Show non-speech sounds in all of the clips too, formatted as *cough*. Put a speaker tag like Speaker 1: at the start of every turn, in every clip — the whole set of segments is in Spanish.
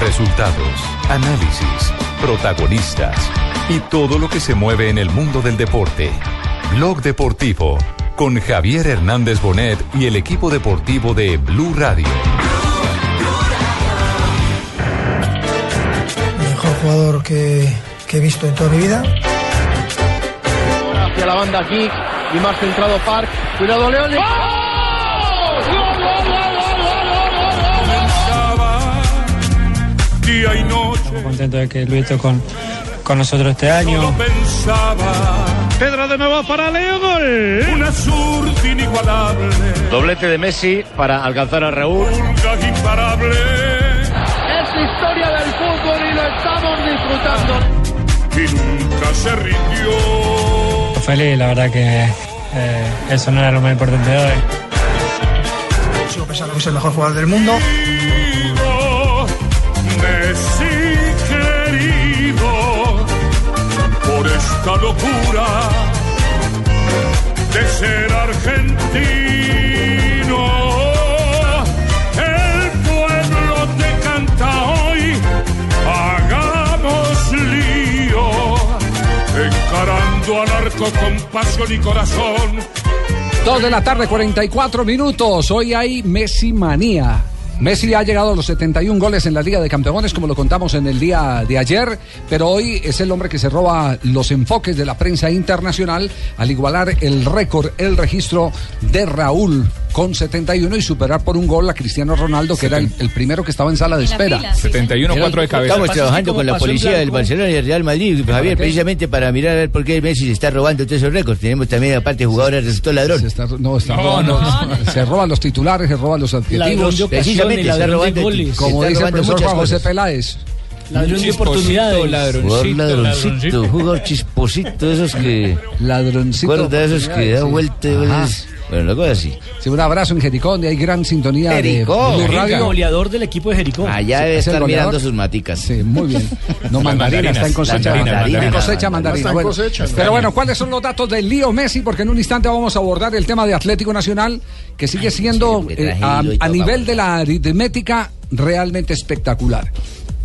Speaker 1: Resultados, análisis, protagonistas y todo lo que se mueve en el mundo del deporte. Blog Deportivo con Javier Hernández Bonet y el equipo deportivo de Blue Radio.
Speaker 2: mejor jugador que, que he visto en toda mi vida.
Speaker 3: Hacia la banda Kick y más centrado Park. Cuidado León.
Speaker 4: Día y noche
Speaker 5: contento de que Luis esté con, con nosotros este año.
Speaker 4: pensaba
Speaker 6: Pedro de nuevo para Leo, gol.
Speaker 4: una zurda inigualable,
Speaker 3: Doblete de Messi para alcanzar a Raúl.
Speaker 4: imparable,
Speaker 3: Es historia del fútbol y lo estamos disfrutando.
Speaker 4: y nunca se rindió.
Speaker 5: Feliz, la verdad que eh, eso no era lo más importante de hoy.
Speaker 2: Sigo pensando que es el mejor jugador del mundo.
Speaker 4: Por esta locura de ser argentino, el pueblo te canta hoy, hagamos lío, encarando al arco con pasión y corazón.
Speaker 7: Dos de la tarde, 44 minutos. Hoy hay Messi manía. Messi ha llegado a los 71 goles en la Liga de Campeones, como lo contamos en el día de ayer, pero hoy es el hombre que se roba los enfoques de la prensa internacional al igualar el récord, el registro de Raúl con 71 y superar por un gol a Cristiano Ronaldo, que era el, el primero que estaba en sala de espera.
Speaker 8: fila, sí.
Speaker 1: 71, 4 de cabeza.
Speaker 9: Estamos trabajando con la policía del Barcelona y el Real Madrid, Javier, precisamente para mirar a ver por qué Messi se está robando todos esos récords. Tenemos también, aparte, jugadores resultó ladrón.
Speaker 7: Se está- no, está
Speaker 1: No,
Speaker 7: robando-
Speaker 1: no,
Speaker 7: se roban los titulares, se roban los adjetivos.
Speaker 9: Se
Speaker 7: Como dice el profesor Juan José. Peláez.
Speaker 5: Ladrón de oportunidades.
Speaker 9: Jugador ladroncito, jugador chisposito, esos que...
Speaker 7: Ladroncito.
Speaker 9: ¿Recuerda esos que da vuelta? Bueno, la cosa así.
Speaker 7: Sí, un abrazo en Jericó, donde hay gran sintonía
Speaker 9: Jericó.
Speaker 7: de Blue. Radio.
Speaker 5: goleador del equipo de Jericó.
Speaker 9: Allá debe
Speaker 7: ¿Es el
Speaker 9: estar
Speaker 7: goleador?
Speaker 9: mirando sus maticas.
Speaker 7: Sí, muy bien. No, *laughs* mandarina,
Speaker 1: mandarinas.
Speaker 7: está en cosecha. Mandarina.
Speaker 6: Está en
Speaker 7: Bueno,
Speaker 6: cosecha, ¿no?
Speaker 7: pero bueno, ¿cuáles son los datos del lío Messi? Porque en un instante vamos a abordar el tema de Atlético Nacional, que sigue siendo
Speaker 9: sí,
Speaker 7: eh, a, nivel de la aritmética realmente espectacular.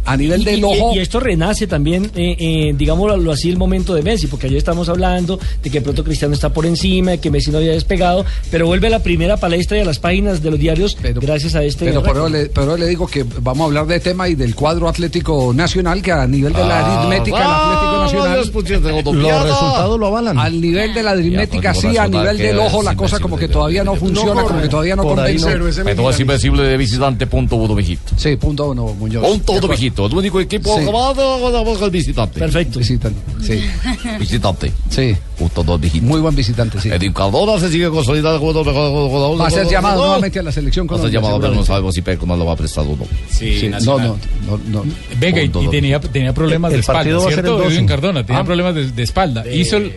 Speaker 7: A nivel
Speaker 5: Y,
Speaker 7: del ojo.
Speaker 5: y esto renace también, eh, eh, digámoslo así, el momento de Messi, porque ayer estamos hablando de que pronto Cristiano está por encima, de que Messi no había despegado, pero vuelve a la primera palestra y a las páginas de los diarios
Speaker 7: Pero-
Speaker 5: gracias a este.
Speaker 7: Pero eso, le, pero le digo que vamos a hablar de tema y del cuadro Atlético Nacional, que a nivel de la
Speaker 9: Ah,
Speaker 7: aritmética del Atlético Nacional. *laughs*
Speaker 9: Los resultados
Speaker 6: lo avalan.
Speaker 7: Al nivel de la aritmética,
Speaker 9: pues,
Speaker 7: sí, a nivel del
Speaker 9: es
Speaker 7: ojo, la cosa como que todavía no funciona, como que todavía no convence.
Speaker 6: Milan.
Speaker 1: invencible de visitante, punto uno.
Speaker 7: Sí, punto uno, Muñoz.
Speaker 1: Punto uno, viejito. El único equipo
Speaker 7: Sí.
Speaker 1: jugado el visitante.
Speaker 5: Perfecto.
Speaker 7: Visitan, sí,
Speaker 1: Visitante.
Speaker 7: sí. *laughs*
Speaker 1: Punto dos, viejito.
Speaker 7: Muy buen visitante, sí.
Speaker 1: Educadora se sigue consolidando.
Speaker 7: Va a ser llamado nuevamente a la selección
Speaker 1: Va a ser llamado, pero no sabemos si Peco no lo va a prestar o no.
Speaker 7: Sí, no, no, no, no.
Speaker 10: Venga, y, tenía, tenía problemas
Speaker 6: El
Speaker 10: de espalda,
Speaker 6: partido va a ser
Speaker 10: ¿cierto?
Speaker 6: el 12.
Speaker 10: Edwin Cardona, tenía
Speaker 7: Ah.
Speaker 10: problemas de, de espalda. hizo el,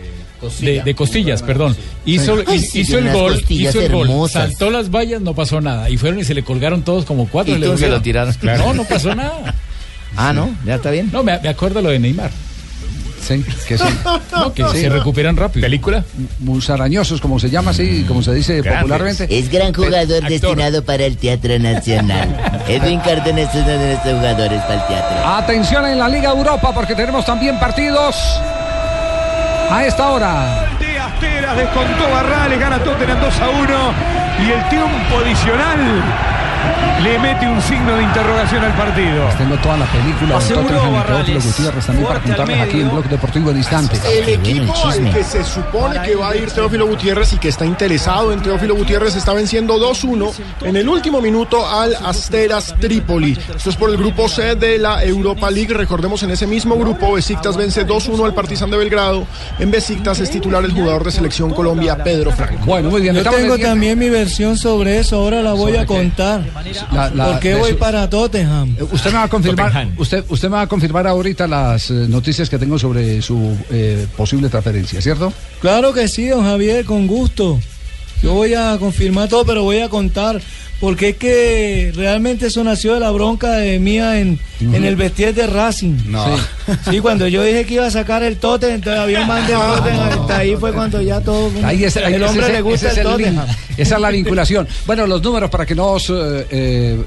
Speaker 10: de, de costillas, perdón. Hizo,
Speaker 9: Ay, sí,
Speaker 10: hizo el gol, hizo el gol,
Speaker 9: hermosas.
Speaker 10: saltó las vallas, no pasó nada. Y fueron y se le colgaron todos como cuatro.
Speaker 9: Y
Speaker 10: le
Speaker 9: lo tiraron. Claro.
Speaker 10: No, no pasó nada.
Speaker 9: Ah, ¿no? ¿Ya está bien?
Speaker 10: No, me, me acuerdo lo de Neymar.
Speaker 7: Sí, que sí. *laughs*
Speaker 10: No, que
Speaker 7: Sí.
Speaker 10: se recuperan rápido. ¿Película?
Speaker 7: Musarañosos, como se llama así, como se dice popularmente.
Speaker 9: Es gran jugador destinado para el Teatro Nacional. *laughs* Edwin Cardona es uno de nuestros jugadores para el teatro.
Speaker 7: Atención en la Liga Europa, porque tenemos también partidos a esta hora.
Speaker 6: De Asteras descontó Barrales, gana Tottenham 2 a 1 y el triunfo adicional le mete un signo de interrogación al partido.
Speaker 7: Tengo toda la película de Tottenham y Teófilo
Speaker 6: Barrales.
Speaker 7: Gutiérrez también para contarles aquí en. Blog Deportivo en instantes.
Speaker 11: El equipo al que se supone que va a ir Teófilo Gutiérrez y que está interesado en Teófilo Gutiérrez está venciendo 2-1 en el último minuto al Asteras Trípoli. Esto es por el grupo C de la Europa League. Recordemos en ese mismo grupo, Besiktas vence 2-1 al Partizan de Belgrado. En Besiktas es titular el jugador de selección Colombia, Pedro Franco.
Speaker 7: Bueno, muy bien.
Speaker 12: Yo tengo también mi versión sobre eso, ahora la voy a contar.
Speaker 7: La- la-
Speaker 12: ¿Por qué voy
Speaker 7: su-
Speaker 12: para Tottenham?
Speaker 7: Eh, Usted me va a confirmar, usted, usted me va a confirmar ahorita las eh, noticias que tengo sobre su eh, posible transferencia, ¿cierto?
Speaker 12: Claro que sí, don Javier, con gusto. Yo voy a confirmar todo, pero voy a contar. Porque es que realmente eso nació de la bronca de mía en, en el vestir de Racing.
Speaker 7: No.
Speaker 12: Sí. Sí, cuando yo dije que iba a sacar el Tottenham, entonces había un man de Tottenham. Hasta ahí fue cuando ya todo.
Speaker 7: Ahí es, ahí
Speaker 12: el hombre
Speaker 7: ese-
Speaker 12: le gusta
Speaker 7: ese
Speaker 12: el
Speaker 7: es el.
Speaker 12: Tottenham.
Speaker 7: Esa es la vinculación. Bueno, los números para que nos eh, eh,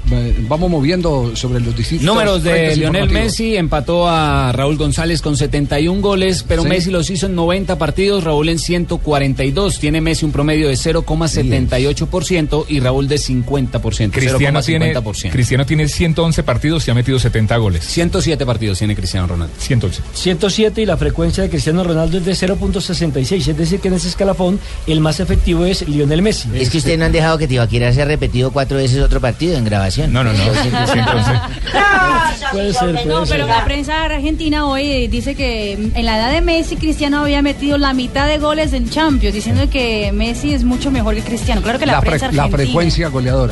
Speaker 7: vamos moviendo sobre los distintos.
Speaker 13: Números de Lionel. Messi empató a Raúl González con 71 goles, pero
Speaker 7: Sí.
Speaker 13: Messi los hizo en 90 partidos, Raúl en 142. Tiene Messi un promedio de 0,78% y Raúl de 50%.
Speaker 14: Cristiano tiene,
Speaker 13: 0,50%.
Speaker 14: Cristiano tiene 111 partidos y ha metido 70 goles.
Speaker 13: 107 partidos tiene Cristiano Ronaldo.
Speaker 14: 111.
Speaker 5: 107 y la frecuencia de Cristiano Ronaldo es de 0.66, es decir que en ese escalafón el más efectivo es Lionel Messi.
Speaker 9: Es que ustedes no han dejado que Tibaquira se ha repetido cuatro veces otro partido en grabación.
Speaker 14: No, no, no. *laughs* *laughs*
Speaker 5: Puede ser, puede
Speaker 15: No,
Speaker 5: ser.
Speaker 15: pero la prensa argentina hoy dice que en la edad de Messi, Cristiano había metido la mitad de goles en Champions, diciendo que Messi es mucho mejor que Cristiano. Claro que la,
Speaker 7: La,
Speaker 15: prensa
Speaker 7: la
Speaker 15: argentina.
Speaker 7: frecuencia goleadora.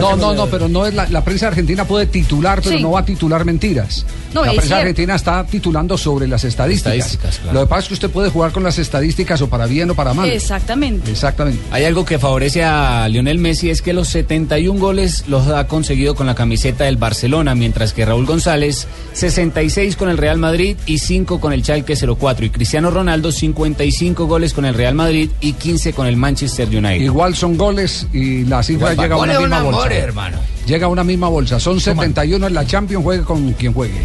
Speaker 7: No, no, no, pero no es la, la prensa argentina puede titular, pero
Speaker 15: Sí.
Speaker 7: no va a titular mentiras.
Speaker 15: No,
Speaker 7: la prensa
Speaker 15: cierto.
Speaker 7: argentina está titulando sobre las estadísticas.
Speaker 13: Estadísticas, claro.
Speaker 7: Lo que pasa es que usted puede jugar con las estadísticas o para bien o para mal.
Speaker 15: Exactamente.
Speaker 7: Exactamente.
Speaker 13: Hay algo que favorece a Lionel Messi es que los 71 goles los ha conseguido con la camiseta del Barcelona, mientras que Raúl González 66 con el Real Madrid y 5 con el Schalke 04 y Cristiano Ronaldo 55 goles con el Real Madrid y 15 con el Manchester United.
Speaker 7: Igual son goles y la cifra
Speaker 13: Igual
Speaker 7: llega a una
Speaker 13: Es
Speaker 7: misma
Speaker 13: un
Speaker 7: bolsa.
Speaker 13: amor, hermano.
Speaker 7: Llega a una misma bolsa. Son 71 en la Champions, juegue con quien juegue.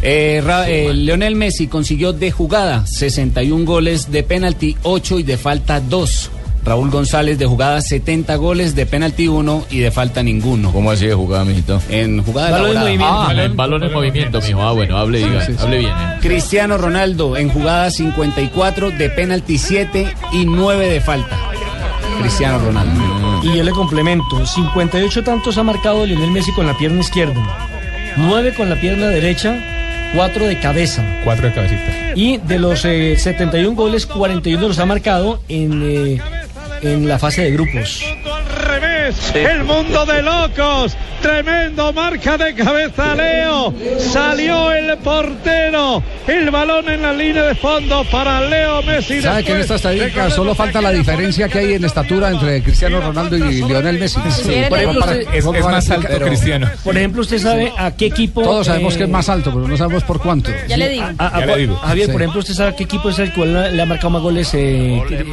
Speaker 13: Eh, Ra- eh, Lionel Messi consiguió de jugada 61 goles, de penalti 8 y de falta 2. Raúl González de jugada 70 goles, de penalti 1 y de falta ninguno.
Speaker 16: ¿Cómo así de jugada, mijito?
Speaker 13: En jugada
Speaker 5: Balón en movimiento.
Speaker 16: Ah, el balón en movimiento, mijo. Ah, bueno, hable, diga, hable bien. eh.
Speaker 13: Cristiano Ronaldo en jugada 54, de penalti 7 y 9 de falta. Cristiano Ronaldo.
Speaker 5: Y yo le complemento, 58 tantos ha marcado Lionel Messi con la pierna izquierda, 9 con la pierna derecha, 4 de cabeza.
Speaker 14: Cuatro de cabecita.
Speaker 5: Y de los eh, 71 goles, 41 los ha marcado en, eh, en la fase de grupos.
Speaker 6: El mundo de locos, tremendo marca de cabeza Leo, salió el portero, el balón en la línea de fondo para Leo Messi.
Speaker 7: ¿Sabe que en esta estadística solo falta la diferencia que hay en estatura entre Cristiano Ronaldo y Lionel Messi?
Speaker 5: Por ejemplo, usted-
Speaker 14: Es, es más alto
Speaker 7: Pero-
Speaker 14: Cristiano.
Speaker 5: Por ejemplo, usted sabe a qué equipo.
Speaker 7: Todos sabemos
Speaker 5: eh,
Speaker 7: que es más alto, pero no sabemos por cuánto.
Speaker 15: Ya le digo.
Speaker 5: a- a-
Speaker 14: Ya le digo.
Speaker 5: Javier,
Speaker 7: Sí.
Speaker 5: por ejemplo, ¿usted sabe a qué equipo es el cual le ha marcado más goles eh, eh,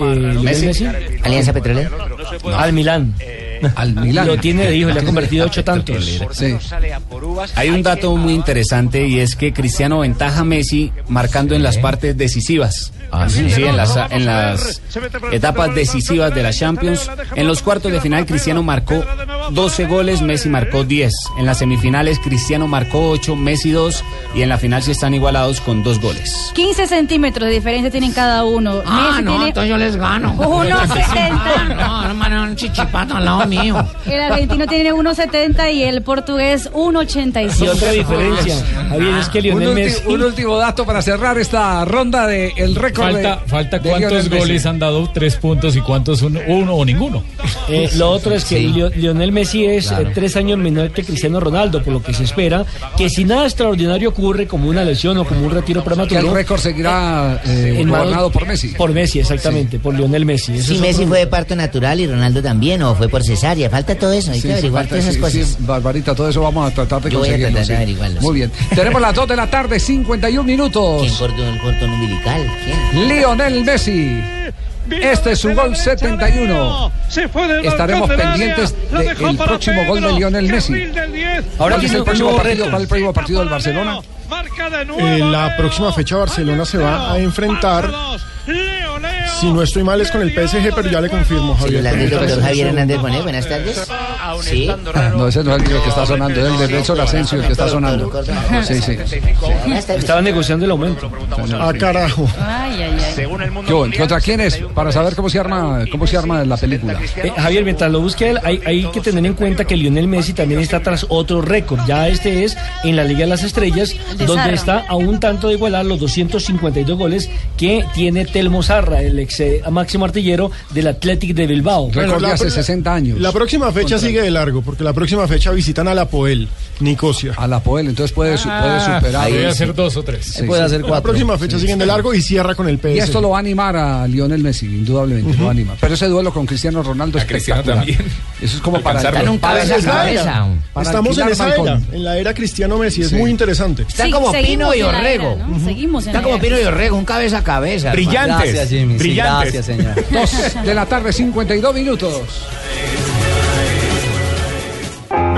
Speaker 5: Messi?
Speaker 9: Alianza Petrolera.
Speaker 5: Al Milán. *laughs*
Speaker 7: Al Milán.
Speaker 5: Lo tiene de hijo, le ha convertido ocho tantos.
Speaker 7: Sí.
Speaker 13: Hay un dato muy interesante y es que Cristiano ventaja a Messi marcando en las partes decisivas. sí, sí, en las, en las etapas decisivas de la Champions. En los cuartos de final Cristiano marcó 12 goles, Messi marcó 10. En las semifinales Cristiano marcó 8, Messi 2 y en la final sí están igualados con 2 goles.
Speaker 15: 15 centímetros de diferencia tienen cada uno.
Speaker 17: Ah,
Speaker 15: Messi
Speaker 17: no,
Speaker 15: tiene
Speaker 17: entonces yo les gano. *laughs*
Speaker 15: 1.70. *laughs*
Speaker 17: No, hermano, un chichipato al lado mío.
Speaker 15: El argentino tiene 1.70 y el portugués 1.85.
Speaker 5: Y otra diferencia, Javier, es que
Speaker 7: Un,
Speaker 5: Lionel
Speaker 7: ulti-
Speaker 5: Messi.
Speaker 7: un último dato para cerrar esta ronda de el récord
Speaker 13: Falta,
Speaker 7: de-
Speaker 13: falta
Speaker 7: de
Speaker 13: cuántos goles han dado tres puntos y cuántos uno, uno o ninguno.
Speaker 5: Eh, lo otro es que Lio- Lionel Messi es eh, tres años menor que Cristiano Ronaldo, por lo que se espera que si nada extraordinario ocurre, como una lesión o como un retiro
Speaker 7: Que
Speaker 5: prematuro,
Speaker 7: el récord seguirá eh,
Speaker 5: en manos-
Speaker 7: gobernado por Messi.
Speaker 5: Por Messi, exactamente, por Lionel Messi.
Speaker 9: Si
Speaker 5: es
Speaker 9: Messi
Speaker 5: otro-
Speaker 9: fue de parto natural y Ronaldo también, o fue por cesárea. Falta todo eso, hay
Speaker 7: Sí,
Speaker 9: que
Speaker 7: sí,
Speaker 9: averiguar todas esas
Speaker 7: sí,
Speaker 9: cosas.
Speaker 7: sí, Barbarita, todo eso vamos a tratar de
Speaker 9: Yo voy a
Speaker 7: conseguirlo.
Speaker 9: tratar de
Speaker 7: sí.
Speaker 9: averiguarlo,
Speaker 7: Muy
Speaker 9: sí.
Speaker 7: bien. Tenemos las 2 de la tarde, 51 *laughs* minutos.
Speaker 9: ¿Quién cortó el cordón umbilical? ¿Quién?
Speaker 7: Lionel Messi. Este es su gol 71.
Speaker 6: Se fue del
Speaker 7: Estaremos pendientes del próximo gol de Lionel Messi.
Speaker 6: carril del 10.
Speaker 5: Ahora
Speaker 7: ¿Cuál es el próximo partido?
Speaker 5: reto.
Speaker 7: ¿Cuál es el próximo partido del Barcelona?
Speaker 6: Marca de nuevo.
Speaker 11: En la próxima fecha Barcelona se va a enfrentar,
Speaker 6: Leo, Leo.
Speaker 11: si no estoy mal, es con el PSG, pero ya le confirmo, Javier.
Speaker 9: Doctor Hernández. Bonet, buenas tardes. Sí.
Speaker 7: Ah, No, ese no es el que está sonando, es el de Nelson Asensio el que está sonando. Sí, sí.
Speaker 9: Buenas tardes.
Speaker 5: Estaba negociando el aumento.
Speaker 11: Ah, carajo.
Speaker 15: Ay, ay, ay.
Speaker 7: ¿Qué hubo? ¿Contra quién es? Para saber cómo se arma, cómo se arma la película.
Speaker 5: Eh, Javier, mientras lo busque él, hay, hay que tener en cuenta que Lionel Messi también está tras otro récord. Ya este es en la Liga de las Estrellas,
Speaker 15: El
Speaker 5: donde está a un tanto de igualar los 252 goles que tiene Telmo Zarra, el ex eh, máximo artillero del Athletic de Bilbao.
Speaker 11: Bueno, la pro- La próxima fecha sigue de largo, porque la próxima fecha visitan a la Poel, Nicosia.
Speaker 7: A la Poel, entonces puede, su- puede superar.
Speaker 14: Ahí puede hacer dos o tres.
Speaker 7: Sí,
Speaker 14: puede
Speaker 7: sí.
Speaker 14: hacer
Speaker 11: La
Speaker 14: cuatro.
Speaker 11: próxima fecha siguen de largo y cierra con el PS.
Speaker 7: Y esto lo va a animar a Lionel Messi, indudablemente lo va a animar. Pero ese duelo con Cristiano Ronaldo es
Speaker 14: Cristiano
Speaker 7: espectacular.
Speaker 14: también.
Speaker 7: Eso es como para,
Speaker 14: Alcanzarlo. Está un cabeza cabeza.
Speaker 7: para
Speaker 11: Estamos en esa era, en la era Cristiano Messi, es
Speaker 7: Sí.
Speaker 11: muy interesante.
Speaker 9: Está
Speaker 15: Sí,
Speaker 9: como
Speaker 15: seguimos
Speaker 9: Pino y
Speaker 15: la
Speaker 9: Orrego.
Speaker 15: era, ¿no? Seguimos en
Speaker 9: Está
Speaker 15: la
Speaker 9: como. Pino y Orrego, un cabeza a cabeza. hermano.
Speaker 14: Brillantes.
Speaker 18: Gracias, Jimmy. Sí,
Speaker 14: Brillantes.
Speaker 18: gracias, señor.
Speaker 7: Dos de la tarde, 52 minutos.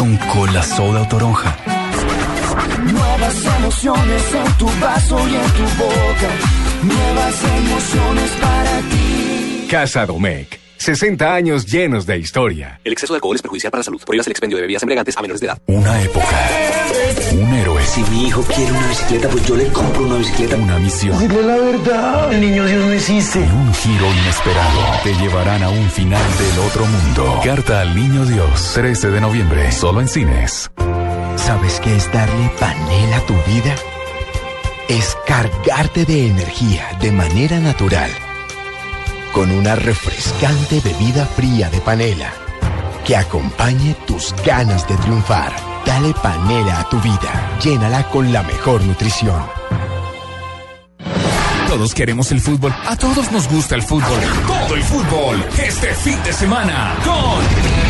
Speaker 19: Con cola soda o toronja.
Speaker 20: Nuevas emociones en tu vaso y en tu boca. Nuevas emociones para ti.
Speaker 21: Casa Domecq. 60 años llenos de historia.
Speaker 22: El exceso de alcohol es perjudicial para la salud. Prohíbas el expendio de bebidas embriagantes a menores de edad.
Speaker 19: Una época.
Speaker 20: Si mi hijo quiere una bicicleta, pues yo le compro una bicicleta.
Speaker 19: Una misión.
Speaker 20: Dile la verdad. El niño Dios no existe.
Speaker 19: Y un giro inesperado. Te llevarán a un final del otro mundo. Carta al Niño Dios. 13 de noviembre. Solo en cines.
Speaker 23: ¿Sabes qué es darle panela a tu vida? Es cargarte de energía de manera natural. Con una refrescante bebida fría de panela que acompañe tus ganas de triunfar. Dale panela a tu vida. Llénala con la mejor nutrición.
Speaker 14: Todos queremos el fútbol. A todos nos gusta el fútbol. Todo el fútbol. Este fin de semana con.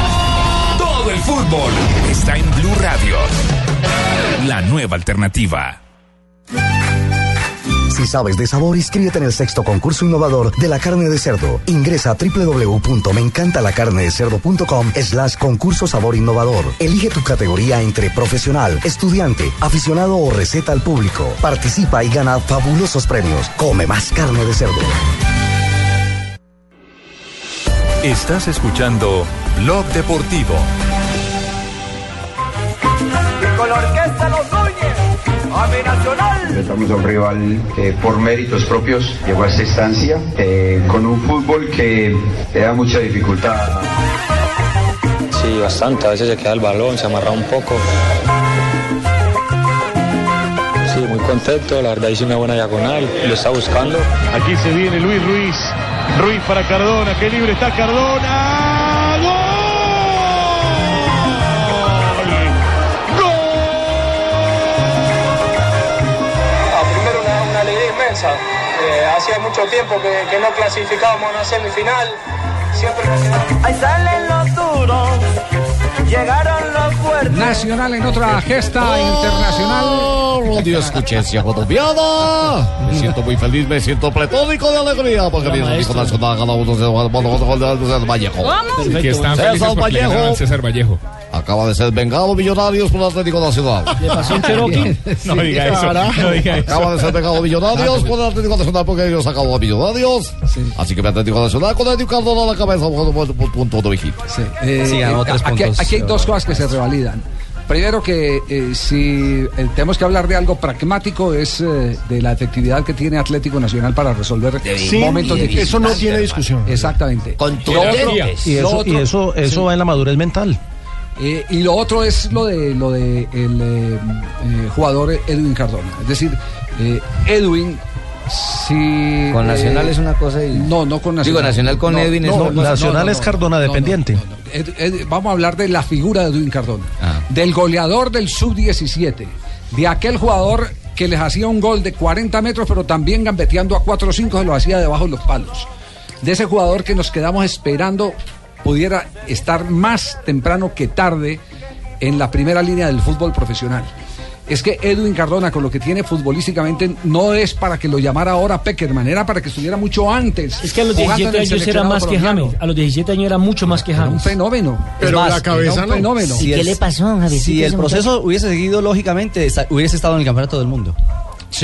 Speaker 14: Todo el fútbol está en Blue Radio. La nueva alternativa.
Speaker 24: Si sabes de sabor, inscríbete en el sexto concurso innovador de la carne de cerdo. Ingresa a www.meencantalacarnedecerdo.com slash concurso sabor innovador. Elige tu categoría entre profesional, estudiante, aficionado o receta al público. Participa y gana fabulosos premios. Come más carne de cerdo.
Speaker 1: Estás escuchando Blog Deportivo.
Speaker 20: Y con la orquesta Los a mi nacional.
Speaker 25: Enfrentamos a un rival que por méritos propios llegó a esta instancia eh, con un fútbol que le da mucha dificultad.
Speaker 26: Sí, bastante. A veces se queda el balón, se amarra un poco. Sí, muy contento. La verdad hice una buena diagonal. Lo está buscando.
Speaker 6: Aquí se viene Luis Ruiz. Ruiz para Cardona. Qué libre está Cardona.
Speaker 2: Eh, hacía mucho tiempo que, que no clasificábamos a una semifinal. Siempre
Speaker 20: Ahí salen los duros, llegaron los fuertes.
Speaker 7: Nacional en otra gesta internacional.
Speaker 3: Radio Escuchencia colombiana. Me siento muy feliz, me siento pletónico de alegría porque mi equipo nacional ganó uno de Vallejo.
Speaker 14: Que están felices César Vallejo.
Speaker 3: Acaba de ser vengado Millonarios por el Atlético Nacional.
Speaker 14: ¿Le pasó un Cherokee? *laughs* No diga eso, no diga eso.
Speaker 3: Acaba de ser vengado Millonarios por el Atlético Nacional porque ellos sacaron a Millonarios. Así que mi Atlético Nacional con Eddie Cardona a la cabeza por, por, por punto de vigita.
Speaker 7: Eh,
Speaker 3: Sí, ganó
Speaker 7: eh,
Speaker 3: tres
Speaker 7: aquí,
Speaker 3: puntos.
Speaker 7: aquí hay dos cosas que se revalidan. Primero que eh, si eh, tenemos que hablar de algo pragmático es eh, de la efectividad que tiene Atlético Nacional para resolver
Speaker 11: Sí,
Speaker 7: momentos difíciles.
Speaker 11: eso no tiene discusión.
Speaker 7: Exactamente. Lo otro-
Speaker 27: Y eso,
Speaker 7: otro-
Speaker 27: y eso, eso
Speaker 7: sí.
Speaker 27: va en la madurez mental.
Speaker 7: Eh, y lo otro es lo de lo de el eh, eh, jugador Edwin Cardona. Es decir, eh, Edwin si
Speaker 18: Con Nacional
Speaker 7: eh,
Speaker 18: es una cosa y...
Speaker 7: No, no con Nacional.
Speaker 18: Digo, Nacional con
Speaker 7: No,
Speaker 18: Edwin es
Speaker 7: no,
Speaker 18: una
Speaker 7: no,
Speaker 27: Nacional
Speaker 7: no, no,
Speaker 27: es
Speaker 7: no,
Speaker 27: Cardona
Speaker 7: no, no,
Speaker 27: dependiente.
Speaker 7: Ed- Ed- vamos a hablar de la figura de Edwin Cardona, del goleador del sub-17, de aquel jugador que les hacía un gol de 40 metros, pero también gambeteando a 4 o 5 se lo hacía debajo de los palos. De ese jugador que nos quedamos esperando pudiera estar más temprano que tarde en la primera línea del fútbol profesional. Es que Edwin Cardona, con lo que tiene futbolísticamente, no es para que lo llamara ahora Peckerman, era para que estuviera mucho antes.
Speaker 5: Es que a los
Speaker 7: jugando en
Speaker 5: 17
Speaker 7: el
Speaker 5: años era más que. James. A los 17 años era mucho más que
Speaker 7: Era un
Speaker 5: James.
Speaker 7: fenómeno.
Speaker 11: Pero la cabeza
Speaker 7: era un
Speaker 11: no.
Speaker 7: fenómeno.
Speaker 28: ¿Y qué le pasó, Javiercito,
Speaker 18: Si el proceso hubiese seguido lógicamente, hubiese estado en el campeonato del mundo.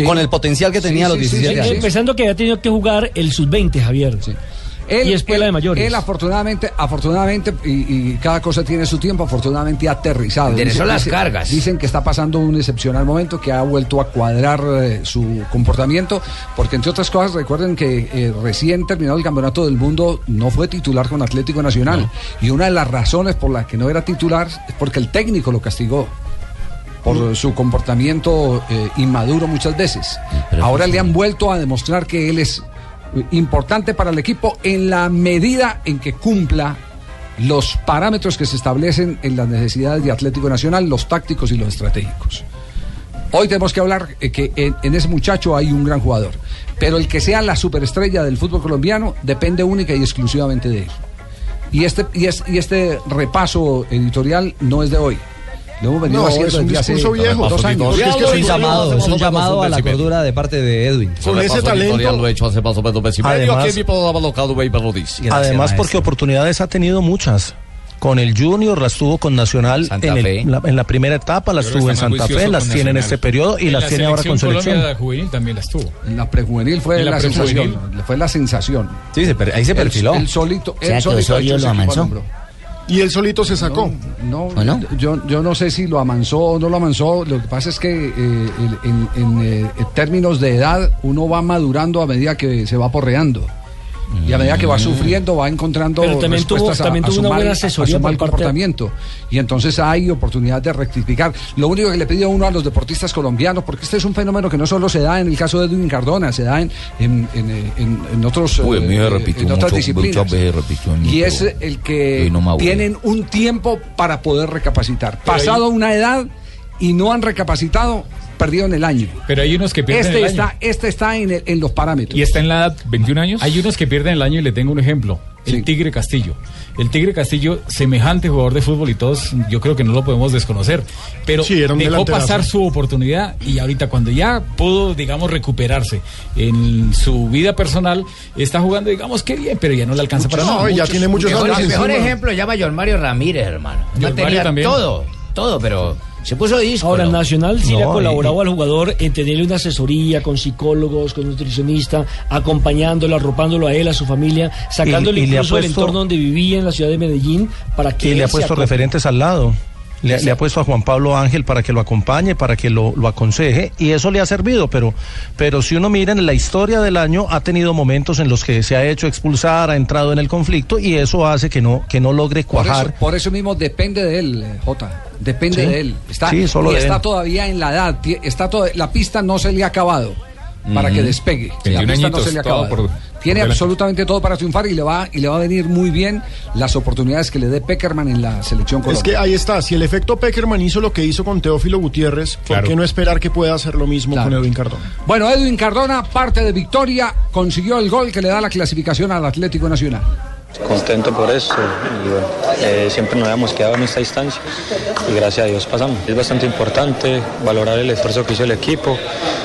Speaker 18: Con el potencial que tenía a los 17 años.
Speaker 5: Empezando que había tenido que jugar el sub-20, Javier.
Speaker 7: Él,
Speaker 5: y la de mayores.
Speaker 7: Él afortunadamente, afortunadamente, y, y cada cosa tiene su tiempo, afortunadamente ha aterrizado.
Speaker 9: Enderezó las cargas.
Speaker 7: Dicen que está pasando un excepcional momento, que ha vuelto a cuadrar eh, su comportamiento, porque entre otras cosas, recuerden que eh, recién terminado el Campeonato del Mundo no fue titular con Atlético Nacional. Y una de las razones por las que no era titular es porque el técnico lo castigó por su comportamiento eh, inmaduro muchas veces. Ahora le han vuelto a demostrar que él es importante para el equipo en la medida en que cumpla los parámetros que se establecen en las necesidades de Atlético Nacional, los tácticos y los estratégicos. Hoy tenemos que hablar eh, que en, ese muchacho hay un gran jugador, pero el que sea la superestrella del fútbol colombiano depende única y exclusivamente de él. Y este, y es- y este repaso editorial no es de hoy. Lo hemos venido
Speaker 11: No,
Speaker 7: haciendo
Speaker 11: es un
Speaker 7: desde hace
Speaker 11: discurso viejo.
Speaker 7: dos años.
Speaker 11: Porque es que
Speaker 18: Es un llamado, es un llamado a la cordura de parte de Edwin.
Speaker 11: Con ese talento-
Speaker 16: lo he hecho hace más o menos mes y medio.
Speaker 27: Además-
Speaker 16: Aquí mi programa local, Weber lo dice.
Speaker 27: Además, porque oportunidades ha tenido muchas. Con el Junior las tuvo con Nacional en, el- la, en la primera etapa, las tuvo en Santa Fe, las tiene en este periodo y
Speaker 10: En
Speaker 27: las
Speaker 10: la
Speaker 27: tiene ahora con
Speaker 10: selección. Colombia juvenil también las tuvo.
Speaker 7: En la prejuvenil fue la,
Speaker 10: la
Speaker 7: sensación. Fue la sensación.
Speaker 18: Sí, se ahí se perfiló.
Speaker 7: Él, solito.
Speaker 28: O sea,
Speaker 7: él
Speaker 28: que
Speaker 7: solito
Speaker 28: Osorio
Speaker 7: ha hecho
Speaker 28: lo amansó.
Speaker 11: Y él solito se sacó.
Speaker 7: No,
Speaker 28: ¿O no?
Speaker 7: Yo, yo no sé si lo amansó o no lo amansó. Lo que pasa es que eh, el- en, en, eh, en términos de edad uno va madurando a medida que se va porreando. Y a medida que va sufriendo va encontrando
Speaker 5: Pero también tuvo-
Speaker 7: respuestas a-
Speaker 5: también
Speaker 7: a,
Speaker 5: tuvo
Speaker 7: su
Speaker 5: una
Speaker 7: mal,
Speaker 5: buena asesoría
Speaker 7: comportamiento. Y entonces hay oportunidad de rectificar. Lo único que le pido a uno a los deportistas colombianos, porque este es un fenómeno que no solo se da en el caso de Edwin Cardona, se da en, en, en, en- en otros
Speaker 3: Uy,
Speaker 7: eh, en otras
Speaker 3: mucho-
Speaker 7: disciplinas. Y es el que
Speaker 3: no
Speaker 7: tienen un tiempo para poder recapacitar.
Speaker 10: Ahí-
Speaker 7: Pasado una edad y no han recapacitado, perdieron el año.
Speaker 10: Pero hay unos que pierden
Speaker 7: Este
Speaker 10: el
Speaker 7: está,
Speaker 10: año.
Speaker 7: este está en, el- en los parámetros.
Speaker 10: Y está en la edad 21 años. Hay unos que pierden el año y le tengo un ejemplo. El Tigre Castillo. El Tigre Castillo, semejante jugador de fútbol y todos, yo creo que no lo podemos desconocer. Pero
Speaker 11: Sí, era un
Speaker 10: dejó pasar su oportunidad y ahorita cuando ya pudo, digamos, recuperarse en su vida personal, está jugando, digamos, qué bien, pero ya no le alcanza para nada.
Speaker 9: el mejor, el mejor ejemplo llama John Mario Ramírez, hermano.
Speaker 10: John
Speaker 9: No
Speaker 10: Mario
Speaker 9: tenía
Speaker 10: también.
Speaker 9: todo, todo, pero se puso disco.
Speaker 5: Ahora, Nacional sí le ha colaborado al jugador en tenerle una asesoría con psicólogos, con nutricionista, acompañándolo, arropándolo a él, a su familia, sacándole
Speaker 27: Y- y
Speaker 5: incluso del
Speaker 27: puesto-
Speaker 5: entorno donde vivía en la ciudad de Medellín para que
Speaker 27: Y le ha puesto referentes al lado. Le, le ha puesto a Juan Pablo Ángel para que lo acompañe, para que lo, lo aconseje, y eso le ha servido, pero, pero si uno mira en la historia del año, ha tenido momentos en los que se ha hecho expulsar, ha entrado en el conflicto, y eso hace que no, que no logre
Speaker 7: Por eso,
Speaker 27: cuajar.
Speaker 7: por eso mismo depende de él, eh, Jota. Depende
Speaker 27: Sí.
Speaker 7: de él. Está,
Speaker 27: Sí, solo
Speaker 7: y
Speaker 27: de
Speaker 7: está
Speaker 27: él.
Speaker 7: todavía en la edad. Está todo, la pista no se le ha acabado para que despegue. La
Speaker 10: 21
Speaker 7: pista no se le ha acabado.
Speaker 10: por-
Speaker 7: Tiene
Speaker 10: por
Speaker 7: absolutamente todo para triunfar y le va y le va a venir muy bien las oportunidades que le dé Peckerman en la selección
Speaker 11: Es
Speaker 7: colombiana.
Speaker 11: que ahí está, si el efecto Peckerman hizo lo que hizo con Teófilo Gutiérrez, ¿por
Speaker 7: Claro.
Speaker 11: qué no esperar que pueda hacer lo mismo
Speaker 7: Claro.
Speaker 11: con Edwin Cardona?
Speaker 7: Bueno, Edwin Cardona, parte de victoria, consiguió el gol que le da la clasificación al Atlético Nacional.
Speaker 26: Contento por eso y bueno, eh, siempre nos habíamos quedado en esta instancia y gracias a Dios pasamos. Es bastante importante valorar el esfuerzo que hizo el equipo,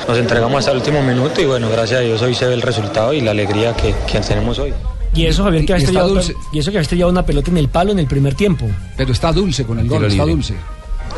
Speaker 26: nos entregamos hasta el último minuto y bueno, gracias a Dios hoy se ve el resultado y la alegría que, que tenemos hoy.
Speaker 5: Y eso, Javier, que ha
Speaker 7: Y está
Speaker 5: estrellado,
Speaker 7: dulce.
Speaker 5: y eso que ha estrellado una pelota en el palo en el primer tiempo.
Speaker 7: Pero está dulce con el gol, está dulce.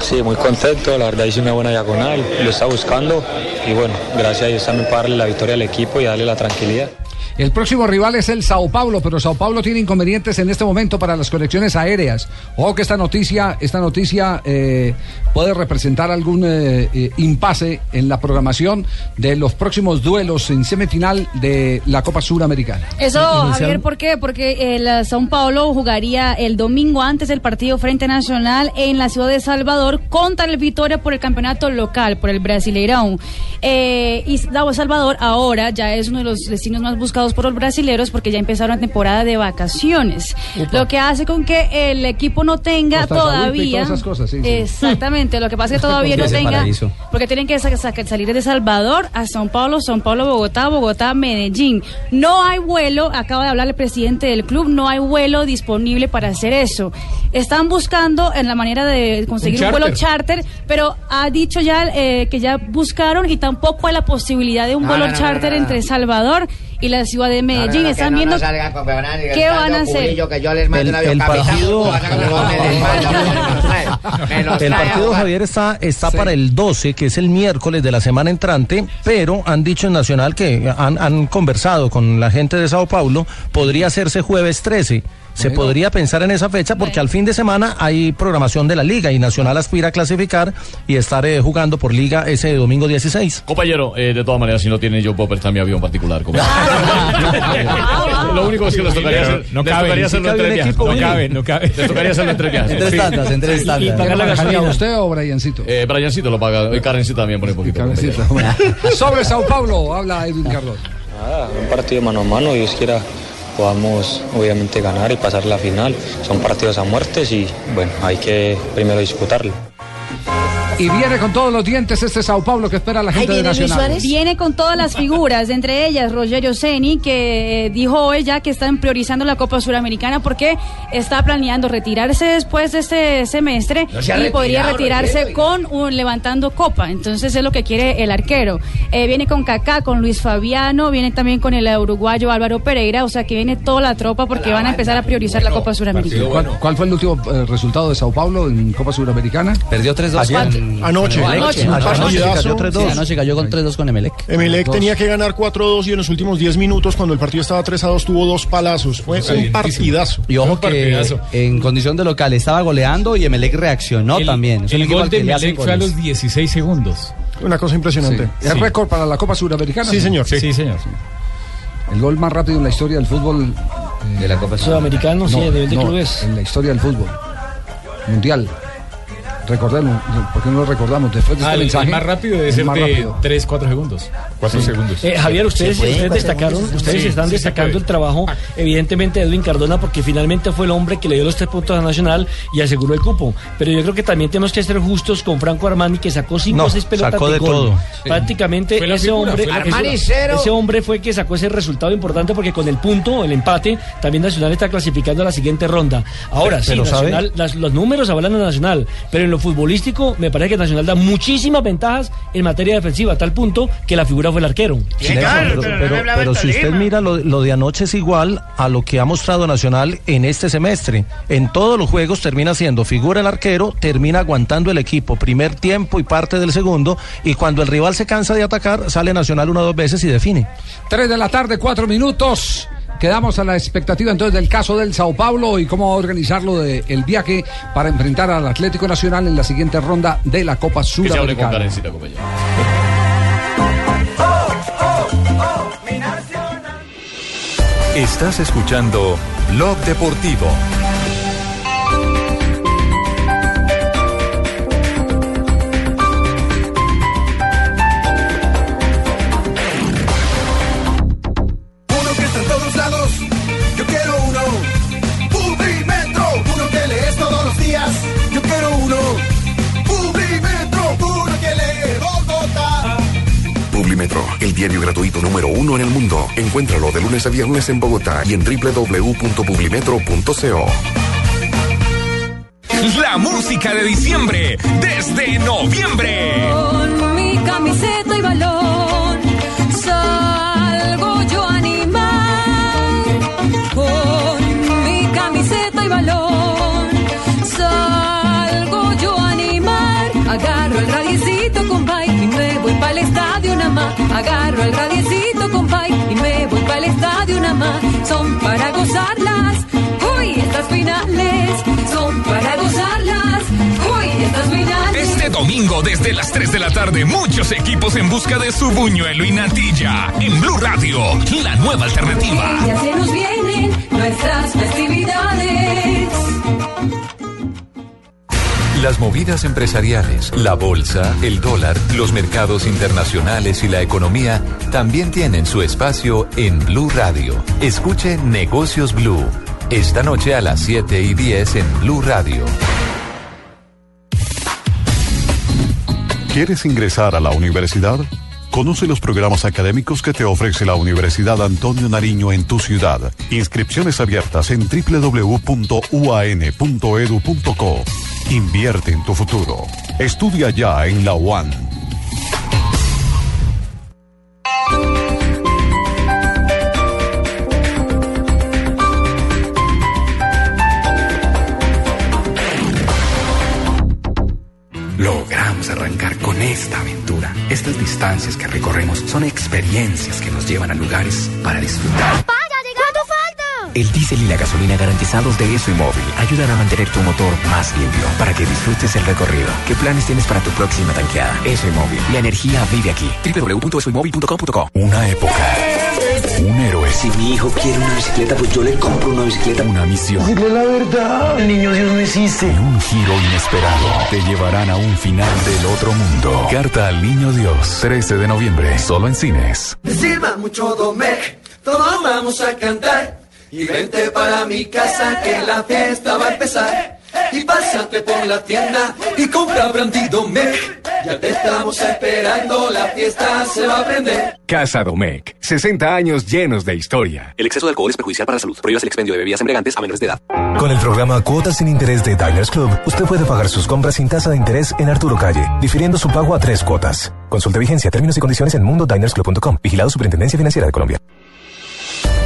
Speaker 26: Sí, muy contento, la verdad hice una buena diagonal, lo está buscando y bueno, gracias a Dios también para darle la victoria al equipo y darle la tranquilidad.
Speaker 7: El próximo rival es el Sao Paulo, pero Sao Paulo tiene inconvenientes en este momento para las conexiones aéreas. Ojo que esta noticia, esta noticia eh, puede representar algún eh, eh, impasse en la programación de los próximos duelos en semifinal de la Copa Suramericana.
Speaker 15: Eso, Javier, ¿por qué? Porque el eh, São Paulo jugaría el domingo antes del partido Frente Nacional en la ciudad de Salvador contra el Vitória por el campeonato local, por el Brasileirão. Eh, y Sao Salvador ahora ya es uno de los destinos más buscados por los brasileros porque ya empezaron la temporada de vacaciones. Lo que hace con que el equipo no tenga
Speaker 7: Costa Saúl y
Speaker 15: todavía.
Speaker 7: todas esas cosas, sí, sí.
Speaker 15: Exactamente, lo que pasa es que *laughs* todavía no tenga.
Speaker 18: paraíso.
Speaker 15: Porque tienen que sa- sa- salir de Salvador a São Paulo, São Paulo, Bogotá, Bogotá, Medellín. No hay vuelo, acaba de hablar el presidente del club, no hay vuelo disponible para hacer eso. Están buscando en la manera de conseguir un,
Speaker 10: Un
Speaker 15: vuelo
Speaker 10: charter.
Speaker 15: pero ha dicho ya eh, que ya buscaron y tampoco hay la posibilidad de un
Speaker 9: No,
Speaker 15: vuelo
Speaker 9: no, no,
Speaker 15: charter
Speaker 9: no, no.
Speaker 15: entre Salvador y la ciudad de Medellín.
Speaker 9: No, no, no,
Speaker 15: Están viendo qué van a
Speaker 9: yo
Speaker 15: hacer.
Speaker 9: que yo les mando
Speaker 27: El- partido- *laughs* El partido. Javier, está, está para el 12, que es el miércoles de la semana entrante, pero han dicho en Nacional que han, han conversado con la gente de Sao Paulo, podría hacerse jueves 13. Se
Speaker 7: Bueno.
Speaker 27: podría pensar en esa fecha porque al fin de semana hay programación de la liga y Nacional aspira a clasificar y estar eh, jugando por liga ese domingo 16.
Speaker 16: Compañero, eh, de todas maneras, si no tienen yo puedo prestar mi avión particular. compañero. *laughs* *laughs* Lo único es que les tocaría hacer,
Speaker 10: No
Speaker 16: les
Speaker 10: cabe,
Speaker 16: hacerlo en tres viajes. No cabe, no cabe. Les tocaría hacerlo en tres viajes.
Speaker 18: En tres
Speaker 16: Sí.
Speaker 18: tandas, en tres
Speaker 5: pagar la
Speaker 7: ¿Haría
Speaker 5: gasolina.
Speaker 7: usted o Briancito?
Speaker 16: Eh, Briancito lo paga, y Karencita también pone un poquito.
Speaker 7: Bueno. Sobre Sao Paulo, habla Edwin Cardón.
Speaker 26: Nada, un partido mano a mano, Dios quiera podamos obviamente ganar y pasar la final. Son partidos a muertes y bueno, hay que primero disputarlo.
Speaker 7: Y viene con todos los dientes este Sao Paulo que espera la gente de Nacional.
Speaker 15: Viene con todas las figuras, entre ellas Rogerio Ceni, que eh, dijo hoy ya que están priorizando la Copa Suramericana porque está planeando retirarse después de este semestre
Speaker 9: No se ha
Speaker 15: y podría retirarse
Speaker 9: Rogerio.
Speaker 15: con un levantando copa. Entonces es lo que quiere el arquero. Eh, viene con Kaká, con Luis Fabiano, viene también con el uruguayo Álvaro Pereira, o sea que viene toda la tropa porque van a empezar a priorizar la Copa Suramericana.
Speaker 7: ¿Cuál, cuál fue el último eh, resultado de Sao Paulo en Copa Suramericana?
Speaker 18: Perdió 3-2
Speaker 11: Ayer.
Speaker 18: con-
Speaker 11: Anoche. Anoche.
Speaker 18: Cayó 3-2. Sí, anoche cayó con 3-2 con Emelec.
Speaker 11: Emelec tenía que ganar 4-2 y en los últimos 10 minutos, cuando el partido estaba 3-2, tuvo dos palazos. Fue un partidazo.
Speaker 18: Y ojo que
Speaker 11: partidazo.
Speaker 18: en condición de local estaba goleando y Emelec reaccionó
Speaker 10: El-
Speaker 18: también. Es
Speaker 10: el gol de Emelec fue a los 16 segundos.
Speaker 11: Una cosa impresionante.
Speaker 7: ¿Es
Speaker 10: Sí.
Speaker 7: récord para la Copa Suramericana?
Speaker 11: Sí, señor.
Speaker 10: Sí, señor.
Speaker 7: El gol más rápido en la historia del fútbol.
Speaker 9: De la Copa
Speaker 5: Sudamericano, sí, a nivel de
Speaker 7: no,
Speaker 5: clubes.
Speaker 7: En la historia del fútbol. Mundial. Recordemos, ¿por qué no lo recordamos? Después de
Speaker 10: Ah,
Speaker 7: este
Speaker 10: el, el
Speaker 7: mensaje.
Speaker 10: más rápido debe
Speaker 7: el
Speaker 10: ser
Speaker 7: más
Speaker 10: de
Speaker 7: rápido.
Speaker 10: 3, 4 segundos. 4 segundos.
Speaker 5: Eh, Javier, ustedes,
Speaker 9: puede,
Speaker 5: ustedes destacaron,
Speaker 9: segundos.
Speaker 5: ustedes
Speaker 10: Sí,
Speaker 5: están
Speaker 10: sí
Speaker 5: destacando el trabajo, evidentemente, de Edwin Cardona, porque finalmente fue el hombre que le dio los tres puntos a Nacional y aseguró el cupo. Pero yo creo que también tenemos que ser justos con Franco Armani, que sacó cinco
Speaker 27: No,
Speaker 5: o seis pelotas
Speaker 27: sacó
Speaker 5: de
Speaker 27: de
Speaker 5: gol.
Speaker 27: todo.
Speaker 5: Prácticamente
Speaker 10: Fue
Speaker 5: ese
Speaker 10: figura,
Speaker 5: hombre,
Speaker 9: Armani cero.
Speaker 5: ese hombre fue que sacó ese resultado importante porque con el punto, el empate, también Nacional está clasificando a la siguiente ronda. Ahora sí,
Speaker 27: Pero.
Speaker 5: Nacional, las- los números hablan de Nacional, pero en lo futbolístico me parece que Nacional da muchísimas ventajas en materia defensiva, a tal punto que la figura fue el arquero.
Speaker 27: Pero, pero- pero si usted mira lo, lo de anoche es igual a lo que ha mostrado Nacional en este semestre. En todos los juegos termina siendo figura el arquero, termina aguantando el equipo primer tiempo y parte del segundo y cuando el rival se cansa de atacar sale Nacional una o dos veces y define.
Speaker 7: 3 de la tarde, 4 minutos. Quedamos a la expectativa entonces del caso del Sao Paulo y cómo organizarlo de, el viaje para enfrentar al Atlético Nacional en la siguiente ronda de la Copa Sudamericana.
Speaker 29: Estás escuchando Blog Deportivo.
Speaker 30: El diario gratuito número uno en el mundo. Encuéntralo de lunes a viernes en Bogotá y en www.publimetro.co.
Speaker 14: La música de diciembre desde noviembre.
Speaker 1: Con mi camiseta y balón salgo yo a animar. Con mi camiseta y balón salgo yo a animar. Agarro el radiecito Agarro el radiecito con bike y me voy para el estadio nada más. Son para gozarlas. Uy, estas finales son para gozarlas. Uy, estas finales.
Speaker 14: Este domingo desde las 3 de la tarde, muchos equipos en busca de su buñuelo y natilla. En Blue Radio, la nueva alternativa.
Speaker 1: Ya se nos vienen nuestras festividades. Las movidas empresariales, la bolsa, el dólar, los mercados internacionales y la economía también tienen su espacio en Blue Radio. Escuche Negocios Blue. Esta noche a las 7 y 10 en Blue Radio.
Speaker 19: ¿Quieres ingresar a la universidad? Conoce los programas académicos que te ofrece la Universidad Antonio Nariño en tu ciudad. Inscripciones abiertas en www.uan.edu.co. Invierte en tu futuro. Estudia ya en la UAN.
Speaker 23: Logramos arrancar con esta aventura. Estas distancias que recorremos son experiencias que nos llevan a lugares para disfrutar. El diésel y la gasolina garantizados de ESO y móvil ayudan a mantener tu motor más limpio para que disfrutes el recorrido. ¿Qué planes tienes para tu próxima tanqueada? ESO y móvil. La energía vive aquí. www.esoymóvil.com.co
Speaker 1: Una época. Un héroe.
Speaker 31: Si mi hijo quiere una bicicleta, pues yo le compro una bicicleta.
Speaker 1: Una misión.
Speaker 31: Dile la verdad. El niño Dios no existe.
Speaker 1: Y un giro inesperado. Te llevarán a un final del otro mundo. Carta al Niño Dios. 13 de noviembre. Solo en cines.
Speaker 32: Sirva mucho Domec, todos vamos a cantar. Y vente para mi casa que la fiesta va a empezar. Y pásate por la tienda y compra Brandy Domec. Ya te estamos esperando, la fiesta se va a prender.
Speaker 33: Casa Domecq, 60 años llenos de historia.
Speaker 29: El exceso de alcohol es perjudicial para la salud. Prohíbas el expendio de bebidas embriagantes a menores de edad.
Speaker 34: Con el programa Cuotas sin Interés de Diners Club, usted puede pagar sus compras sin tasa de interés en Arturo Calle, difiriendo su pago a tres cuotas. Consulte vigencia, términos y condiciones en mundodinersclub.com. Vigilado Superintendencia Financiera de Colombia.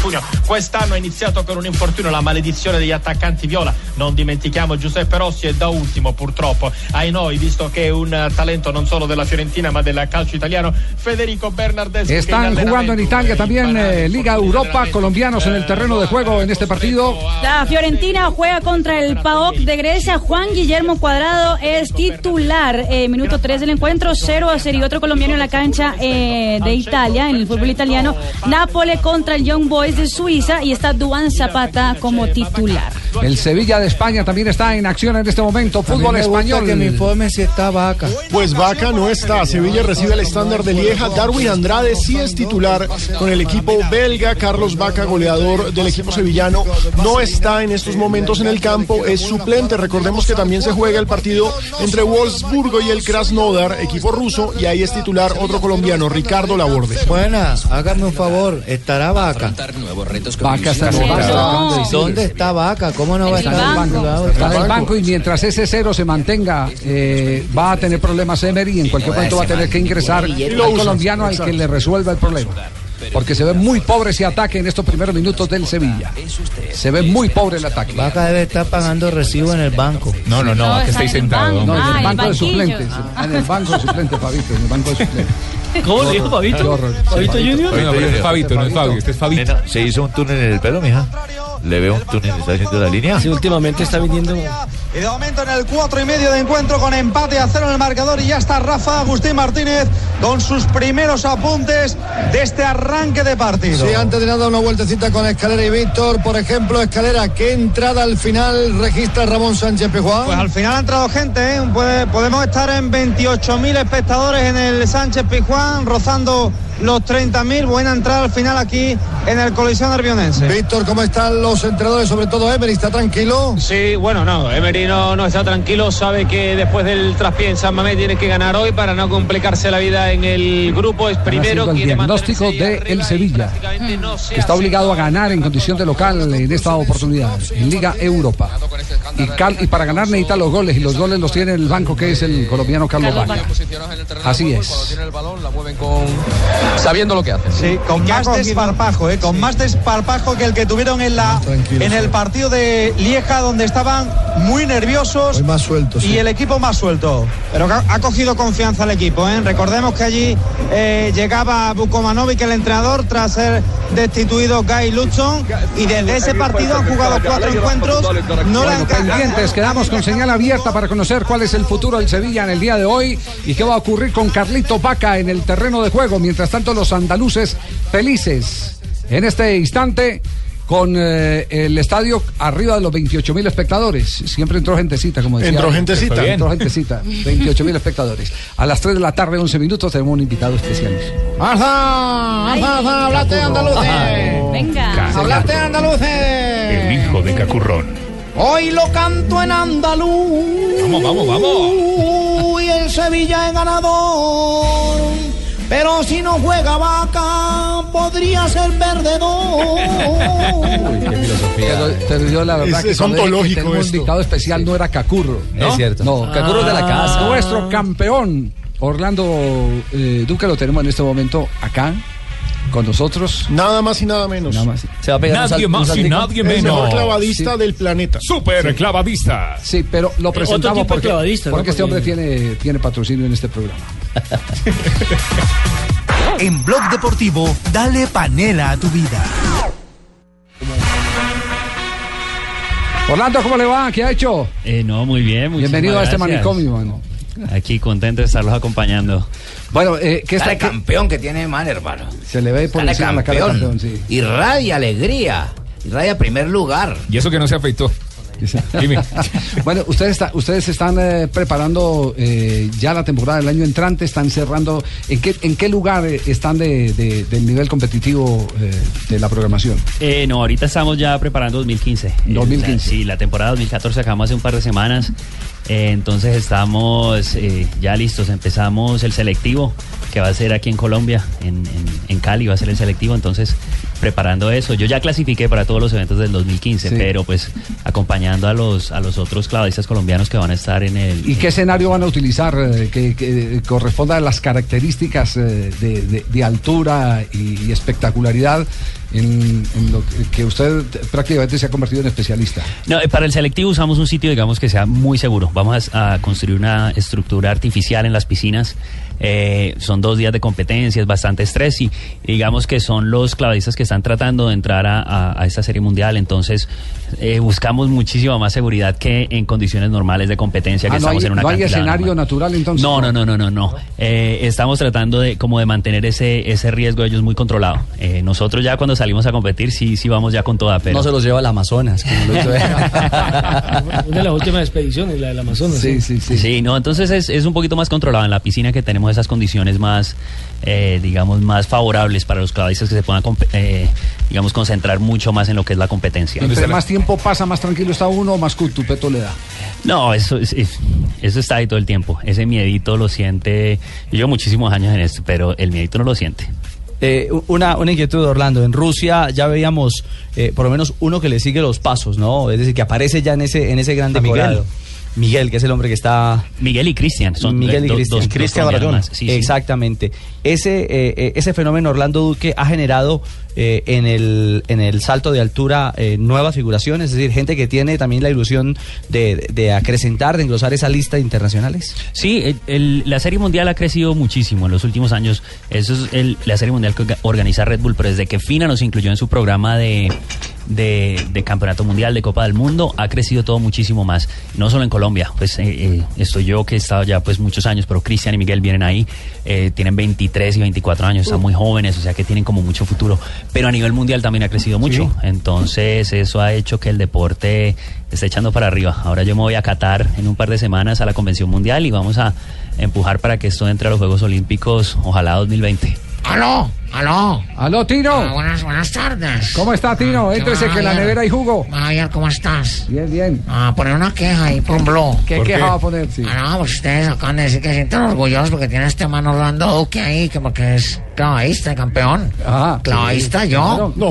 Speaker 35: Infortunio. Quest'anno ha iniziato con un infortunio la maledizione degli attaccanti viola. Non dimentichiamo Giuseppe Rossi e da ultimo purtroppo ai noi, visto che è un eh, talento non solo della Fiorentina ma del calcio italiano, Federico Bernardeschi.
Speaker 7: Están jugando en Italia también eh, Liga Europa, colombianos en el terreno de juego en este partido.
Speaker 15: La Fiorentina juega contra el PAOK de Grecia. Juan Guillermo Cuadrado es titular. Eh, minuto 3 del encuentro, 0 a 0 y otro colombiano en la cancha eh, de Italia, en el fútbol italiano. Nápoles contra el Young Boys de Suiza y está Duan Zapata como titular.
Speaker 7: El Sevilla de España también está en acción en este momento. Fútbol español.
Speaker 11: informe si está Vaca. Pues Vaca no está. Sevilla recibe el estándar de Lieja. Darwin Andrade sí es titular con el equipo belga. Carlos Vaca, goleador del equipo sevillano, no está en estos momentos en el campo. Es suplente. Recordemos que también se juega el partido entre Wolfsburgo y el Krasnodar, equipo ruso. Y ahí es titular otro colombiano, Ricardo Laborde.
Speaker 12: Buenas, hágame un favor, ¿estará Vaca?
Speaker 7: Vaca está en el banco.
Speaker 12: ¿Dónde está Vaca? ¿Cómo no va a
Speaker 7: Está
Speaker 12: estar
Speaker 7: en el banco. Está en el banco y mientras ese cero se mantenga, eh, va a tener problemas Emery y en cualquier momento va a tener que ingresar al colombiano al que le resuelva el problema. Porque se ve muy pobre ese ataque en estos primeros minutos del Sevilla. Se ve muy pobre el ataque.
Speaker 12: Vaca debe estar pagando recibo en el banco.
Speaker 7: No, no, no,
Speaker 12: No, está
Speaker 7: estáis
Speaker 12: en el
Speaker 7: sentados.
Speaker 12: banco.
Speaker 7: No, en
Speaker 12: Ah,
Speaker 7: el
Speaker 12: en el
Speaker 7: banco de suplentes. En el banco de suplentes, Fabito, en el banco de suplentes.
Speaker 5: ¿Cómo le dijo Fabito? ¿Fabito Junior?
Speaker 7: Bueno, pero es Fabito, no es Fabio,
Speaker 16: este es Fabito. ¿Se hizo un túnel en el pelo, mija? ¿Le veo un túnel? ¿Está haciendo la línea?
Speaker 5: Sí, últimamente está viniendo.
Speaker 36: Y de momento en el cuatro y medio de encuentro con empate a cero en el marcador y ya está Rafa Agustín Martínez con sus primeros apuntes de este arranque de partido.
Speaker 37: Sí, antes de nada una vueltecita con Escalera y Víctor. Por ejemplo, Escalera, ¿qué entrada al final registra Ramón Sánchez Pijuán?
Speaker 36: Pues al final ha entrado gente, ¿eh? Podemos estar en 28.000 espectadores en el Sánchez Rozando los 30.000. Buena entrada al final aquí en el Coliseo Nervionense.
Speaker 37: Víctor, ¿cómo están los entrenadores? Sobre todo Emery, ¿está tranquilo?
Speaker 38: Sí, bueno, no, Emery no, no está tranquilo, sabe que después del traspié en San Mamés tiene que ganar hoy para no complicarse la vida en el grupo, es primero,
Speaker 7: el diagnóstico de El Sevilla, que está obligado a ganar en condición de local en esta oportunidad, en Liga Europa. Y, Cal- y para ganar necesita los goles, y los goles los tiene el banco que es el colombiano Carlos Vaca. Así es.
Speaker 36: Sabiendo lo que hace. Sí, con más desparpajo, ¿eh? con más desparpajo que el que tuvieron en la en el partido de Lieja, donde estaban muy nerviosos.
Speaker 37: más sueltos.
Speaker 36: Y el equipo más suelto. Pero ha cogido confianza el equipo. ¿eh? Recordemos que allí eh, llegaba Bukomanovic, el entrenador, tras ser destituido Guy Lutzon. Y desde ese partido han jugado cuatro encuentros. No le han
Speaker 7: Pendientes, quedamos con señal abierta para conocer cuál es el futuro del Sevilla en el día de hoy y qué va a ocurrir con Carlito Vaca en el terreno de juego. Mientras tanto, los andaluces felices en este instante con eh, el estadio arriba de los 28 mil espectadores. Siempre entró gentecita, como decía.
Speaker 11: Entró gentecita.
Speaker 7: Entró gentecita. 28 mil espectadores. A las 3 de la tarde, 11 minutos, tenemos un invitado especial.
Speaker 39: ¡Alza! ¡Alza, alza! ¡Hablaste andaluces!
Speaker 35: Venga.
Speaker 39: ¡Hablaste andaluces!
Speaker 18: El hijo de Cacurrón.
Speaker 39: Hoy lo canto en andaluz.
Speaker 18: Vamos, vamos, vamos.
Speaker 39: Y el Sevilla es ganador. Pero si no juega vaca, podría ser perdedor.
Speaker 7: Pero, pero yo la verdad
Speaker 11: Es-
Speaker 7: que
Speaker 11: es ontológico
Speaker 7: tenemos un
Speaker 11: esto.
Speaker 7: invitado especial no era Cacurro. ¿no?
Speaker 18: Es cierto.
Speaker 7: No,
Speaker 18: Cacurro es de la casa.
Speaker 7: Nuestro campeón, Orlando eh, Duque, lo tenemos en este momento acá con nosotros.
Speaker 11: Nada más y nada menos.
Speaker 7: Nada más.
Speaker 18: Se va a pegar
Speaker 1: Nadie
Speaker 18: un
Speaker 1: más y nadie
Speaker 11: El mejor
Speaker 1: menos.
Speaker 11: clavadista del planeta.
Speaker 1: Super clavadista.
Speaker 7: Sí, pero lo
Speaker 5: otro
Speaker 7: presentamos porque,
Speaker 5: clavadista, ¿no?
Speaker 7: porque este hombre tiene, tiene patrocinio en este programa. *laughs*
Speaker 40: En Blog Deportivo, dale panela a tu vida.
Speaker 7: Orlando, ¿cómo le va? ¿Qué ha hecho?
Speaker 41: Eh, no, muy bien.
Speaker 7: Bienvenido a este
Speaker 41: gracias.
Speaker 7: manicomio, mano.
Speaker 41: Aquí contento de estarlos acompañando.
Speaker 7: Bueno, eh, ¿qué está qué-
Speaker 42: campeón que tiene man, hermano.
Speaker 7: Se le ve por encima la cara de
Speaker 42: campeón.
Speaker 7: campeón, sí.
Speaker 42: Irradia alegría. Irradia primer lugar.
Speaker 1: Y eso que no se afeitó. Dime. *laughs*
Speaker 7: Bueno, ustedes, está- ustedes están eh, preparando eh, ya la temporada del año entrante, están cerrando. ¿En qué, en qué lugar eh, están de, de- del nivel competitivo eh, de la programación?
Speaker 41: Eh, no, ahorita estamos ya preparando 2015. Eh,
Speaker 7: 2015.
Speaker 41: la- sí, la temporada 2014 acabamos hace un par de semanas. Eh, entonces estamos eh, ya listos. Empezamos el selectivo, que va a ser aquí en Colombia, en, en- en Cali va a ser el selectivo. Entonces, preparando eso. Yo ya clasifiqué para todos los eventos del 2015,
Speaker 7: Sí.
Speaker 41: pero pues acompañando a los, a los otros clavadistas colombianos que van a estar en el...
Speaker 7: ¿Y qué escenario van a utilizar eh, que, que corresponda a las características eh, de, de- de altura y, y espectacularidad en, lo que- usted prácticamente se ha convertido en especialista?
Speaker 41: No, eh, para el selectivo usamos un sitio, digamos, que sea muy seguro. Vamos a construir una estructura artificial en las piscinas. Eh, son dos días de competencia, es bastante estrés y digamos que son los clavadistas que están tratando de entrar a, a- a esta serie mundial. Entonces eh, buscamos muchísima más seguridad que en condiciones normales de competencia que
Speaker 7: Ah, no
Speaker 41: estamos
Speaker 7: hay,
Speaker 41: en una
Speaker 7: no hay escenario
Speaker 41: normal.
Speaker 7: natural entonces.
Speaker 41: No, no, no, no, no, no. Eh, estamos tratando de como de mantener ese ese riesgo de ellos muy controlado. Eh, nosotros ya cuando salimos a competir sí sí vamos ya con toda, pero
Speaker 18: No se los lleva al Amazonas. como lo hizo. *laughs*
Speaker 5: Una de las últimas expediciones, la del Amazonas.
Speaker 7: Sí, sí, sí.
Speaker 41: Sí, no, entonces es, es un poquito más controlado en la piscina que tenemos esas condiciones más, eh, digamos, más favorables para los clavadistas que se puedan, eh, digamos, concentrar mucho más en lo que es la competencia.
Speaker 7: Entre más tiempo pasa, más tranquilo está uno, más cutupeto le da.
Speaker 41: No, eso, es- es- eso está ahí todo el tiempo. Ese miedito lo siente. Yo llevo muchísimos años en esto, pero el miedito no lo siente.
Speaker 18: Eh, una, una inquietud, Orlando. En Rusia ya veíamos eh, por lo menos uno que le sigue los pasos, ¿no? Es decir, que aparece ya en ese, en ese gran
Speaker 41: A Miguel.
Speaker 18: Miguel, que es el hombre que está...
Speaker 41: Miguel y Cristian son
Speaker 18: Miguel y
Speaker 41: do-
Speaker 18: Cristian.
Speaker 41: dos- dos Cristian sí, sí.
Speaker 18: Exactamente. Ese, eh, eh, ese fenómeno Orlando Duque ha generado eh, en, el, en el salto de altura eh, nuevas figuraciones, es decir, gente que tiene también la ilusión de, de acrecentar, de engrosar esa lista de internacionales.
Speaker 41: Sí, el- el- la Serie Mundial ha crecido muchísimo en los últimos años. Eso es el- la Serie Mundial que orga- organiza Red Bull, pero desde que FINA nos incluyó en su programa de, de, de Campeonato Mundial, de Copa del Mundo, ha crecido todo muchísimo más. No solo en Colombia, pues eh, eh, estoy yo que he estado ya pues muchos años, pero Cristian y Miguel vienen ahí, eh, tienen 23 y 24 años, están muy jóvenes, o sea que tienen como mucho futuro. Pero a nivel mundial también ha crecido mucho. Entonces eso ha hecho que el deporte esté echando para arriba. Ahora yo me voy a Qatar en un par de semanas a la Convención Mundial y vamos a empujar para que esto entre a los Juegos Olímpicos, ojalá 2020.
Speaker 39: ¡Aló! ¡Aló!
Speaker 7: ¡Aló, Tino!
Speaker 39: Ah, buenas, buenas tardes.
Speaker 7: ¿Cómo está, Tino?
Speaker 39: ¿Qué
Speaker 7: Éntrese que en la nevera hay jugo.
Speaker 39: Javier, ¿cómo estás?
Speaker 7: Bien, bien.
Speaker 39: Ah, poner una queja ahí por un blog.
Speaker 7: ¿Qué queja va a poner? Sí.
Speaker 39: Ah, no, pues ustedes acaban de decir que se sienten orgullosos porque tiene este man Orlando Duque ahí, que porque es clavadista, campeón.
Speaker 7: Ajá.
Speaker 39: Clavadista,
Speaker 7: Sí,
Speaker 39: yo.
Speaker 7: claro. No,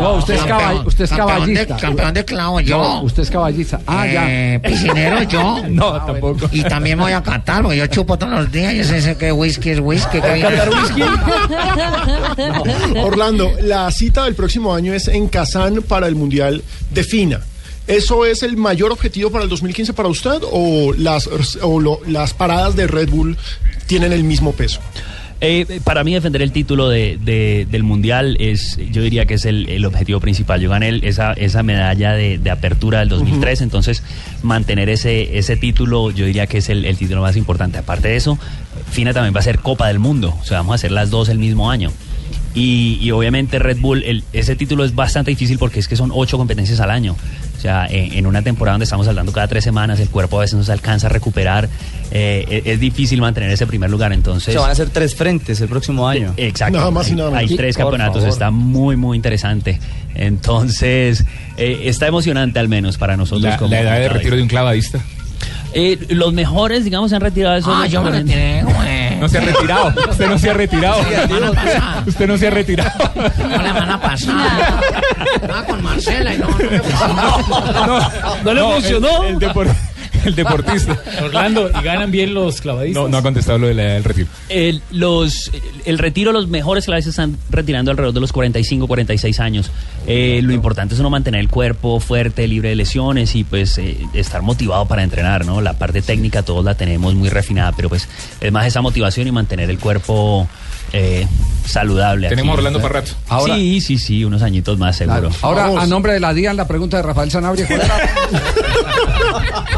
Speaker 7: No, *laughs* usted es,
Speaker 39: Campeón,
Speaker 7: caball- usted es
Speaker 39: campeón de-
Speaker 7: caballista.
Speaker 39: campeón de clavo, yo.
Speaker 7: No, usted es caballista. Ah,
Speaker 39: Eh,
Speaker 7: ya.
Speaker 39: piscinero, yo. *laughs*
Speaker 7: No, tampoco.
Speaker 39: Y también me voy a catar, porque yo chupo todos los días. Yo sé, sé que whisky es whisky. Que *laughs* viene *laughs*
Speaker 11: Orlando, la cita del próximo año es en Kazán para el Mundial de FINA. ¿Eso es el mayor objetivo para el 2015 para usted o las, o lo- las paradas de Red Bull tienen el mismo peso?
Speaker 41: Eh, para mí defender el título de, de- del mundial es, yo diría que es el, el objetivo principal. Yo gané el- esa, esa medalla de, de apertura del 2003, entonces mantener ese, ese título yo diría que es el, el título más importante. Aparte de eso, FINA también va a ser Copa del Mundo, o sea, vamos a hacer las dos el mismo año. Y, y obviamente Red Bull, el- ese título es bastante difícil porque es que son ocho competencias al año. O sea, en, en una temporada donde estamos hablando cada tres semanas, el cuerpo a veces no se alcanza a recuperar. eh, es, es difícil mantener ese primer lugar. Entonces,
Speaker 18: Se van a hacer tres frentes el próximo año.
Speaker 41: Exacto.
Speaker 18: Nada más y
Speaker 41: Hay-
Speaker 18: nada
Speaker 41: Hay
Speaker 18: menos.
Speaker 41: tres
Speaker 18: Por
Speaker 41: campeonatos, está muy, muy interesante. Entonces, eh, está emocionante al menos para nosotros.
Speaker 14: La,
Speaker 41: como
Speaker 14: la edad de retiro de un clavadista.
Speaker 41: Eh, los mejores, digamos, se han retirado de esos.
Speaker 14: Ah, yo me retiré, No se ha retirado. Usted no se ha retirado. Usted no se ha retirado.
Speaker 15: La semana pasada. *laughs* Ah, con Marcela y no, no me
Speaker 14: No,
Speaker 15: le
Speaker 14: el-
Speaker 15: funcionó?
Speaker 14: El, depor- *laughs* el deportista.
Speaker 10: Orlando, ¿y ganan bien los clavadistas?
Speaker 14: No, no ha contestado lo del del retiro.
Speaker 41: El, los, el retiro, los mejores claves están retirando alrededor de los 45, 46 años. Eh, lo importante es uno mantener el cuerpo fuerte, libre de lesiones y pues eh, estar motivado para entrenar, ¿no? La parte técnica todos la tenemos muy refinada, pero pues es más esa motivación y mantener el cuerpo eh, saludable.
Speaker 14: Tenemos
Speaker 41: aquí.
Speaker 14: Orlando para rato.
Speaker 7: Ahora-
Speaker 41: sí, sí, sí, unos añitos más seguro.
Speaker 7: Ahora, a nombre de la DIAN, la pregunta de Rafael Sanabria. *laughs*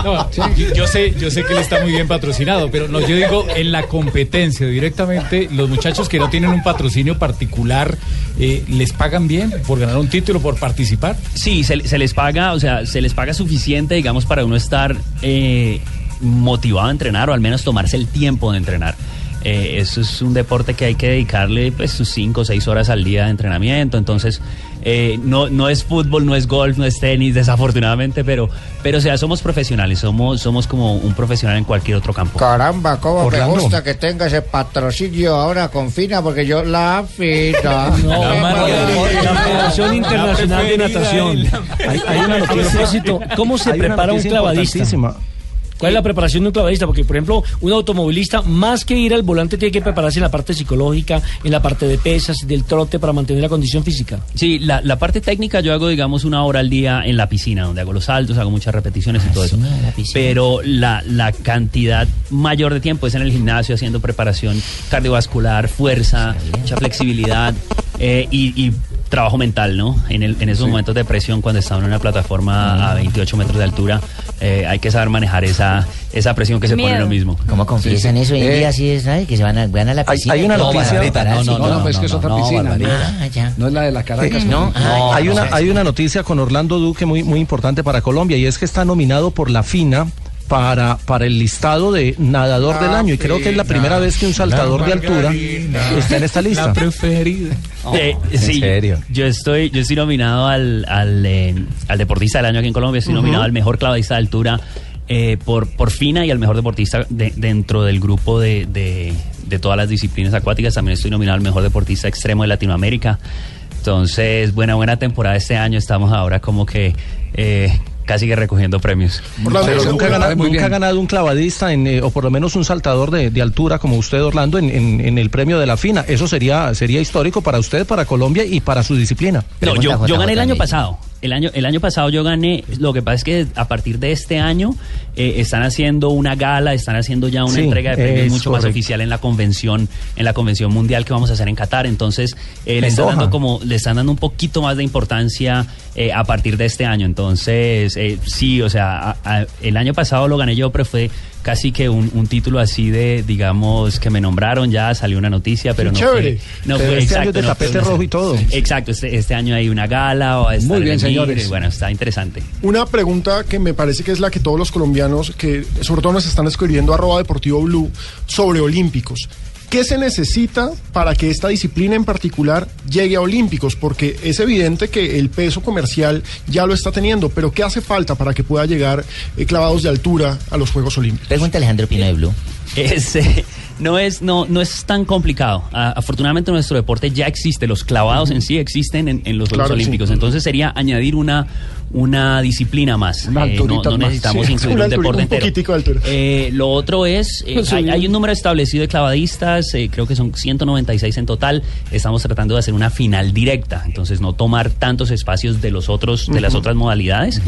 Speaker 10: No, yo, yo sé, yo sé que él está muy bien patrocinado, pero no, yo digo en la competencia directamente, los muchachos que no tienen un patrocinio particular, eh, ¿les pagan bien por ganar un título, por participar?
Speaker 41: Sí, se, se les paga, o sea, se les paga suficiente, digamos, para uno estar eh, motivado a entrenar o al menos tomarse el tiempo de entrenar. Eh, eso es un deporte que hay que dedicarle pues sus 5 o 6 horas al día de entrenamiento, entonces eh, no, no es fútbol, no es golf, no es tenis, *laughs* desafortunadamente, pero, pero o sea, somos profesionales, somos, somos como un profesional en cualquier otro campo.
Speaker 39: Caramba, cómo
Speaker 41: Orlando.
Speaker 39: me gusta que tenga ese patrocinio ahora con Fina, porque yo la Fina. *laughs*
Speaker 5: La Federación Internacional de Natación.
Speaker 27: Hay- hay una
Speaker 5: A
Speaker 27: noticia-
Speaker 5: propósito, ¿cómo se
Speaker 27: hay una
Speaker 5: prepara un clavadista? ¿Cuál es la preparación de un clavadista? Porque, por ejemplo, un automovilista, más que ir al volante, tiene que prepararse en la parte psicológica, en la parte de pesas, del trote, para mantener la condición física.
Speaker 41: Sí, la, la parte técnica yo hago, digamos, una hora al día en la piscina, donde hago los saltos, hago muchas repeticiones y todo eso. Pero la, la cantidad mayor de tiempo es en el gimnasio haciendo preparación cardiovascular, fuerza, mucha flexibilidad eh, y, y trabajo mental, ¿no? En, el, en esos momentos de presión, cuando está en una plataforma a 28 metros de altura, eh, hay que saber manejar esa, esa presión que se pone en lo mismo.
Speaker 9: ¿Cómo confiesan eso hoy en día? Así es, ¿sabes? Que se van a, van a la
Speaker 18: Hay-
Speaker 9: piscina.
Speaker 18: hay una
Speaker 9: No,
Speaker 18: noticia-
Speaker 9: prepararse.
Speaker 18: No, no, no,
Speaker 7: pues es que es otra piscina. ¿no?
Speaker 9: Ah, ya.
Speaker 7: No es la de la Caracas.
Speaker 9: No,
Speaker 7: ¿no?
Speaker 27: hay, una, hay una noticia con Orlando Duque muy, muy importante para Colombia y es que está nominado por la FINA para, para el listado de nadador del año y creo que es la primera vez que un saltador de altura está en esta lista.
Speaker 14: preferida.
Speaker 41: Eh,
Speaker 18: ¿en
Speaker 41: sí,
Speaker 18: serio?
Speaker 41: Yo estoy, yo estoy nominado al, al, eh, al deportista del año aquí en Colombia, estoy nominado al mejor clavadista de altura eh, por, por FINA y al mejor deportista de- dentro del grupo de, de- de todas las disciplinas acuáticas. También estoy nominado al mejor deportista extremo de Latinoamérica. Entonces, buena, buena temporada este año. Estamos ahora como que eh, casi que recogiendo premios.
Speaker 27: Pero nunca, ha ganado, nunca ha ganado un clavadista, en, eh, o por lo menos un saltador de, de altura como usted, Orlando, en, en- en el premio de la FINA. Eso sería, sería histórico para usted, para Colombia y para su disciplina.
Speaker 41: No, yo, yo gané el año pasado. El año, el año pasado yo gané. Lo que pasa es que a partir de este año eh, están haciendo una gala, están haciendo ya una
Speaker 27: Sí,
Speaker 41: entrega de premios mucho más oficial en la convención, en la convención mundial que vamos a hacer en Qatar. Entonces eh, le están dando como, le están dando un poquito más de importancia eh, a partir de este año. Entonces eh, sí, o sea, a- a- el año pasado lo gané yo, pero fue casi que un, un título así de, digamos, que me nombraron ya, salió una noticia, pero
Speaker 27: Sí,
Speaker 41: no
Speaker 27: chévere.
Speaker 41: fue, no
Speaker 27: Pero
Speaker 41: fue
Speaker 27: este año
Speaker 41: exacto,
Speaker 27: es de
Speaker 41: no
Speaker 27: tapete rojo y todo. *laughs*
Speaker 41: Exacto, este, este año hay una gala o
Speaker 11: Muy bien, señores.
Speaker 41: Bueno, está interesante.
Speaker 11: Una pregunta que me parece que es la que todos los colombianos, que sobre todo nos están escribiendo arroba deportivo blue, sobre olímpicos. ¿Qué se necesita para que esta disciplina en particular llegue a olímpicos? Porque es evidente que el peso comercial ya lo está teniendo, pero ¿qué hace falta para que pueda llegar eh, clavados de altura a los Juegos Olímpicos?
Speaker 9: Pregunta Alejandro Pino de Blue. *laughs*
Speaker 41: Es, eh, no, es, no, no es tan complicado. Ah, afortunadamente nuestro deporte ya existe, los clavados en sí existen en, en los Juegos
Speaker 11: Claro, sí.
Speaker 41: Olímpicos. Entonces sería añadir una, una disciplina más.
Speaker 11: Una
Speaker 41: Eh, no, no necesitamos incluir un deporte
Speaker 11: un
Speaker 41: entero.
Speaker 11: altura.
Speaker 41: Eh, lo otro es, *laughs* eh, hay, hay un número establecido de clavadistas, eh, creo que son 196 en total. Estamos tratando de hacer una final directa, entonces no tomar tantos espacios de los otros, de las otras modalidades.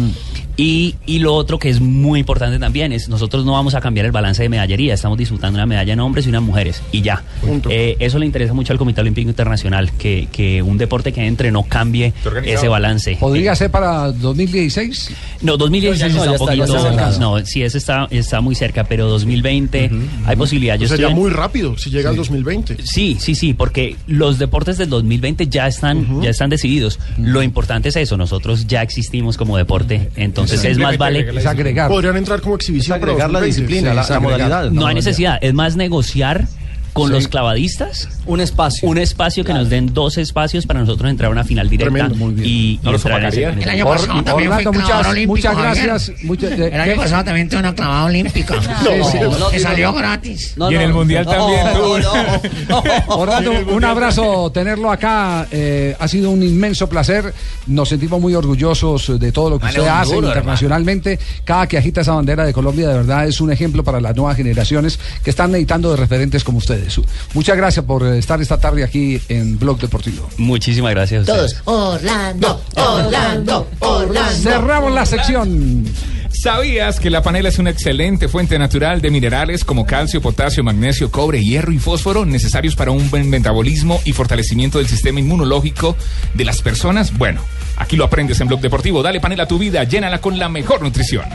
Speaker 41: Y, y lo otro que es muy importante también es nosotros no vamos a cambiar el balance de medallería, estamos disfrutando una medalla en hombres y una en mujeres y ya. Eh, eso le interesa mucho al Comité Olímpico Internacional, que, que un deporte que entre no cambie ese balance.
Speaker 7: Podría ser para 2016.
Speaker 41: No, 2016
Speaker 7: No,
Speaker 41: está un poquito.
Speaker 7: está cerca.
Speaker 41: no, sí, ese está, está muy cerca, pero 2020 hay posibilidad. Yo
Speaker 11: Pues sería
Speaker 41: estoy en-
Speaker 11: muy rápido si llega al 2020.
Speaker 41: Sí, sí, sí, porque los deportes del 2020 ya están, ya están decididos. Lo importante es eso, nosotros ya existimos como deporte, entonces es más vale
Speaker 11: Podrían entrar como exhibición.
Speaker 43: agregar la
Speaker 11: 2020.
Speaker 43: disciplina, la- la modalidad.
Speaker 41: No hay necesidad, es más negociar con
Speaker 43: Sí.
Speaker 41: los clavadistas
Speaker 18: un espacio.
Speaker 41: Un espacio que nos den dos espacios para nosotros entrar a una final directa
Speaker 43: Tremendo, muy bien.
Speaker 41: y, y
Speaker 43: No los
Speaker 41: entrar en
Speaker 39: El año pasado también
Speaker 7: Orlando, muchas,
Speaker 39: olímpico,
Speaker 7: muchas *laughs* gracias. muchas- eh,
Speaker 39: El año
Speaker 7: ¿qué?
Speaker 39: pasado también tuve una clavada olímpica.
Speaker 7: No, sí, no,
Speaker 39: que
Speaker 7: no,
Speaker 39: salió
Speaker 7: no.
Speaker 39: gratis.
Speaker 7: No,
Speaker 14: Y en el Mundial
Speaker 7: no,
Speaker 14: también
Speaker 7: no,
Speaker 14: tuvo.
Speaker 7: no, *laughs* Orlando, un abrazo tenerlo acá. eh, ha sido un inmenso placer. Nos sentimos muy orgullosos de todo lo que
Speaker 39: Vale,
Speaker 7: usted hace
Speaker 39: duro,
Speaker 7: internacionalmente. Cada que agita esa bandera de Colombia, de verdad, es un ejemplo para las nuevas generaciones que están necesitando de referentes como ustedes. Muchas gracias por eh, estar esta tarde aquí en Blog Deportivo.
Speaker 41: Muchísimas gracias a ustedes.
Speaker 39: Orlando, Orlando, Orlando.
Speaker 7: Cerramos la sección.
Speaker 14: ¿Sabías que la panela es una excelente fuente natural de minerales como calcio, potasio, magnesio, cobre, hierro y fósforo necesarios para un buen metabolismo y fortalecimiento del sistema inmunológico de las personas? Bueno, aquí lo aprendes en Blog Deportivo. Dale panela a tu vida, llénala con la mejor nutrición.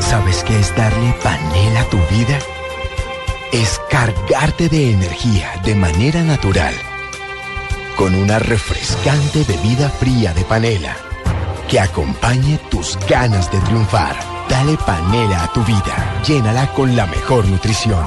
Speaker 44: ¿Sabes qué es darle panela a tu vida? Es cargarte de energía de manera natural. Con una refrescante bebida fría de panela que acompañe tus ganas de triunfar. Dale panela a tu vida. Llénala con la mejor nutrición.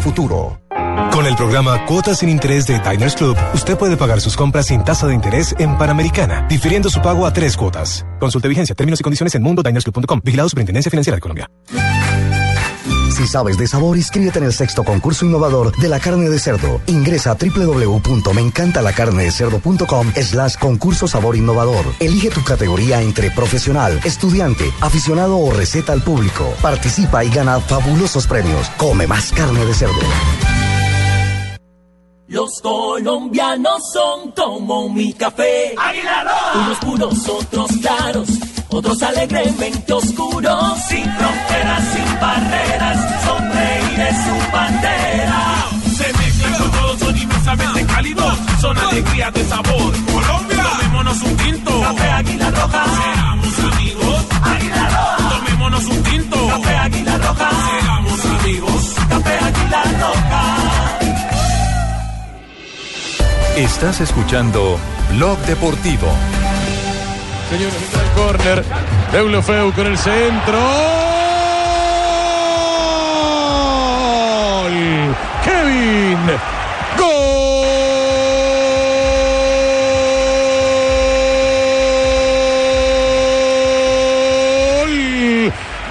Speaker 24: futuro.
Speaker 34: Con el programa Cuotas sin Interés de Diners Club, usted puede pagar sus compras sin tasa de interés en Panamericana, difiriendo su pago a tres cuotas. Consulte vigencia, términos y condiciones en mundodinersclub.com. Vigilado Superintendencia Financiera de Colombia.
Speaker 45: Si sabes de sabor, inscríbete en el sexto concurso innovador de la carne de cerdo. Ingresa a www.meencantalacarnedecerdo.com slash concurso sabor innovador. Elige tu categoría entre profesional, estudiante, aficionado o receta al público. Participa y gana fabulosos premios. Come más carne de cerdo.
Speaker 46: Los colombianos son como mi café. Unos puros, otros claros, otros alegremente oscuros. Sin fronteras, sin barreras, sonreír es su bandera.
Speaker 47: Se mezclan con todos, son inmensamente cálidos, son alegrías de sabor. Colombia, tomémonos un tinto.
Speaker 46: Café Águila Roja.
Speaker 47: Seamos amigos.
Speaker 46: Águila Roja.
Speaker 47: Tomémonos un tinto.
Speaker 46: Café Águila Roja.
Speaker 47: Seamos amigos.
Speaker 46: Café Águila Roja.
Speaker 1: Estás escuchando Blog Deportivo.
Speaker 48: Señores, entra el córner. Deulofeu con el centro. ¡Gol! Kevin. ¡Gol!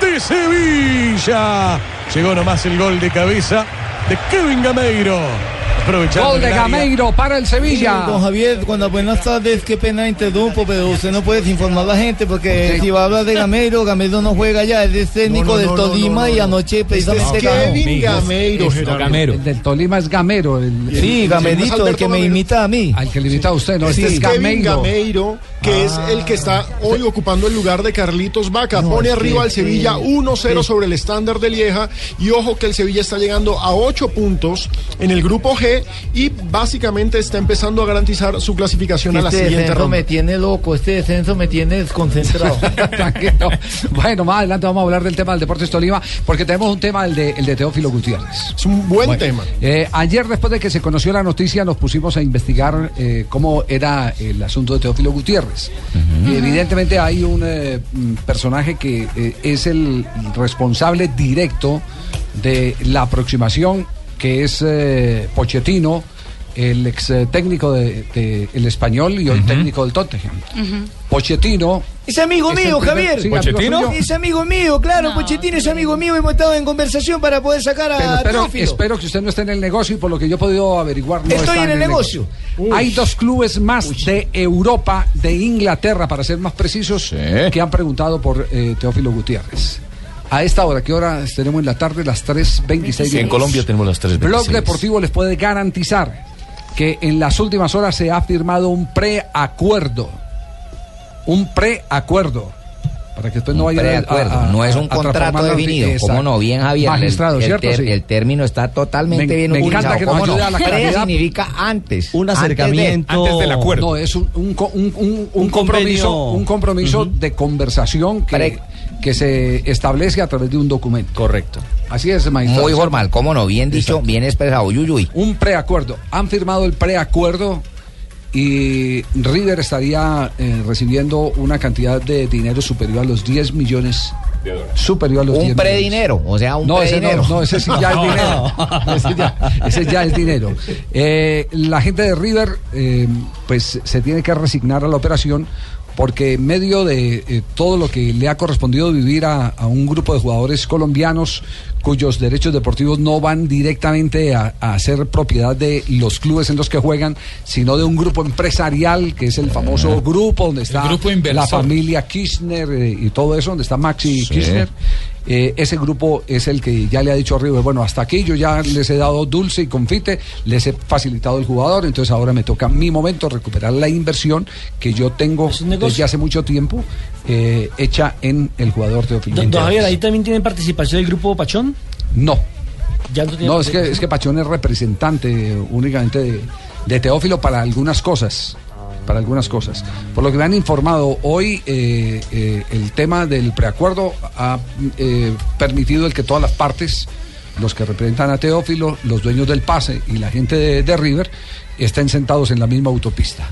Speaker 48: De Sevilla. Llegó nomás el gol de cabeza de Kevin Gameiro. Aprovechando
Speaker 7: Gol de. Gameiro para el Sevilla.
Speaker 12: Don Javier, cuando buenas tardes, qué pena interrumpo, pero usted no puede informar a la gente porque
Speaker 7: Sí.
Speaker 12: si va a hablar de Gameiro, Gameiro no juega ya, él es técnico
Speaker 11: No, no,
Speaker 12: del
Speaker 11: no,
Speaker 12: Tolima
Speaker 11: no, no,
Speaker 12: y
Speaker 11: no.
Speaker 12: anoche
Speaker 11: Este es
Speaker 12: precisamente ganó.
Speaker 11: Kevin Gameiro.
Speaker 12: Gamero.
Speaker 7: El del Tolima es Gamero. el-
Speaker 12: Sí,
Speaker 7: el-
Speaker 12: Gamerito, el que me imita a mí.
Speaker 7: Al que le imita a usted, no,
Speaker 11: Este
Speaker 7: este
Speaker 11: es
Speaker 7: es
Speaker 11: Kevin
Speaker 7: Gameiro.
Speaker 11: Gameiro, que es el que está hoy ocupando el lugar de Carlitos Vaca. Pone
Speaker 12: es
Speaker 11: arriba al Sevilla
Speaker 12: que-
Speaker 11: 1-0
Speaker 12: que-
Speaker 11: sobre el estándar de Lieja. Y ojo que el Sevilla está llegando a 8 puntos en el grupo G y básicamente está empezando a garantizar su clasificación a la
Speaker 12: Este
Speaker 11: siguiente
Speaker 12: descenso
Speaker 11: ronda.
Speaker 12: me tiene loco, este descenso me tiene desconcentrado. *laughs*
Speaker 7: Tranquilo. Bueno, más adelante vamos a hablar del tema del Deportes Tolima, porque tenemos un tema, el de, el de Teófilo Gutiérrez.
Speaker 11: Es un buen
Speaker 7: Bueno,
Speaker 11: tema.
Speaker 7: eh, ayer, después de que se conoció la noticia, nos pusimos a investigar eh, cómo era el asunto de Teófilo Gutiérrez. Y evidentemente hay un eh, personaje que eh, es el responsable directo de la aproximación, que es eh, Pochettino, el ex eh, técnico de, de el español y hoy técnico del Tottenham. Pochettino.
Speaker 39: Es amigo
Speaker 7: Es
Speaker 39: mío,
Speaker 7: primer-
Speaker 39: Javier.
Speaker 7: sí, amigo suyo.
Speaker 39: Es amigo mío, claro. Pochettino es amigo mío. Hemos estado en conversación para poder sacar a
Speaker 7: Pero espero,
Speaker 39: Teófilo.
Speaker 7: espero que usted no esté en el negocio y por lo que yo he podido averiguar no
Speaker 39: Estoy
Speaker 7: está
Speaker 39: en el negocio.
Speaker 7: Hay dos clubes más de Europa, de Inglaterra, para ser más precisos, que han preguntado por eh, Teófilo Gutiérrez. A esta hora, ¿qué hora tenemos en la tarde? Las 3.26
Speaker 49: Sí, en Colombia tenemos las 3.26.
Speaker 7: Blog Deportivo les puede garantizar que en las últimas horas se ha firmado un preacuerdo. Un preacuerdo. Para que usted no
Speaker 50: Un
Speaker 7: vaya a-
Speaker 50: preacuerdo,
Speaker 7: a- a-
Speaker 50: no es un
Speaker 7: a
Speaker 50: contrato definido.
Speaker 7: Exacto.
Speaker 50: ¿Cómo no? Bien, Javier. El-
Speaker 7: Magistrado,
Speaker 50: el,
Speaker 7: ¿cierto?
Speaker 50: ter-
Speaker 7: Sí.
Speaker 50: el término está totalmente
Speaker 7: Me-
Speaker 50: bien
Speaker 7: me
Speaker 50: utilizado.
Speaker 7: encanta que nos
Speaker 50: ¿Cómo no?
Speaker 7: la
Speaker 50: Pre significa antes.
Speaker 18: Un
Speaker 50: Antes de-
Speaker 18: acercamiento.
Speaker 7: No, es un, un, un- un- un
Speaker 18: Un
Speaker 7: compromiso, un compromiso de conversación que, que se establece a través de un documento.
Speaker 18: Correcto.
Speaker 7: Así es, magistrado.
Speaker 50: Muy formal, ¿cómo no? Bien dicho,
Speaker 7: Exacto.
Speaker 50: bien expresado. Yuyuy.
Speaker 7: Un preacuerdo. Han firmado el preacuerdo y River estaría eh, recibiendo una cantidad de dinero superior a los 10 millones. Superior a los
Speaker 50: Un
Speaker 7: 10 millones.
Speaker 50: predinero, o sea, un
Speaker 7: no, ese
Speaker 50: predinero.
Speaker 7: no, no, ese sí ya es *laughs* dinero. Ese ya, ese ya es dinero. Eh, la gente de River, eh, pues se tiene que resignar a la operación porque en medio de eh, todo lo que le ha correspondido vivir a, a un grupo de jugadores colombianos cuyos derechos deportivos no van directamente a, a ser propiedad de los clubes en los que juegan, sino de un grupo empresarial que es el famoso grupo donde está
Speaker 51: grupo
Speaker 7: la familia Kirchner eh, y todo eso, donde está Maxi
Speaker 50: Sí.
Speaker 7: Kirchner. Eh, ese grupo es el que ya le ha dicho a River, bueno, hasta aquí yo ya les he dado dulce y confite, les he facilitado el jugador, entonces ahora me toca mi momento recuperar la inversión que yo tengo desde hace mucho tiempo eh, hecha en el jugador Teófilo.
Speaker 5: Don, Javier, ahí también tienen participación del grupo Pachón.
Speaker 7: No.
Speaker 5: Ya no, tiene
Speaker 7: No, es que, es que Pachón es representante únicamente de, de Teófilo para algunas cosas. Para algunas cosas. Por lo que me han informado hoy, eh, eh, el tema del preacuerdo ha eh, permitido el que todas las partes, los que representan a Teófilo, los dueños del pase y la gente de, de River, estén sentados en la misma autopista.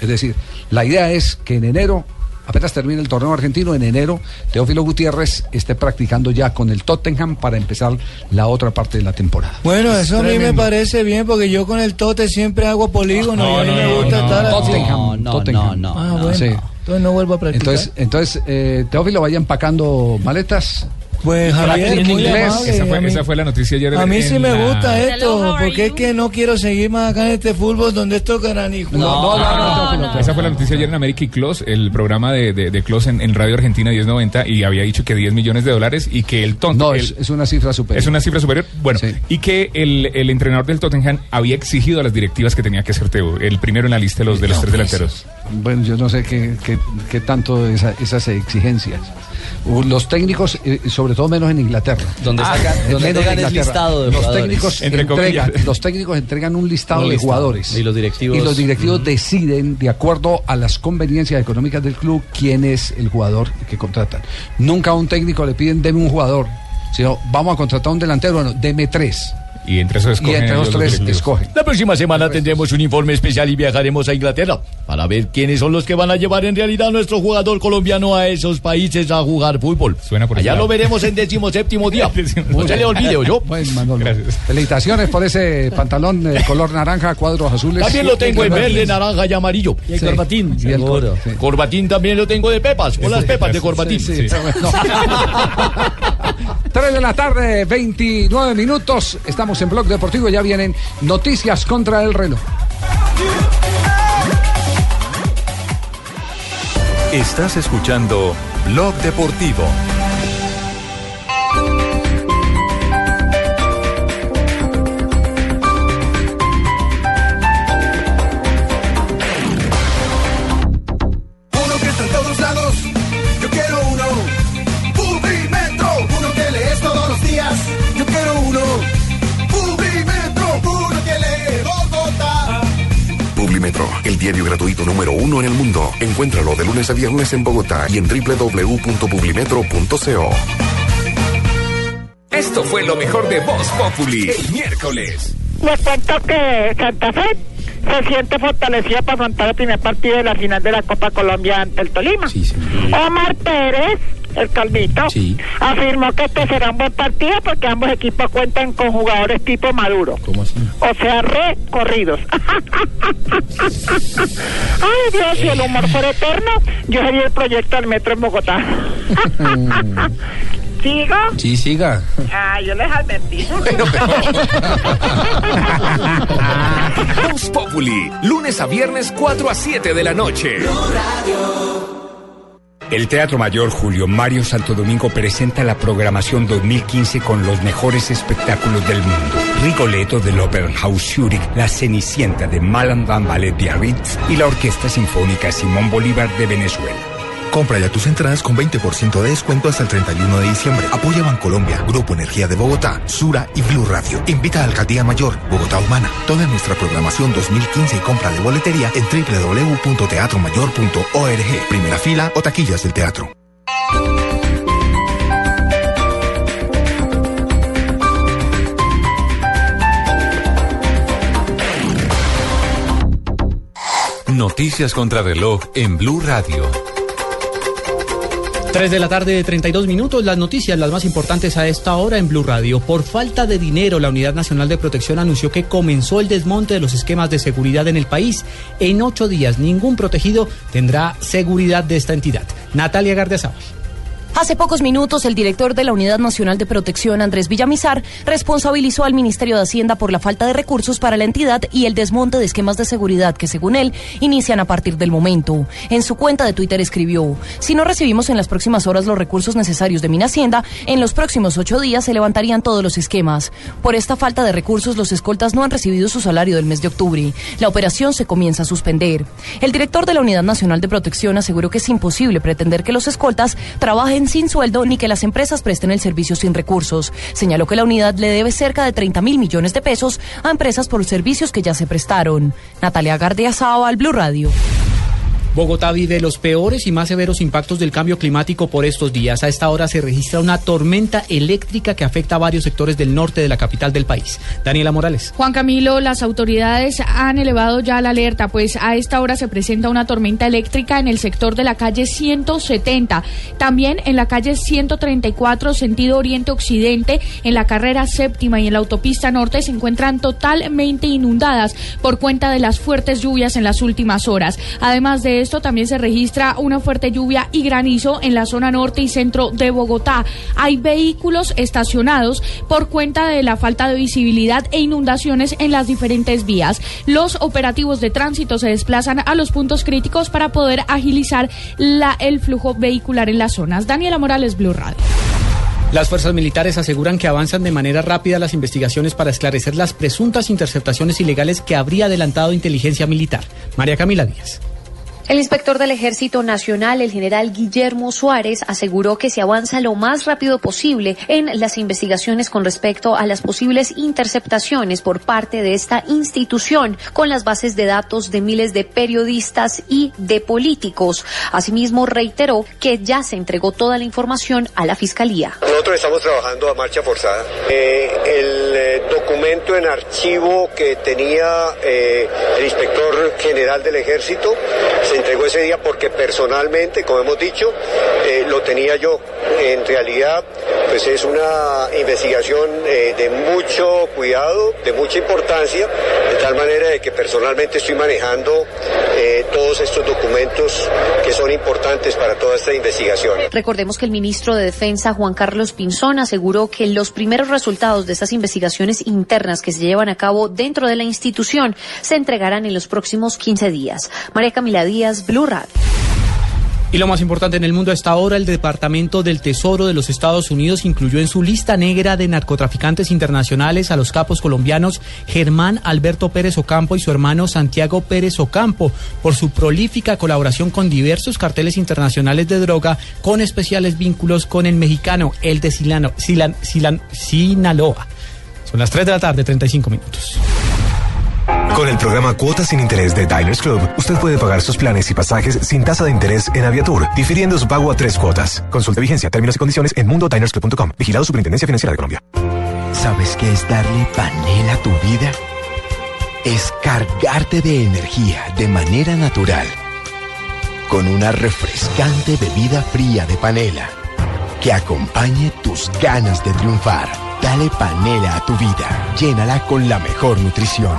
Speaker 7: Es decir, la idea es que en enero, apenas termine el torneo argentino, en enero, Teófilo Gutiérrez esté practicando ya con el Tottenham para empezar la otra parte de la temporada.
Speaker 12: Bueno, eso a mí me parece bien porque yo con el Tote siempre hago polígono y a mí me gusta estar.
Speaker 7: Tottenham, Tottenham.
Speaker 12: Ah, bueno.
Speaker 7: Sí.
Speaker 12: Entonces no vuelvo a practicar.
Speaker 7: Entonces, entonces eh, Teófilo vaya empacando maletas.
Speaker 12: Pues Javier, muy
Speaker 7: inglés.
Speaker 12: amable,
Speaker 14: Esa
Speaker 12: a
Speaker 14: fue,
Speaker 12: mí-
Speaker 14: esa fue la noticia ayer.
Speaker 12: A mí
Speaker 14: en
Speaker 12: sí me
Speaker 14: la-
Speaker 12: gusta esto, porque es que no quiero seguir más acá en este fútbol donde esto caranijos.
Speaker 14: Esa fue la noticia ayer en América y Close, el programa de, de, de Close en, en Radio Argentina 1090, y había dicho que 10 millones de dólares y que el tonto.
Speaker 7: No,
Speaker 14: el-
Speaker 7: es, una cifra superior.
Speaker 14: Es una cifra superior. Bueno, y que el, el entrenador del Tottenham había exigido a las directivas que tenía que hacer Teo, el primero en la lista de los, de los tres delanteros.
Speaker 7: Bueno, yo no sé qué, qué- qué tanto esa- esas exigencias. Uh, Los técnicos, eh, sobre todo menos en Inglaterra.
Speaker 18: Donde sacan-
Speaker 7: eh,
Speaker 18: donde
Speaker 7: menos en
Speaker 18: tengan el listado de
Speaker 7: los
Speaker 18: jugadores.
Speaker 7: técnicos
Speaker 18: Entre
Speaker 7: entregan, los técnicos entregan un listado
Speaker 18: Un
Speaker 7: de jugadores.
Speaker 18: Y los directivos-
Speaker 7: Y los directivos deciden, de acuerdo a las conveniencias económicas del club, quién es el jugador que contratan. Nunca a un técnico le piden, deme un jugador. Sino, vamos a contratar un delantero, bueno, deme tres.
Speaker 14: Y entre esos
Speaker 7: Y entre los tres escogen.
Speaker 16: La próxima semana tendremos un informe especial y viajaremos a Inglaterra para ver quiénes son los que van a llevar en realidad a nuestro jugador colombiano a esos países a jugar fútbol.
Speaker 14: Suena por
Speaker 16: Allá
Speaker 14: ese
Speaker 16: lo veremos en décimo séptimo día. *laughs* No se le olvide, yo. *laughs*
Speaker 7: Bueno, Manolo. Felicitaciones por ese pantalón de color naranja, cuadros azules.
Speaker 16: También lo tengo en verde, naranja y amarillo.
Speaker 7: Y el Sí. corbatín.
Speaker 16: Y el cor-
Speaker 7: Sí.
Speaker 16: corbatín también lo tengo de pepas, con las pepas de corbatín.
Speaker 7: Sí, sí, *laughs* no. 3 de la tarde, 29 minutos. Estamos en Blog Deportivo. Ya vienen noticias contra el reloj.
Speaker 1: Estás escuchando Blog Deportivo.
Speaker 52: Diario gratuito número uno en el mundo. Encuéntralo de lunes a viernes en Bogotá y en www.publimetro.co.
Speaker 1: Esto fue lo mejor de Voz Populi el miércoles.
Speaker 53: Les cuento que Santa Fe se siente fortalecida para afrontar el primer partido de la final de la Copa Colombia ante el Tolima. Omar Pérez
Speaker 16: el Calvito, afirmó que este será un buen partido porque ambos equipos cuentan con jugadores tipo Maduro.
Speaker 18: ¿Cómo así?
Speaker 16: O sea, recorridos. *laughs* Ay, Dios, si el humor fuera eterno, yo sería el proyecto del metro en Bogotá. *laughs* ¿Sigo?
Speaker 18: Sí, siga.
Speaker 16: Ah, yo les advertí. *laughs*
Speaker 14: Voz Populi, lunes a viernes 4 a 7 de la noche.
Speaker 54: El Teatro Mayor Julio Mario Santo Domingo presenta la programación 2015 con los mejores espectáculos del mundo. Rigoletto del Opernhaus Zurich, La Cenicienta de Malan Van Ballet Biarritz y la Orquesta Sinfónica Simón Bolívar de Venezuela.
Speaker 55: Compra ya tus entradas con 20% de descuento hasta el 31 de diciembre. Apoya Bancolombia, Grupo Energía de Bogotá, Sura y Blue Radio. Invita a Alcaldía Mayor, Bogotá Humana. Toda nuestra programación 2015 y compra de boletería en www.teatromayor.org. Primera fila o taquillas del teatro.
Speaker 1: Noticias contra reloj en Blue Radio.
Speaker 56: 3 de la tarde de 32 minutos, las noticias, las más importantes a esta hora en Blue Radio. Por falta de dinero, la Unidad Nacional de Protección anunció que comenzó el desmonte de los esquemas de seguridad en el país. En ocho días, ningún protegido tendrá seguridad de esta entidad. Natalia Gardiazabal.
Speaker 57: Hace pocos minutos, el director de la Unidad Nacional de Protección, Andrés Villamizar, responsabilizó al Ministerio de Hacienda por la falta de recursos para la entidad y el desmonte de esquemas de seguridad que, según él, inician a partir del momento. En su cuenta de Twitter escribió, si no recibimos en las próximas horas los recursos necesarios de Hacienda, en los próximos ocho días se levantarían todos los esquemas. Por esta falta de recursos, los escoltas no han recibido su salario del mes de octubre. La operación se comienza a suspender. El director de la Unidad Nacional de Protección aseguró que es imposible pretender que los escoltas trabajen sin sueldo ni que las empresas presten el servicio sin recursos. Señaló que la unidad le debe cerca de 30 mil millones de pesos a empresas por servicios que ya se prestaron. Natalia Gardia al Blue Radio.
Speaker 56: Bogotá vive los peores y más severos impactos del cambio climático por estos días. A esta hora se registra una tormenta eléctrica que afecta a varios sectores del norte de la capital del país. Daniela Morales.
Speaker 58: Juan Camilo, las autoridades han elevado ya la alerta, pues a esta hora se presenta una tormenta eléctrica en el sector de la calle 170, también en la calle 134, sentido oriente-occidente, en la carrera séptima y en la autopista norte se encuentran totalmente inundadas por cuenta de las fuertes lluvias en las últimas horas. Además de esto también se registra una fuerte lluvia y granizo en la zona norte y centro de Bogotá. Hay vehículos estacionados por cuenta de la falta de visibilidad e inundaciones en las diferentes vías. Los operativos de tránsito se desplazan a los puntos críticos para poder agilizar el flujo vehicular en las zonas. Daniela Morales, Blue Radio.
Speaker 56: Las fuerzas militares aseguran que avanzan de manera rápida las investigaciones para esclarecer las presuntas interceptaciones ilegales que habría adelantado inteligencia militar. María Camila Díaz.
Speaker 59: El inspector del Ejército Nacional, el general Guillermo Suárez, aseguró que se avanza lo más rápido posible en las investigaciones con respecto a las posibles interceptaciones por parte de esta institución con las bases de datos de miles de periodistas y de políticos. Asimismo, reiteró que ya se entregó toda la información a la Fiscalía.
Speaker 60: Nosotros estamos trabajando a marcha forzada. Eh, el eh, documento en archivo que tenía eh, el inspector general del Ejército se entregó ese día porque personalmente, como hemos dicho, eh, lo tenía yo. En realidad, pues es una investigación eh, de mucho cuidado, de mucha importancia, de tal manera de que personalmente estoy manejando eh, todos estos documentos que son importantes para toda esta investigación.
Speaker 59: Recordemos que el ministro de Defensa, Juan Carlos Pinzón, aseguró que los primeros resultados de estas investigaciones internas que se llevan a cabo dentro de la institución se entregarán en los próximos 15 días. María Camila Díaz, Blue.
Speaker 56: Y lo más importante en el mundo hasta ahora, el Departamento del Tesoro de los Estados Unidos incluyó en su lista negra de narcotraficantes internacionales a los capos colombianos Germán Alberto Pérez Ocampo y su hermano Santiago Pérez Ocampo por su prolífica colaboración con diversos carteles internacionales de droga con especiales vínculos con el mexicano, el de Silano, Silan, Silan, Sinaloa. Son las 3 de la tarde, 35 minutos.
Speaker 34: Con el programa Cuotas sin Interés de Diners Club, usted puede pagar sus planes y pasajes sin tasa de interés en Aviatur, difiriendo su pago a tres cuotas. Consulte vigencia, términos y condiciones en mundodinersclub.com. Vigilado Superintendencia Financiera de Colombia.
Speaker 23: ¿Sabes qué es darle panela a tu vida? Es cargarte de energía de manera natural. Con una refrescante bebida fría de panela que acompañe tus ganas de triunfar. Dale panela a tu vida. Llénala con la mejor nutrición.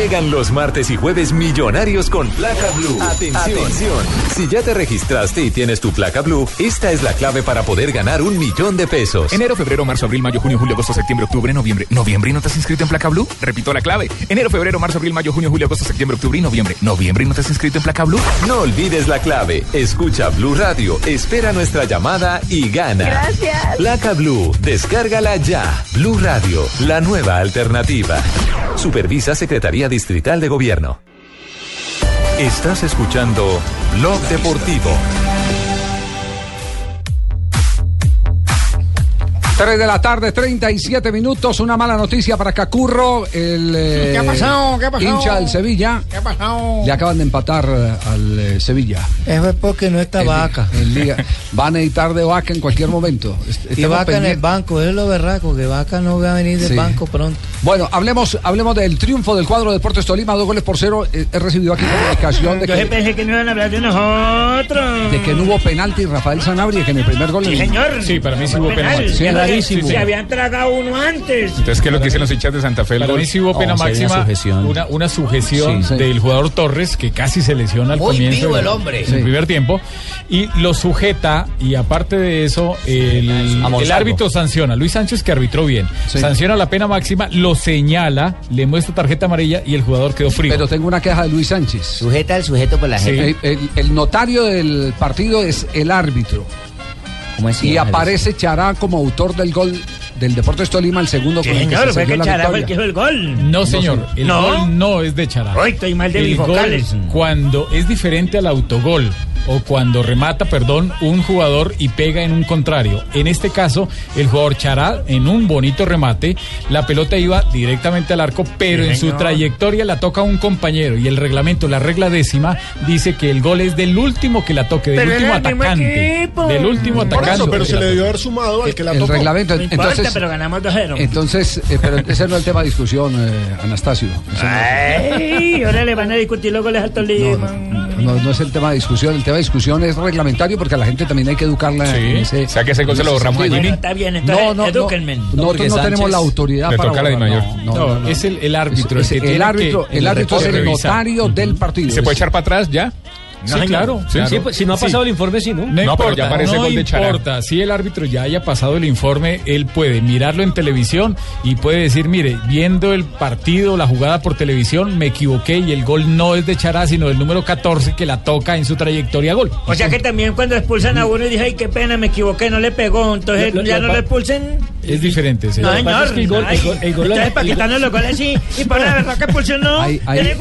Speaker 1: Llegan los martes y jueves millonarios con placa blue. Atención. Si ya te registraste y tienes tu placa blue, esta es la clave para poder ganar un millón de pesos.
Speaker 14: Enero, febrero, marzo, abril, mayo, junio, julio, agosto, septiembre, octubre, noviembre. ¿Noviembre y no te has inscrito en placa blue? Repito la clave. Enero, febrero, marzo, abril, mayo, junio, julio, agosto, septiembre, octubre y noviembre. ¿Noviembre y no te has inscrito en placa blue?
Speaker 1: No olvides la clave. Escucha Blue Radio, espera nuestra llamada y gana.
Speaker 61: Gracias.
Speaker 1: Placa Blue, descárgala ya. Blue Radio, la nueva alternativa. Supervisa Secretaría Distrital de Gobierno. Estás escuchando Blog Deportivo.
Speaker 7: 3 de la tarde, 37 minutos. Una mala noticia para Cacurro. El eh,
Speaker 12: ¿Qué ha pasado? ¿Qué ha pasado?
Speaker 7: hincha del Sevilla.
Speaker 12: ¿Qué ha pasado?
Speaker 7: Le acaban de empatar eh, al eh, Sevilla.
Speaker 12: Eso es porque no está
Speaker 7: El-
Speaker 12: vaca.
Speaker 7: el día- Van a necesitar de vaca en cualquier momento. *laughs* Est-
Speaker 12: Y
Speaker 7: estamos
Speaker 12: vaca en el banco, es lo berraco, que vaca no va a venir del
Speaker 7: Sí.
Speaker 12: banco pronto.
Speaker 7: Bueno, hablemos, hablemos del triunfo del cuadro de Deportes Tolima, dos goles por cero. Eh, He recibido aquí comunicación de
Speaker 5: Yo
Speaker 7: que,
Speaker 5: pensé que no iban a hablar de nosotros.
Speaker 7: de que no hubo penalti Rafael Sanabria, que en el primer gol.
Speaker 5: Sí, señor.
Speaker 14: Sí, para mí sí hubo
Speaker 5: Penal.
Speaker 14: penal.
Speaker 7: Sí,
Speaker 5: Se-
Speaker 7: clarísimo.
Speaker 5: Se habían tragado uno antes.
Speaker 14: Entonces, ¿qué es lo que dicen los hinchas de Santa Fe? El
Speaker 10: Para
Speaker 14: gol?
Speaker 10: mí sí hubo pena
Speaker 18: sería
Speaker 10: máxima,
Speaker 18: sujeción.
Speaker 10: una, una sujeción
Speaker 7: Sí, sí.
Speaker 10: del jugador Torres que casi se lesiona al
Speaker 62: Muy
Speaker 10: comienzo
Speaker 62: el hombre.
Speaker 10: en el
Speaker 7: Sí.
Speaker 10: primer tiempo y lo sujeta y aparte de eso el, árbitro sanciona, Luis Sánchez que arbitró bien,
Speaker 7: Sí.
Speaker 10: sanciona la pena máxima, lo señala, le muestra tarjeta amarilla y el jugador quedó frío.
Speaker 7: Pero tengo una queja de Luis Sánchez.
Speaker 62: Sujeta al sujeto por la
Speaker 10: Sí.
Speaker 62: gente.
Speaker 7: El, el- el notario del partido es el árbitro.
Speaker 62: ¿Cómo es
Speaker 7: Y aparece Chará como autor del gol del Deportes Tolima, el segundo
Speaker 5: Sí,
Speaker 7: con el que se
Speaker 5: fue que
Speaker 7: la
Speaker 5: Chará fue el que hizo el gol.
Speaker 10: No, señor, el
Speaker 5: ¿No?
Speaker 10: gol no es de Chará.
Speaker 5: Hoy estoy mal de
Speaker 10: El gol, cuando es diferente al autogol o cuando remata, perdón, un jugador y pega en un contrario. En este caso, el jugador Chará, en un bonito remate, la pelota iba directamente al arco, pero
Speaker 5: Sí,
Speaker 10: en su trayectoria la toca un compañero y el reglamento, la regla décima, dice que el gol es del último que la toque, del
Speaker 5: Pero
Speaker 10: último atacante. Del último
Speaker 5: Por
Speaker 10: atacante.
Speaker 5: eso, pero se le debió
Speaker 62: haber sumado al que la
Speaker 7: el
Speaker 62: tocó.
Speaker 7: reglamento. Entonces,
Speaker 5: pero ganamos 2-0.
Speaker 7: entonces eh, pero ese no es el tema de discusión, eh, Anastasio. Ese no-
Speaker 5: Ay, ahora le van a discutir los goles al Tolima.
Speaker 7: No, no es el tema de discusión, el tema de discusión es reglamentario porque a la gente también hay que educarla.
Speaker 14: Sí,
Speaker 7: en ese,
Speaker 14: o sea que ese gol se lo borramos.
Speaker 5: Bueno, está bien, entonces
Speaker 7: No, no, no. Nosotros no tenemos la autoridad para
Speaker 14: toca la
Speaker 7: borrar,
Speaker 14: Dimayor.
Speaker 7: no, no,
Speaker 10: No,
Speaker 7: no.
Speaker 10: es el, el árbitro.
Speaker 7: Es-
Speaker 10: el, que
Speaker 7: el
Speaker 10: tiene
Speaker 7: árbitro,
Speaker 10: que-
Speaker 7: el árbitro es el notario del partido.
Speaker 14: ¿Se puede echar para atrás ya?
Speaker 10: Sí, claro.
Speaker 14: Sí,
Speaker 10: claro.
Speaker 5: Sí, pues, si no ha
Speaker 10: Sí.
Speaker 5: pasado el informe, sí, ¿no?
Speaker 10: No,
Speaker 14: No, pero
Speaker 10: importa,
Speaker 14: ya aparece
Speaker 10: no
Speaker 14: gol de Chará.
Speaker 10: importa. Si el árbitro ya haya pasado el informe, él puede mirarlo en televisión y puede decir, mire, viendo el partido, la jugada por televisión, me equivoqué y el gol no es de Chará, sino del número 14 que la toca en su trayectoria a gol.
Speaker 5: O sea que también cuando expulsan a uno y dije, ay, qué pena, me equivoqué, no le pegó, entonces
Speaker 10: Lo- lo-
Speaker 5: ya
Speaker 10: lo
Speaker 5: no lo expulsen.
Speaker 10: Es diferente.
Speaker 5: No, señor.
Speaker 10: es que el gol-
Speaker 5: Ay,
Speaker 10: el gol- el gol-
Speaker 5: entonces, para quitarnos los goles, sí. Y por la verdad que no.
Speaker 7: Ay, ay.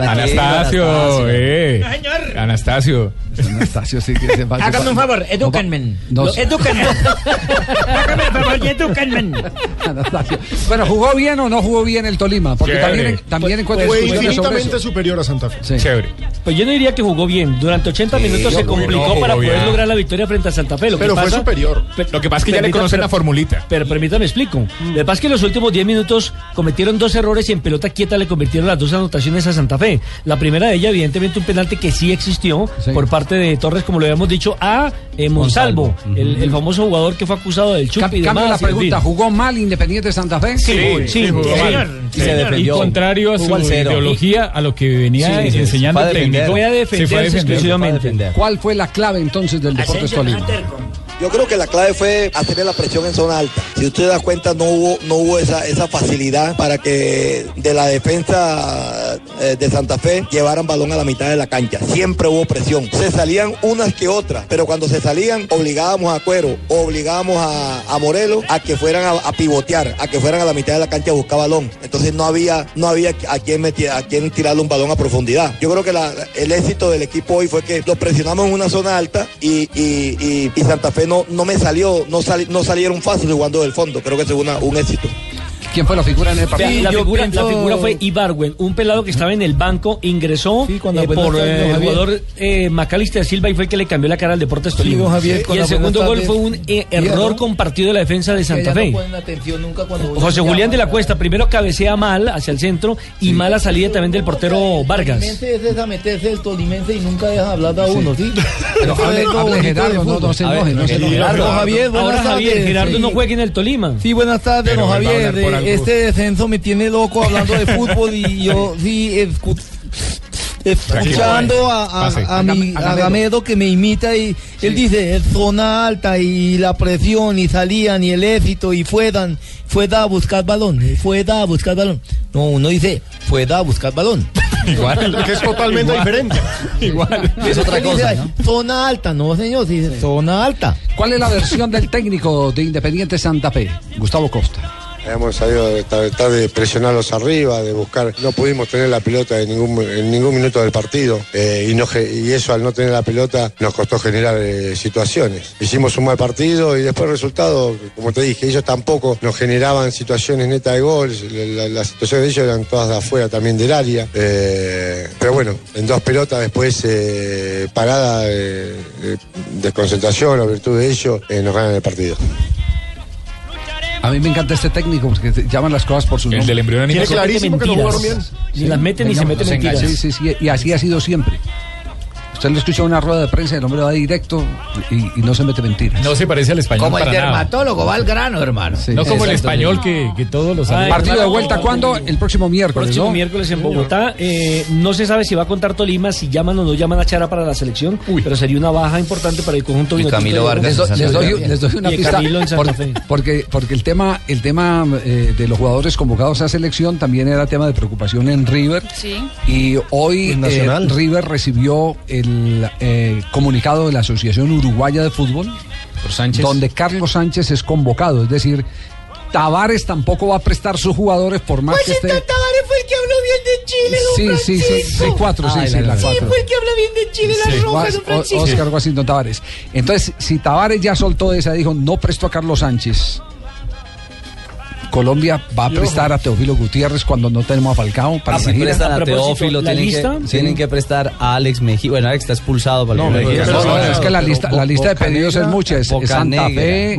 Speaker 14: Anastasio. eh.
Speaker 5: No, señor.
Speaker 14: Anastasio.
Speaker 7: Anastasio sí que se *laughs* va-
Speaker 5: Hágame un favor, edúquenme.
Speaker 7: No, no.
Speaker 5: Edúquenme. *laughs* Hágame el favor y edúquenme.
Speaker 7: Anastasio. Bueno, ¿jugó bien o no jugó bien el Tolima? Porque
Speaker 14: Chévere.
Speaker 7: también, también encuentro
Speaker 62: Fue
Speaker 7: discusiones sobre
Speaker 62: infinitamente superior a Santa Fe.
Speaker 7: Sí.
Speaker 14: Chévere.
Speaker 5: Pues yo no diría que jugó bien. Durante 80 minutos se complicó
Speaker 14: no,
Speaker 5: para poder
Speaker 14: bien.
Speaker 5: lograr la victoria frente a Santa Fe. Lo
Speaker 62: Pero
Speaker 5: que
Speaker 62: fue
Speaker 5: pasa-
Speaker 62: superior.
Speaker 5: Pe-
Speaker 14: Lo que pasa es que ya le conocen la formulita.
Speaker 5: Pero permítame explico. Lo que pasa es que en los últimos 10 minutos cometieron dos errores y en pelota quieta le convirtieron las dos anotaciones a Santa Fe. La primera de ellas, evidentemente, un penalti que sí
Speaker 7: Sí.
Speaker 5: por parte de Torres, como lo habíamos dicho, a eh, Monsalvo, el, el famoso jugador que fue acusado del chupi demás.
Speaker 7: la pregunta. ¿jugó mal Independiente Santa Fe?
Speaker 5: Sí, sí,
Speaker 10: sí, jugó
Speaker 5: sí,
Speaker 10: mal.
Speaker 5: señor.
Speaker 18: Y
Speaker 5: Sí,
Speaker 18: se
Speaker 5: señor.
Speaker 10: Y
Speaker 18: defendió.
Speaker 10: contrario a su ideología, a lo que venía
Speaker 18: Sí, sí,
Speaker 10: enseñando el
Speaker 18: defender.
Speaker 10: técnico,
Speaker 5: Voy a
Speaker 10: se fue a
Speaker 5: defenderse
Speaker 10: defender.
Speaker 5: exclusivamente.
Speaker 7: ¿Cuál fue la clave entonces del Deportes
Speaker 5: Asensio
Speaker 7: Tolima?
Speaker 63: Yo creo que la clave fue hacer la presión en zona alta. Si usted da cuenta, no hubo, no hubo esa, esa facilidad para que de la defensa eh, de Santa Fe llevaran balón a la mitad de la cancha. Siempre hubo presión. Se salían unas que otras, pero cuando se salían obligábamos a Cuero, obligábamos a, a Morelos a que fueran a, a pivotear, a que fueran a la mitad de la cancha a buscar balón. Entonces no había, no había a quien, meter, a quien tirarle un balón a profundidad. Yo creo que el éxito del equipo hoy fue que lo presionamos en una zona alta y, y- y- Santa Fe no, no me salió, no, sali- no salieron fácil jugando del fondo. Creo que fue una- un éxito.
Speaker 7: ¿Quién fue la figura en el partido?
Speaker 5: la,
Speaker 12: yo
Speaker 5: figura,
Speaker 12: pienso-
Speaker 5: la figura fue Ibarwen, un pelado que estaba en el banco, ingresó
Speaker 12: con la
Speaker 5: eh, por eh, el jugador eh, Macalister Silva y fue el que le cambió la cara al Deportes
Speaker 12: Sí,
Speaker 5: Tolima.
Speaker 12: Javier,
Speaker 5: y el segundo gol
Speaker 12: tarde.
Speaker 5: fue un eh, error
Speaker 12: ¿no?
Speaker 5: compartido de la defensa de Santa Fe.
Speaker 12: no ponen atención nunca cuando
Speaker 5: José. Julián de la Cuesta primero cabecea mal hacia el centro y mala salida también del portero Vargas.
Speaker 12: Tolimense es esa meterse el tolimense y nunca deja hablar a uno, ¿sí?
Speaker 7: Pero hable, Gerardo, no, se enoje, no se enoje.
Speaker 12: Gerardo, Javier, buenas
Speaker 5: Ahora Javier. Gerardo
Speaker 12: Sí.
Speaker 5: no juega en el Tolima.
Speaker 12: Sí, buenas tardes, Javier. Este descenso me tiene loco hablando de fútbol y yo *laughs* sí escu- escuchando a, a- a mi a Gamedo que me imita y él dice zona alta y la presión y salían y el éxito y fueran fue a buscar balón y fue a buscar balón no uno dice fue a buscar balón *laughs*
Speaker 7: Igual. *laughs*
Speaker 12: Que es totalmente diferente.
Speaker 7: Igual.
Speaker 12: Es otra cosa, Zona alta, no señor, sí, zona alta.
Speaker 7: ¿Cuál es la versión del técnico de Independiente Santa Fe? Gustavo Costa.
Speaker 64: Hemos sabido de tratar de presionarlos arriba, de buscar. No pudimos tener la pelota en ningún, en ningún minuto del partido eh, y, eso al no tener la pelota nos costó generar eh, situaciones. Hicimos un mal partido y después el resultado, como te dije, ellos tampoco nos generaban situaciones netas de gol. La- la- Las situaciones de ellos eran todas de afuera también del área. Eh, pero bueno, en dos pelotas después parada de concentración o virtud de ello, nos ganan el partido.
Speaker 7: A mí me encanta este técnico porque te- llaman las cosas por su nombre.
Speaker 14: del embrión
Speaker 5: Tiene clarísimo que no jugaron bien. Ni las meten ni se meten mentiras.
Speaker 7: Sí, sí, sí, y así ha sido siempre. Usted lo escucha en una rueda de prensa, el hombre va directo y, y no se mete mentiras.
Speaker 10: No se parece al español
Speaker 65: Como el
Speaker 10: para nada.
Speaker 65: dermatólogo va al grano, hermano.
Speaker 7: Sí.
Speaker 10: No como el español que, que todos los
Speaker 5: Ay,
Speaker 7: Partido de vuelta, ¿cuándo? El próximo miércoles,
Speaker 5: Próximo
Speaker 7: ¿no?
Speaker 5: miércoles en Bogotá. Eh, no se sabe si va a contar Tolima, si llaman o no llaman a Chara para la selección, pero sería una baja importante para el conjunto.
Speaker 18: Y Camilo
Speaker 5: de-
Speaker 18: Vargas
Speaker 7: Les, do- doy,
Speaker 18: Fe.
Speaker 7: les doy una
Speaker 5: Y
Speaker 7: pista
Speaker 5: Camilo en Santa
Speaker 7: por-
Speaker 5: Fe.
Speaker 7: porque porque el tema el tema eh, de los jugadores convocados a selección también era tema de preocupación en River
Speaker 58: Sí.
Speaker 7: y hoy
Speaker 12: En
Speaker 7: eh,
Speaker 12: Nacional.
Speaker 7: River recibió el eh, comunicado de la Asociación Uruguaya de Fútbol
Speaker 18: Por Sánchez.
Speaker 7: donde Carlos Sánchez es convocado, es decir, Tavares tampoco va a prestar sus jugadores por más que esté
Speaker 65: Tavares fue el que habló bien de Chile, don
Speaker 7: Sí, sí, sí, sí, cuatro, sí,
Speaker 18: Ay,
Speaker 7: sí,
Speaker 18: la
Speaker 7: la cuatro.
Speaker 65: Sí, fue el que habla bien de Chile,
Speaker 7: Sí,
Speaker 65: rojas, don Francisco.
Speaker 7: O- Oscar Washington Tavares. Entonces, si Tavares ya soltó esa, dijo, no presto a Carlos Sánchez. Colombia va a prestar a Teófilo Gutiérrez cuando no tenemos a Falcao para
Speaker 18: Ah, si prestan
Speaker 5: A
Speaker 18: Teófilo,
Speaker 5: ¿la
Speaker 18: tienen,
Speaker 5: lista?
Speaker 18: que, tienen que prestar a Alex Mejía. Bueno, Alex está expulsado para el
Speaker 7: No, no, no, es que la lista, la lista de pedidos es mucha. Es, Santa Fe.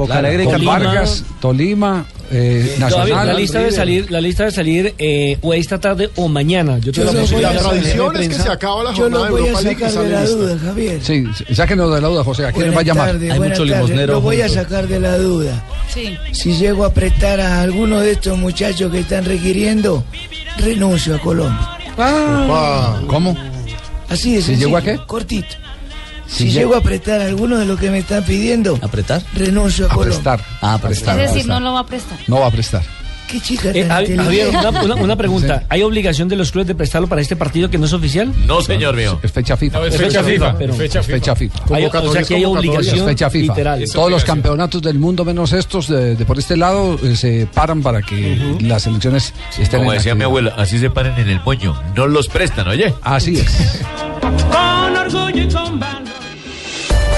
Speaker 7: Vargas, Tolima, eh,
Speaker 5: Todavía
Speaker 7: Nacional.
Speaker 5: la lista debe salir, la lista debe salir eh, o esta tarde o mañana. Yo tengo la
Speaker 65: Yo
Speaker 5: posibilidad
Speaker 65: lo
Speaker 5: de
Speaker 65: voy a-
Speaker 5: saber
Speaker 65: tradición
Speaker 5: de
Speaker 65: es que se acaba la Yo jornada lo de voy a sacar de la lista. duda, Javier.
Speaker 7: Sí, sáquenos de la duda, José. ¿A quién va a llamar?
Speaker 65: tardes,
Speaker 18: Hay mucho limosnero
Speaker 65: Lo voy a sacar de la duda.
Speaker 58: Sí.
Speaker 65: Si llego a prestar a alguno de estos muchachos que están requiriendo, renuncio a Colombia.
Speaker 7: ¿Cómo?
Speaker 65: Así de
Speaker 7: ¿Si
Speaker 65: sencillo,
Speaker 7: llego a qué?
Speaker 65: Cortito.
Speaker 7: Si
Speaker 65: Si,
Speaker 7: lle-
Speaker 65: llego a prestar a alguno de los que me están pidiendo,
Speaker 18: ¿Apretar?
Speaker 65: renuncio a,
Speaker 7: A prestar.
Speaker 18: Ah, prestar.
Speaker 58: Es decir, no lo va a prestar.
Speaker 7: No va a prestar.
Speaker 65: ¿Qué chica
Speaker 5: Eh, Javier,
Speaker 65: inteligente?
Speaker 5: una, una- una pregunta. ¿Hay obligación de los clubes de prestarlo para este partido que no es oficial?
Speaker 66: No, señor mío.
Speaker 7: Es fecha FIFA.
Speaker 14: No, es
Speaker 5: Es
Speaker 14: fecha
Speaker 5: fecha
Speaker 14: FIFA.
Speaker 5: FIFA, pero-
Speaker 14: es fecha FIFA.
Speaker 7: fecha FIFA.
Speaker 5: Hay- o sea que hay obligación
Speaker 7: Es fecha FIFA.
Speaker 5: literal.
Speaker 14: Es
Speaker 7: Todos los campeonatos del mundo, menos estos, de, de por este lado, eh, se paran para que las elecciones estén
Speaker 66: Como
Speaker 7: en
Speaker 66: decía mi abuela, así se paren en el moño. No los prestan, oye.
Speaker 7: Así es. *laughs*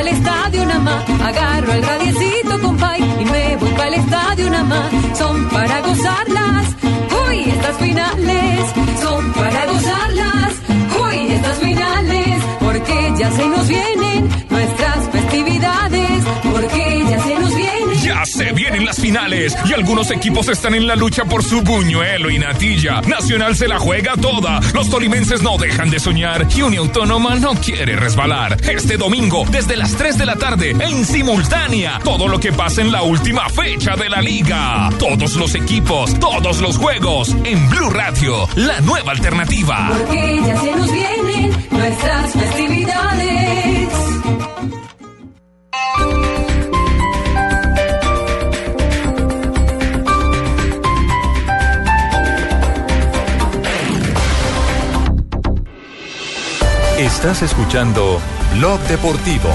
Speaker 67: El estadio nada más. Agarro el radiecito bike y me voy para el estadio nada más. Son para gozarlas. Uy, estas finales son para gozarlas.
Speaker 14: Las finales y algunos equipos están en la lucha por su buñuelo y natilla. Nacional se la juega toda. Los tolimenses no dejan de soñar y Autónoma no quiere resbalar. Este domingo, desde las 3 de la tarde, en simultánea, todo lo que pasa en la última fecha de la liga. Todos los equipos, todos los juegos, en Blue Radio, la nueva alternativa.
Speaker 67: Porque ya se nos vienen nuestras festividades.
Speaker 1: Estás escuchando Blog Deportivo.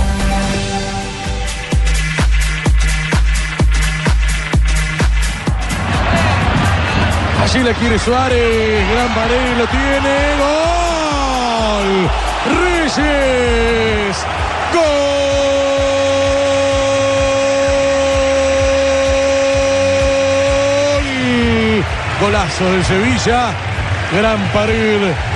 Speaker 6: Allí la quiere Suárez. Gran Varela lo tiene. ¡Gol! Reyes. ¡Gol! Golazo del Sevilla. Gran pared.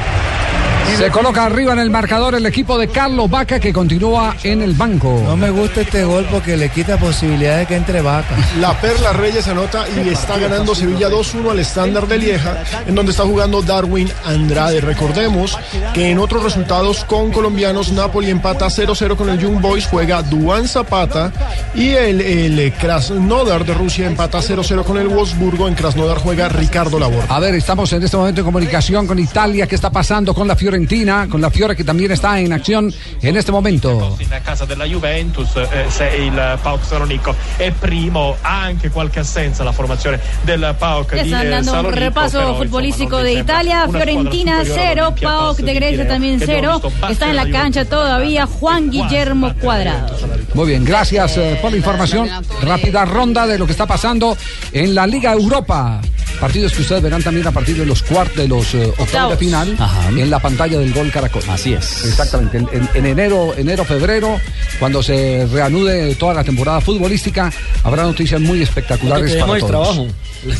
Speaker 7: Se coloca arriba en el marcador el equipo de Carlos Vaca que continúa en el banco.
Speaker 12: No me gusta este gol porque le quita posibilidad de que entre Vaca.
Speaker 11: La Perla Reyes anota y está ganando Sevilla 2-1 al estándar de Lieja, en donde está jugando Darwin Andrade. Recordemos que en otros resultados con colombianos, Napoli empata 0-0 con el Young Boys, juega Duan Zapata y el, el Krasnodar de Rusia empata 0-0 con el Wolfsburgo. En Krasnodar juega Ricardo Labor.
Speaker 7: A ver, estamos en este momento en comunicación con Italia. ¿Qué está pasando con la Fiorentina? Con la Fiore che también está en acción en este momento.
Speaker 68: in casa della Juventus eh, se il PAOK Salonico è primo ha anche qualche assenza la formazione del PAOK
Speaker 15: Ya
Speaker 68: di
Speaker 15: están
Speaker 68: eh,
Speaker 15: dando un
Speaker 68: Salonico
Speaker 15: repaso
Speaker 68: però,
Speaker 15: futbolístico de Italia. Fiorentina
Speaker 68: superiore
Speaker 15: 0,
Speaker 68: all'Olimpia
Speaker 15: PAOK
Speaker 68: Passo
Speaker 15: de Grecia también
Speaker 68: che abbiamo
Speaker 15: 0.
Speaker 68: visto battere
Speaker 15: Está en la
Speaker 68: la
Speaker 15: cancha todavía Juan Guillermo Cuadrado.
Speaker 7: Muy bien, gracias eh, por la información. Rápida ronda de lo que está pasando en la Liga Europa. Partidos que ustedes verán también a partir de los cuartos de los eh, octavos de final en la pantalla del Gol Caracol.
Speaker 18: Así es.
Speaker 7: Exactamente. En, en- en enero, enero, febrero, cuando se reanude toda la temporada futbolística, habrá noticias muy espectaculares para todos.
Speaker 5: trabajo.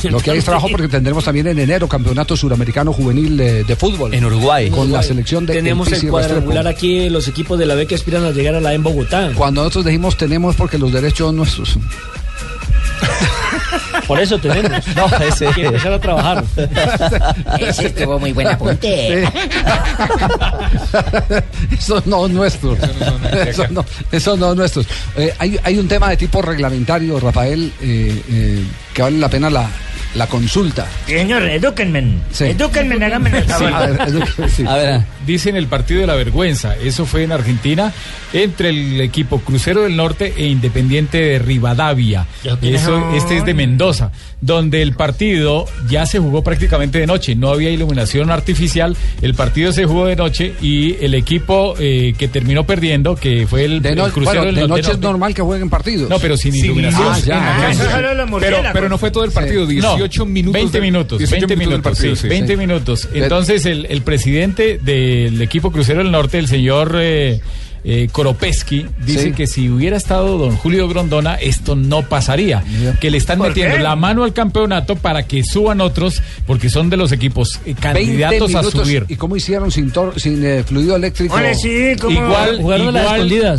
Speaker 7: Lo que hay es trabajo porque tendremos también en enero campeonato suramericano juvenil de, de fútbol. En
Speaker 18: Uruguay.
Speaker 7: Con la selección de
Speaker 5: Tenemos
Speaker 7: el
Speaker 5: el cuadrangular aquí, los equipos de la B que aspiran a llegar a la en Bogotá.
Speaker 7: Cuando nosotros dijimos tenemos porque los derechos son nuestros. *laughs*
Speaker 5: Por eso tenemos. *laughs*
Speaker 7: No, ese-
Speaker 5: Hay que empezar a trabajar.
Speaker 9: Ese estuvo muy buen apunte. *laughs*
Speaker 7: Eso no es nuestro. Eso no, eso no es nuestro. Eh, hay, hay un tema de tipo reglamentario, Rafael, eh, eh, que vale la pena la, la consulta.
Speaker 69: Señor, edúquenme.
Speaker 7: Sí.
Speaker 69: Edúquenme, háganme el favor.
Speaker 7: A ver, edúquenme, sí.
Speaker 10: A ver, dicen el partido de la vergüenza. Eso fue en Argentina entre el equipo Crucero del Norte e Independiente de Rivadavia. Eso, este es de Mendoza, donde el partido ya se jugó prácticamente de noche. No había iluminación artificial. El partido se jugó de noche y el equipo eh, que terminó perdiendo, que fue el,
Speaker 7: De, no-
Speaker 10: el Crucero
Speaker 7: bueno,
Speaker 10: del
Speaker 7: de
Speaker 10: Norte.
Speaker 7: noche es normal que jueguen partidos.
Speaker 10: No, pero sin, iluminación.
Speaker 7: Ah, ya.
Speaker 10: Pero, no fue todo el partido,
Speaker 70: No,
Speaker 10: 18 minutos.
Speaker 70: 20
Speaker 10: de-
Speaker 70: minutos,
Speaker 10: 20
Speaker 70: 20
Speaker 10: minutos,
Speaker 70: minutos del partido,
Speaker 10: sí,
Speaker 70: sí.
Speaker 10: 20
Speaker 70: Sí.
Speaker 10: minutos. Entonces, el, el presidente del equipo Crucero del Norte, el señor eh, eh, Koropesky, dice
Speaker 7: Sí.
Speaker 10: que si hubiera estado don Julio Grondona, esto no pasaría. Que le están
Speaker 7: ¿Por
Speaker 10: metiendo
Speaker 7: qué?
Speaker 10: la mano al campeonato para que suban otros, porque son de los equipos eh,
Speaker 7: 20
Speaker 10: candidatos a subir.
Speaker 7: ¿Y cómo hicieron sin, tor- sin eh, fluido eléctrico?
Speaker 10: Igual, igual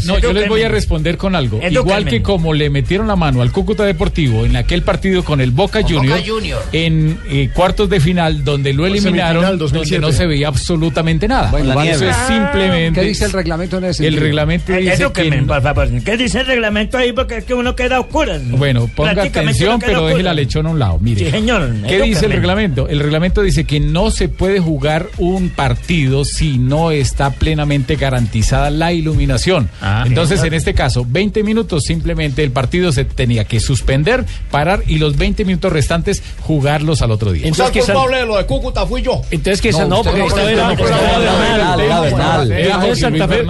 Speaker 10: no, yo les voy a responder con algo.
Speaker 7: Edúquenme.
Speaker 10: Igual que como le metieron la mano al Cúcuta Deportivo en aquel partido con el Boca
Speaker 9: Con
Speaker 10: Junior,
Speaker 9: Boca Junior.
Speaker 10: en eh, cuartos de final donde lo
Speaker 11: O
Speaker 10: eliminaron, donde
Speaker 11: 2007.
Speaker 10: no se veía absolutamente nada.
Speaker 7: Bueno,
Speaker 10: Eso es simplemente
Speaker 7: ¿Qué dice el reglamento en ese
Speaker 10: el el reglamento
Speaker 71: Eh,
Speaker 10: dice que
Speaker 71: por favor. ¿Qué dice el reglamento ahí? Porque es que uno queda a oscuras.
Speaker 10: Bueno, ponga atención, pero deje la lechona a un lado. Mire.
Speaker 71: Sí, señor,
Speaker 10: ¿Qué dice el reglamento? El reglamento dice que no se puede jugar un partido si no está plenamente garantizada la iluminación. Entonces,
Speaker 71: señor.
Speaker 10: en este caso, 20 minutos simplemente el partido se tenía que suspender, parar y los 20 minutos restantes jugarlos al otro día.
Speaker 72: Entonces, el culpable de lo de Cúcuta fui yo.
Speaker 5: Entonces que no,
Speaker 10: No,
Speaker 5: porque esto era,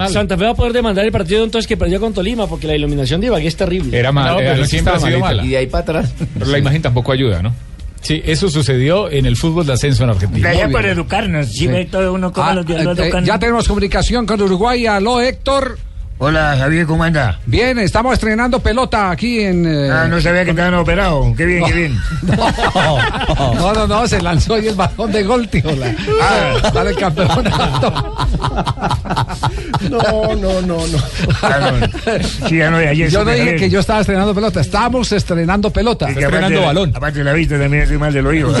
Speaker 5: Santa Fe, A poder demandar el partido entonces que perdió con Tolima porque la iluminación de Ibagué es terrible.
Speaker 14: Era mal,
Speaker 10: No,
Speaker 14: era-
Speaker 10: pero sí
Speaker 14: siempre ha sido
Speaker 10: malita.
Speaker 14: mala.
Speaker 10: Y de ahí para atrás. *laughs*
Speaker 14: Pero la imagen tampoco ayuda, ¿no?
Speaker 10: Sí, eso sucedió en el fútbol de ascenso en Argentina.
Speaker 71: Gracias por educarnos. Si
Speaker 10: Sí.
Speaker 71: ve todo uno como
Speaker 7: Ah,
Speaker 71: los
Speaker 7: eh,
Speaker 71: lo
Speaker 7: eh,
Speaker 71: educan.
Speaker 7: ya tenemos comunicación con Uruguay. Aló, Héctor.
Speaker 69: Hola, Javier, ¿cómo anda?
Speaker 7: Bien, estamos estrenando pelota aquí en. eh,
Speaker 69: Ah, no sabía que estaban operados. Qué bien, qué bien. *laughs*
Speaker 7: No, no, no, se lanzó ahí el balón de gol, tío. La,
Speaker 69: Ah.
Speaker 7: para el campeonato.
Speaker 73: No, no, no, no.
Speaker 69: Ah, Sí, ya no, ayer
Speaker 7: Yo no dije que yo estaba estrenando pelota, estamos estrenando pelota.
Speaker 69: Y que aparte- Aparte la vista también estoy mal del oído.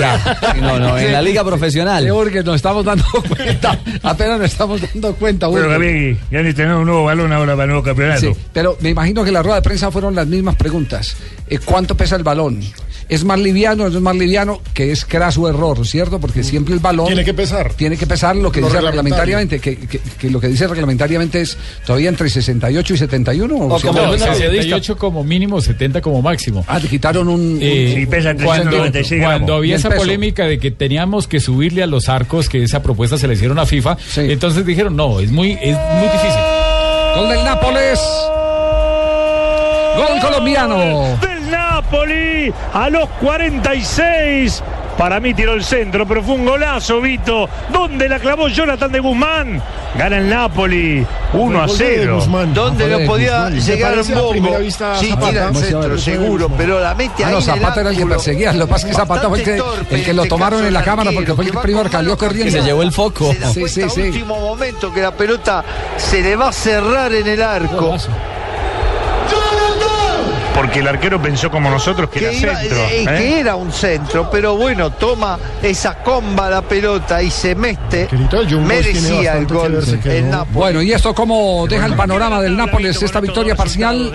Speaker 18: No, no, en la liga profesional.
Speaker 7: Sí, porque nos estamos dando *laughs* cuenta, apenas nos estamos dando cuenta.
Speaker 69: Bueno,
Speaker 7: Wilmer.
Speaker 69: Javier, ya han estrenado un nuevo balón ahora para el nuevo campeonato.
Speaker 7: Sí, pero me imagino que en la rueda de prensa fueron las mismas preguntas. Eh, ¿Cuánto pesa el balón? ¿Es más liviano o no es más liviano? Que es craso error, ¿cierto? Porque siempre el balón...
Speaker 73: Tiene que pesar.
Speaker 7: Tiene que pesar lo que
Speaker 73: Lo
Speaker 7: dice reglamentariamente. Que, que- que lo que dice reglamentariamente es todavía entre 68 y 71.
Speaker 10: O
Speaker 7: si
Speaker 10: como
Speaker 7: no?
Speaker 10: 68 como mínimo, 70 como máximo.
Speaker 7: Ah, te quitaron un...
Speaker 10: Eh,
Speaker 69: Sí, pesa
Speaker 10: cuando,
Speaker 69: 396 gramos.
Speaker 10: cuando
Speaker 69: Y
Speaker 10: había esa
Speaker 69: peso.
Speaker 10: polémica de que teníamos que subirle a los arcos, que esa propuesta se le hicieron a FIFA, entonces dijeron, no, es muy, es muy difícil.
Speaker 7: Gol del Nápoles. Gol colombiano.
Speaker 74: del Napoli a los 46. Para mí tiró el centro, pero fue un golazo, Vito. ¿Dónde la clavó Jonathan de Guzmán? Gana el Napoli 1 a 0.
Speaker 75: ¿Dónde no podía llegar un bombo? Sí, tira el centro, seguro, pero la mete
Speaker 7: Ah,
Speaker 75: ahí
Speaker 7: no,
Speaker 75: en el
Speaker 7: Zapata era el que perseguía. Lo que pasa es que Zapata fue el que,
Speaker 75: Bastante torpe
Speaker 7: el que
Speaker 75: en
Speaker 7: lo tomaron en la cámara porque fue el
Speaker 75: que
Speaker 7: primero salió corriendo.
Speaker 75: cambiada.
Speaker 18: Se llevó el foco.
Speaker 75: Se da
Speaker 7: Sí,
Speaker 75: cuenta
Speaker 7: sí,
Speaker 75: a
Speaker 7: sí.
Speaker 75: último momento que la pelota se le va a cerrar en el arco.
Speaker 74: Porque el arquero pensó como nosotros que,
Speaker 75: Que,
Speaker 74: era
Speaker 75: iba-
Speaker 74: centro.
Speaker 75: eh,
Speaker 74: ¿eh?
Speaker 75: que era un centro, pero bueno, toma esa comba la pelota y se mete. Merecía el gol el Napoli.
Speaker 7: Bueno, ¿y esto cómo deja el panorama del Nápoles esta victoria parcial?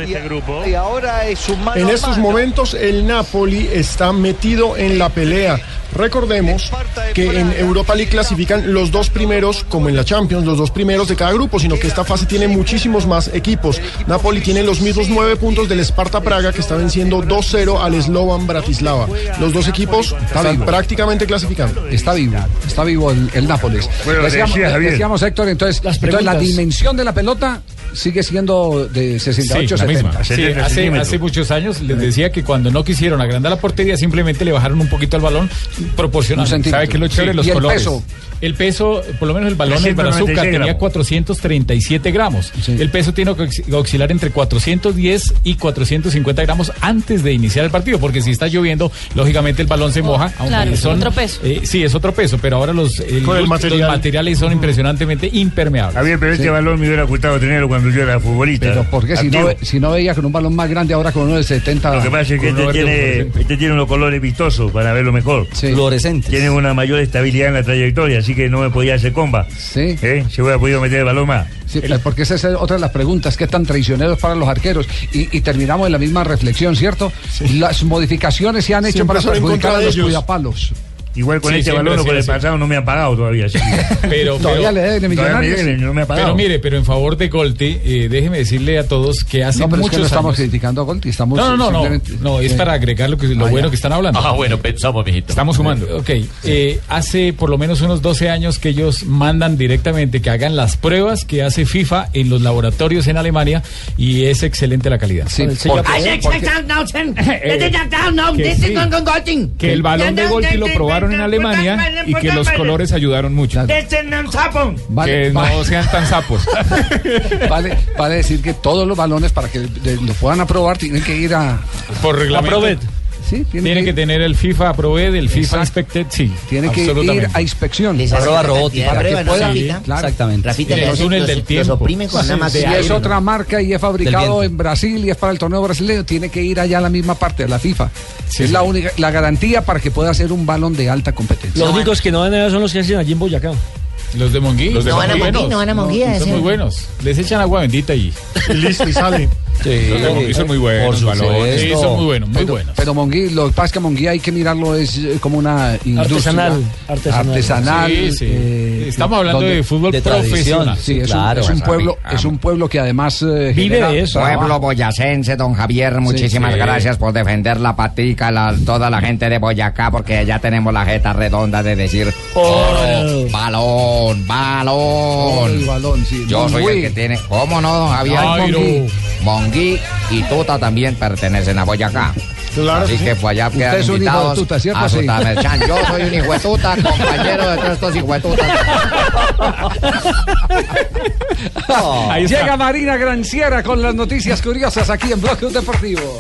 Speaker 75: Y ahora es un mano
Speaker 73: En estos momentos el Napoli está metido en la pelea. Recordemos que en Europa League clasifican los dos primeros, como en la Champions, los dos primeros de cada grupo, sino que esta fase tiene muchísimos más equipos. Napoli tiene los mismos nueve puntos del Sparta Praga, que está venciendo 2-0 al Slovan Bratislava. Los dos equipos están
Speaker 7: vivo.
Speaker 73: prácticamente clasificando.
Speaker 7: Está vivo, está vivo el, el Nápoles.
Speaker 73: Bueno,
Speaker 7: decíamos,
Speaker 73: decía
Speaker 7: Héctor, entonces, entonces la dimensión de la pelota sigue siendo de 68
Speaker 10: Sí, la misma.
Speaker 7: 70.
Speaker 10: Sí, hace, hace muchos años les decía que cuando no quisieron agrandar la portería simplemente le bajaron un poquito al balón proporcional. ¿Sabe qué es lo chévere?
Speaker 7: Sí.
Speaker 10: Los
Speaker 7: ¿Y el
Speaker 10: colores.
Speaker 7: peso?
Speaker 10: El peso, por lo menos el balón, el
Speaker 69: 396
Speaker 10: Brazuca, tenía
Speaker 69: gramos.
Speaker 10: 437 gramos. El peso tiene que osc- oscilar entre 410 y 450 gramos antes de iniciar el partido, porque si está lloviendo, lógicamente el balón se moja. aunque
Speaker 15: Claro,
Speaker 10: son,
Speaker 15: otro peso.
Speaker 10: eh, sí, es otro peso, pero ahora los, el-
Speaker 69: el
Speaker 10: los
Speaker 69: material.
Speaker 10: materiales son impresionantemente impermeables.
Speaker 69: Javier, pero este balón me hubiera gustado tenerlo cuando yo era futbolista.
Speaker 7: Pero ¿por qué si no, si no veía con un balón más grande ahora con uno de 70?
Speaker 69: Lo que pasa es que este tiene, este tiene unos colores vistosos para verlo mejor.
Speaker 18: Fluorescentes.
Speaker 69: Tiene una mayor estabilidad en la trayectoria, así que no me podía hacer comba.
Speaker 7: Sí.
Speaker 69: ¿Eh? Se hubiera podido meter el balón más.
Speaker 7: Sí, porque esa es otra de las preguntas, ¿qué tan traicioneros para los arqueros? Y, y terminamos en la misma reflexión, ¿cierto? Las modificaciones se han hecho
Speaker 69: Siempre
Speaker 7: para perjudicar a
Speaker 69: de
Speaker 7: los cuidapalos.
Speaker 69: Igual con
Speaker 10: Sí,
Speaker 69: este balón o
Speaker 10: ha
Speaker 69: con el pasado no me han pagado todavía. que-
Speaker 10: Pero,
Speaker 7: Todavía
Speaker 10: pero-
Speaker 7: le deben de
Speaker 69: Todavía me
Speaker 7: millonarios.
Speaker 69: deben, no me ha pagado.
Speaker 10: Pero mire, pero en favor de Golti, eh, déjeme decirle a todos que hace
Speaker 7: No, pero es
Speaker 10: muchos
Speaker 7: que no estamos
Speaker 10: años...
Speaker 7: criticando a Golti, estamos
Speaker 10: No, no, no, no, no, es para agregar lo, que, lo
Speaker 7: Ah,
Speaker 10: bueno
Speaker 7: ya.
Speaker 10: que están hablando.
Speaker 66: Ah, bueno, pensamos, mijito.
Speaker 10: Estamos sumando. Ok, eh, hace por lo menos unos 12 años que ellos mandan directamente que hagan las pruebas que hace FIFA en los laboratorios en Alemania y es excelente la calidad.
Speaker 7: Sí,
Speaker 10: que sí. Que el balón de Golti lo probaron en Alemania y que los colores ayudaron mucho. Que no sean tan sapos. *laughs*
Speaker 7: Vale, vale decir que todos los balones para que lo puedan aprobar tienen que ir a
Speaker 10: Por reglamento.
Speaker 7: Aprobed. Sí, tiene,
Speaker 10: Tiene que tener el FIFA Aprobed, el FIFA Inspected, sí.
Speaker 7: tiene que ir a inspección.
Speaker 10: Les una robótica.
Speaker 7: Para que
Speaker 10: ¿no,
Speaker 7: claro.
Speaker 18: Exactamente.
Speaker 15: Rafita,
Speaker 10: el túnel del tiempo.
Speaker 15: con una
Speaker 7: Si es otra marca y es fabricado en Brasil y es para el torneo brasileño, tiene que ir allá a la misma parte de la FIFA.
Speaker 10: Sí,
Speaker 7: es
Speaker 10: sí.
Speaker 7: la única, la garantía para que pueda ser un balón de alta competencia.
Speaker 5: Los únicos que no van a son los que hacen allí en Boyacá.
Speaker 10: Los de Monguí.
Speaker 56: Los de No van a
Speaker 10: buenos.
Speaker 56: Monguí, no van a Monguí a
Speaker 10: Son muy buenos. Les echan agua bendita y...
Speaker 73: Y *laughs* listo, y sale.
Speaker 18: Sí,
Speaker 10: Los de Monguí son muy buenos,
Speaker 7: supuesto.
Speaker 10: Sí, son muy buenos, muy
Speaker 7: pero,
Speaker 10: buenos.
Speaker 7: Pero Monguí, lo que pasa es que Monguí hay que mirarlo es eh, como una industria
Speaker 5: Artesanal, artesanal.
Speaker 7: artesanal,
Speaker 10: Sí, sí.
Speaker 7: eh,
Speaker 10: Estamos hablando
Speaker 7: donde-
Speaker 10: de fútbol
Speaker 18: de
Speaker 10: profesional.
Speaker 7: Sí, es,
Speaker 18: claro.
Speaker 7: un, es un pueblo, es un pueblo que además eh,
Speaker 5: Vive
Speaker 7: genera
Speaker 5: de eso.
Speaker 7: trabajo.
Speaker 76: Pueblo boyacense, don Javier, muchísimas
Speaker 10: sí.
Speaker 76: gracias por defender la patica, la- toda la gente de Boyacá, porque ya tenemos la jeta redonda de decir oro, balón, balón.
Speaker 7: El balón, sí.
Speaker 76: Yo soy el que tiene. ¿Cómo no, don Javier?
Speaker 10: Jairo.
Speaker 76: Monguí. Monguí y Tuta también pertenecen a Boyacá.
Speaker 73: Claro
Speaker 76: Así
Speaker 73: que sí.
Speaker 76: que pues allá
Speaker 7: Usted
Speaker 76: quedan
Speaker 7: es un hijo de
Speaker 76: invitados
Speaker 7: tuta, ¿cierto?
Speaker 76: a
Speaker 7: Sí.
Speaker 76: Sutamerchan. Yo soy un hijo de tuta, *laughs* compañero de todos estos hijos de tuta. *laughs*
Speaker 7: Ahí Llega Marina Granciera con las noticias curiosas aquí en Bloque Deportivo.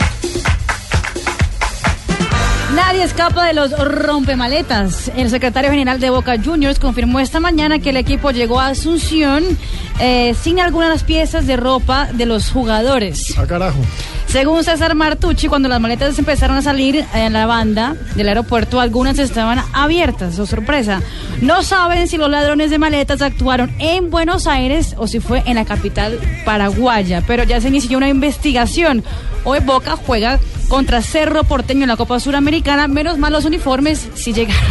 Speaker 15: Nadie escapa de los rompemaletas. El secretario general de Boca Juniors confirmó esta mañana que el equipo llegó a Asunción eh, sin algunas piezas de ropa de los jugadores.
Speaker 73: A carajo.
Speaker 15: Según César Martucci, cuando las maletas empezaron a salir en la banda del aeropuerto, algunas estaban abiertas, o sorpresa. No saben si los ladrones de maletas actuaron en Buenos Aires o si fue en la capital paraguaya, pero ya se inició una investigación. Hoy Boca juega contra Cerro Porteño en la Copa Suramericana, menos mal los uniformes si llegaron.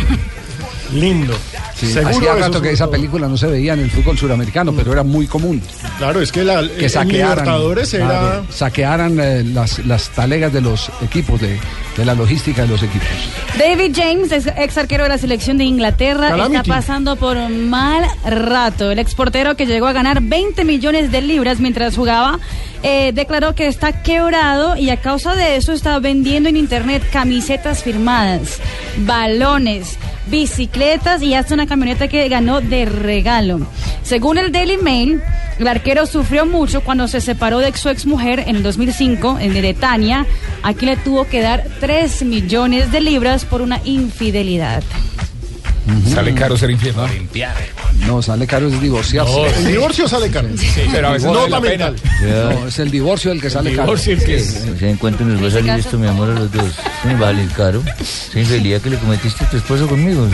Speaker 73: Lindo. Seguro
Speaker 7: Hacía rato que esa película no se veía en el fútbol suramericano, pero era muy común.
Speaker 73: Claro, es que la,
Speaker 7: Que saquearan,
Speaker 73: Libertadores era...
Speaker 7: claro, saquearan eh, las, las talegas de los equipos, de, de la logística de los equipos.
Speaker 15: David James, ex, ex arquero de la selección de Inglaterra,
Speaker 7: Calamity.
Speaker 15: está pasando por un mal rato. El exportero que llegó a ganar 20 millones de libras mientras jugaba, eh, declaró que está quebrado y a causa de eso está vendiendo en internet camisetas firmadas, balones, bicicletas y hasta una camioneta que ganó de regalo. Según el Daily Mail, el arquero sufrió mucho cuando se separó de su ex mujer en el 2005 en Netania. Aquí le tuvo que dar 3 millones de libras por una infidelidad.
Speaker 14: Sale caro ser infierno.
Speaker 7: No, sale caro es divorciarse.
Speaker 14: No,
Speaker 73: El
Speaker 14: sí.
Speaker 73: divorcio sale caro.
Speaker 14: Sí, pero a veces
Speaker 73: no
Speaker 14: la pena.
Speaker 73: mental.
Speaker 7: No, es el divorcio el que sale caro.
Speaker 14: divorcio el que es-
Speaker 77: ¿Se en cuánto nos va a salir esto, mi amor, a los dos? ¿Se me va a salir caro? ¿Esa infidelidad que le cometiste a tu esposo conmigo?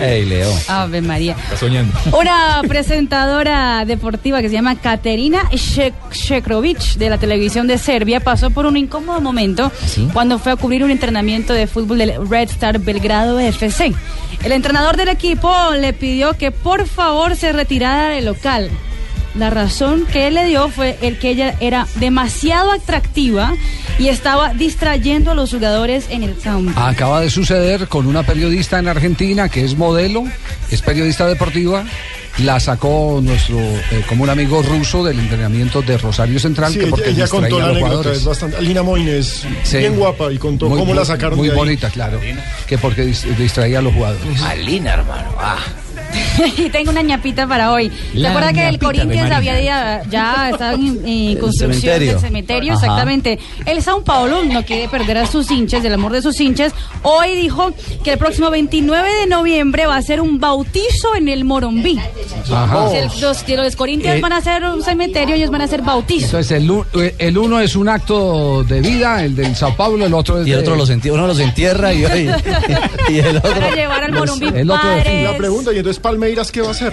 Speaker 18: Ey, Leo.
Speaker 15: Ave María.
Speaker 14: Está soñando.
Speaker 15: Una presentadora deportiva que se llama Katerina Shek- Shekrovic de la televisión de Serbia pasó por un incómodo momento cuando fue a cubrir un entrenamiento de fútbol del Red Star Belgrado FC. El entrenador del equipo le pidió que por favor se retirara del local. La razón que él le dio fue el que ella era demasiado atractiva y estaba distrayendo a los jugadores en el campo.
Speaker 7: Acaba de suceder con una periodista en Argentina que es modelo, es periodista deportiva. La sacó nuestro eh, común amigo ruso del entrenamiento de Rosario Central,
Speaker 73: Sí,
Speaker 7: que porque
Speaker 73: ella
Speaker 7: distraía
Speaker 73: contó
Speaker 7: a
Speaker 73: la
Speaker 7: los
Speaker 73: anécdota,
Speaker 7: jugadores.
Speaker 73: es bastante... Alina Moines,
Speaker 7: Sí.
Speaker 73: bien guapa, y contó
Speaker 7: Muy-
Speaker 73: cómo la
Speaker 7: muy-
Speaker 73: sacaron
Speaker 7: Muy
Speaker 73: de ahí.
Speaker 7: bonita, claro. Que porque dis- distraía a los jugadores.
Speaker 76: Alina, hermano. Ah. *laughs*
Speaker 15: y tengo una ñapita para hoy. ¿Se
Speaker 7: La
Speaker 15: acuerda que el Corinthians había ya, ya estaba en, en *laughs* construcción
Speaker 18: cementerio.
Speaker 15: del cementerio?
Speaker 18: Ajá.
Speaker 15: Exactamente. El Sao Paulo no quiere perder a sus hinchas, del amor de sus hinchas. Hoy dijo que el próximo 29 de noviembre va a ser un bautizo en el Morombí.
Speaker 7: Ajá.
Speaker 15: El- los, los Corinthians
Speaker 7: Eh,
Speaker 15: van a hacer un cementerio, ellos van a hacer bautizo.
Speaker 7: Entonces, el, eh, el uno es un acto de vida, el del Sao Paulo, el otro es
Speaker 18: Y el
Speaker 7: de-
Speaker 18: otro los entierra, uno los entierra y, y, y el otro.
Speaker 15: Para llevar al Morombí
Speaker 7: el otro
Speaker 15: padres.
Speaker 73: La pregunta, y entonces Palmeiras, ¿qué va a hacer?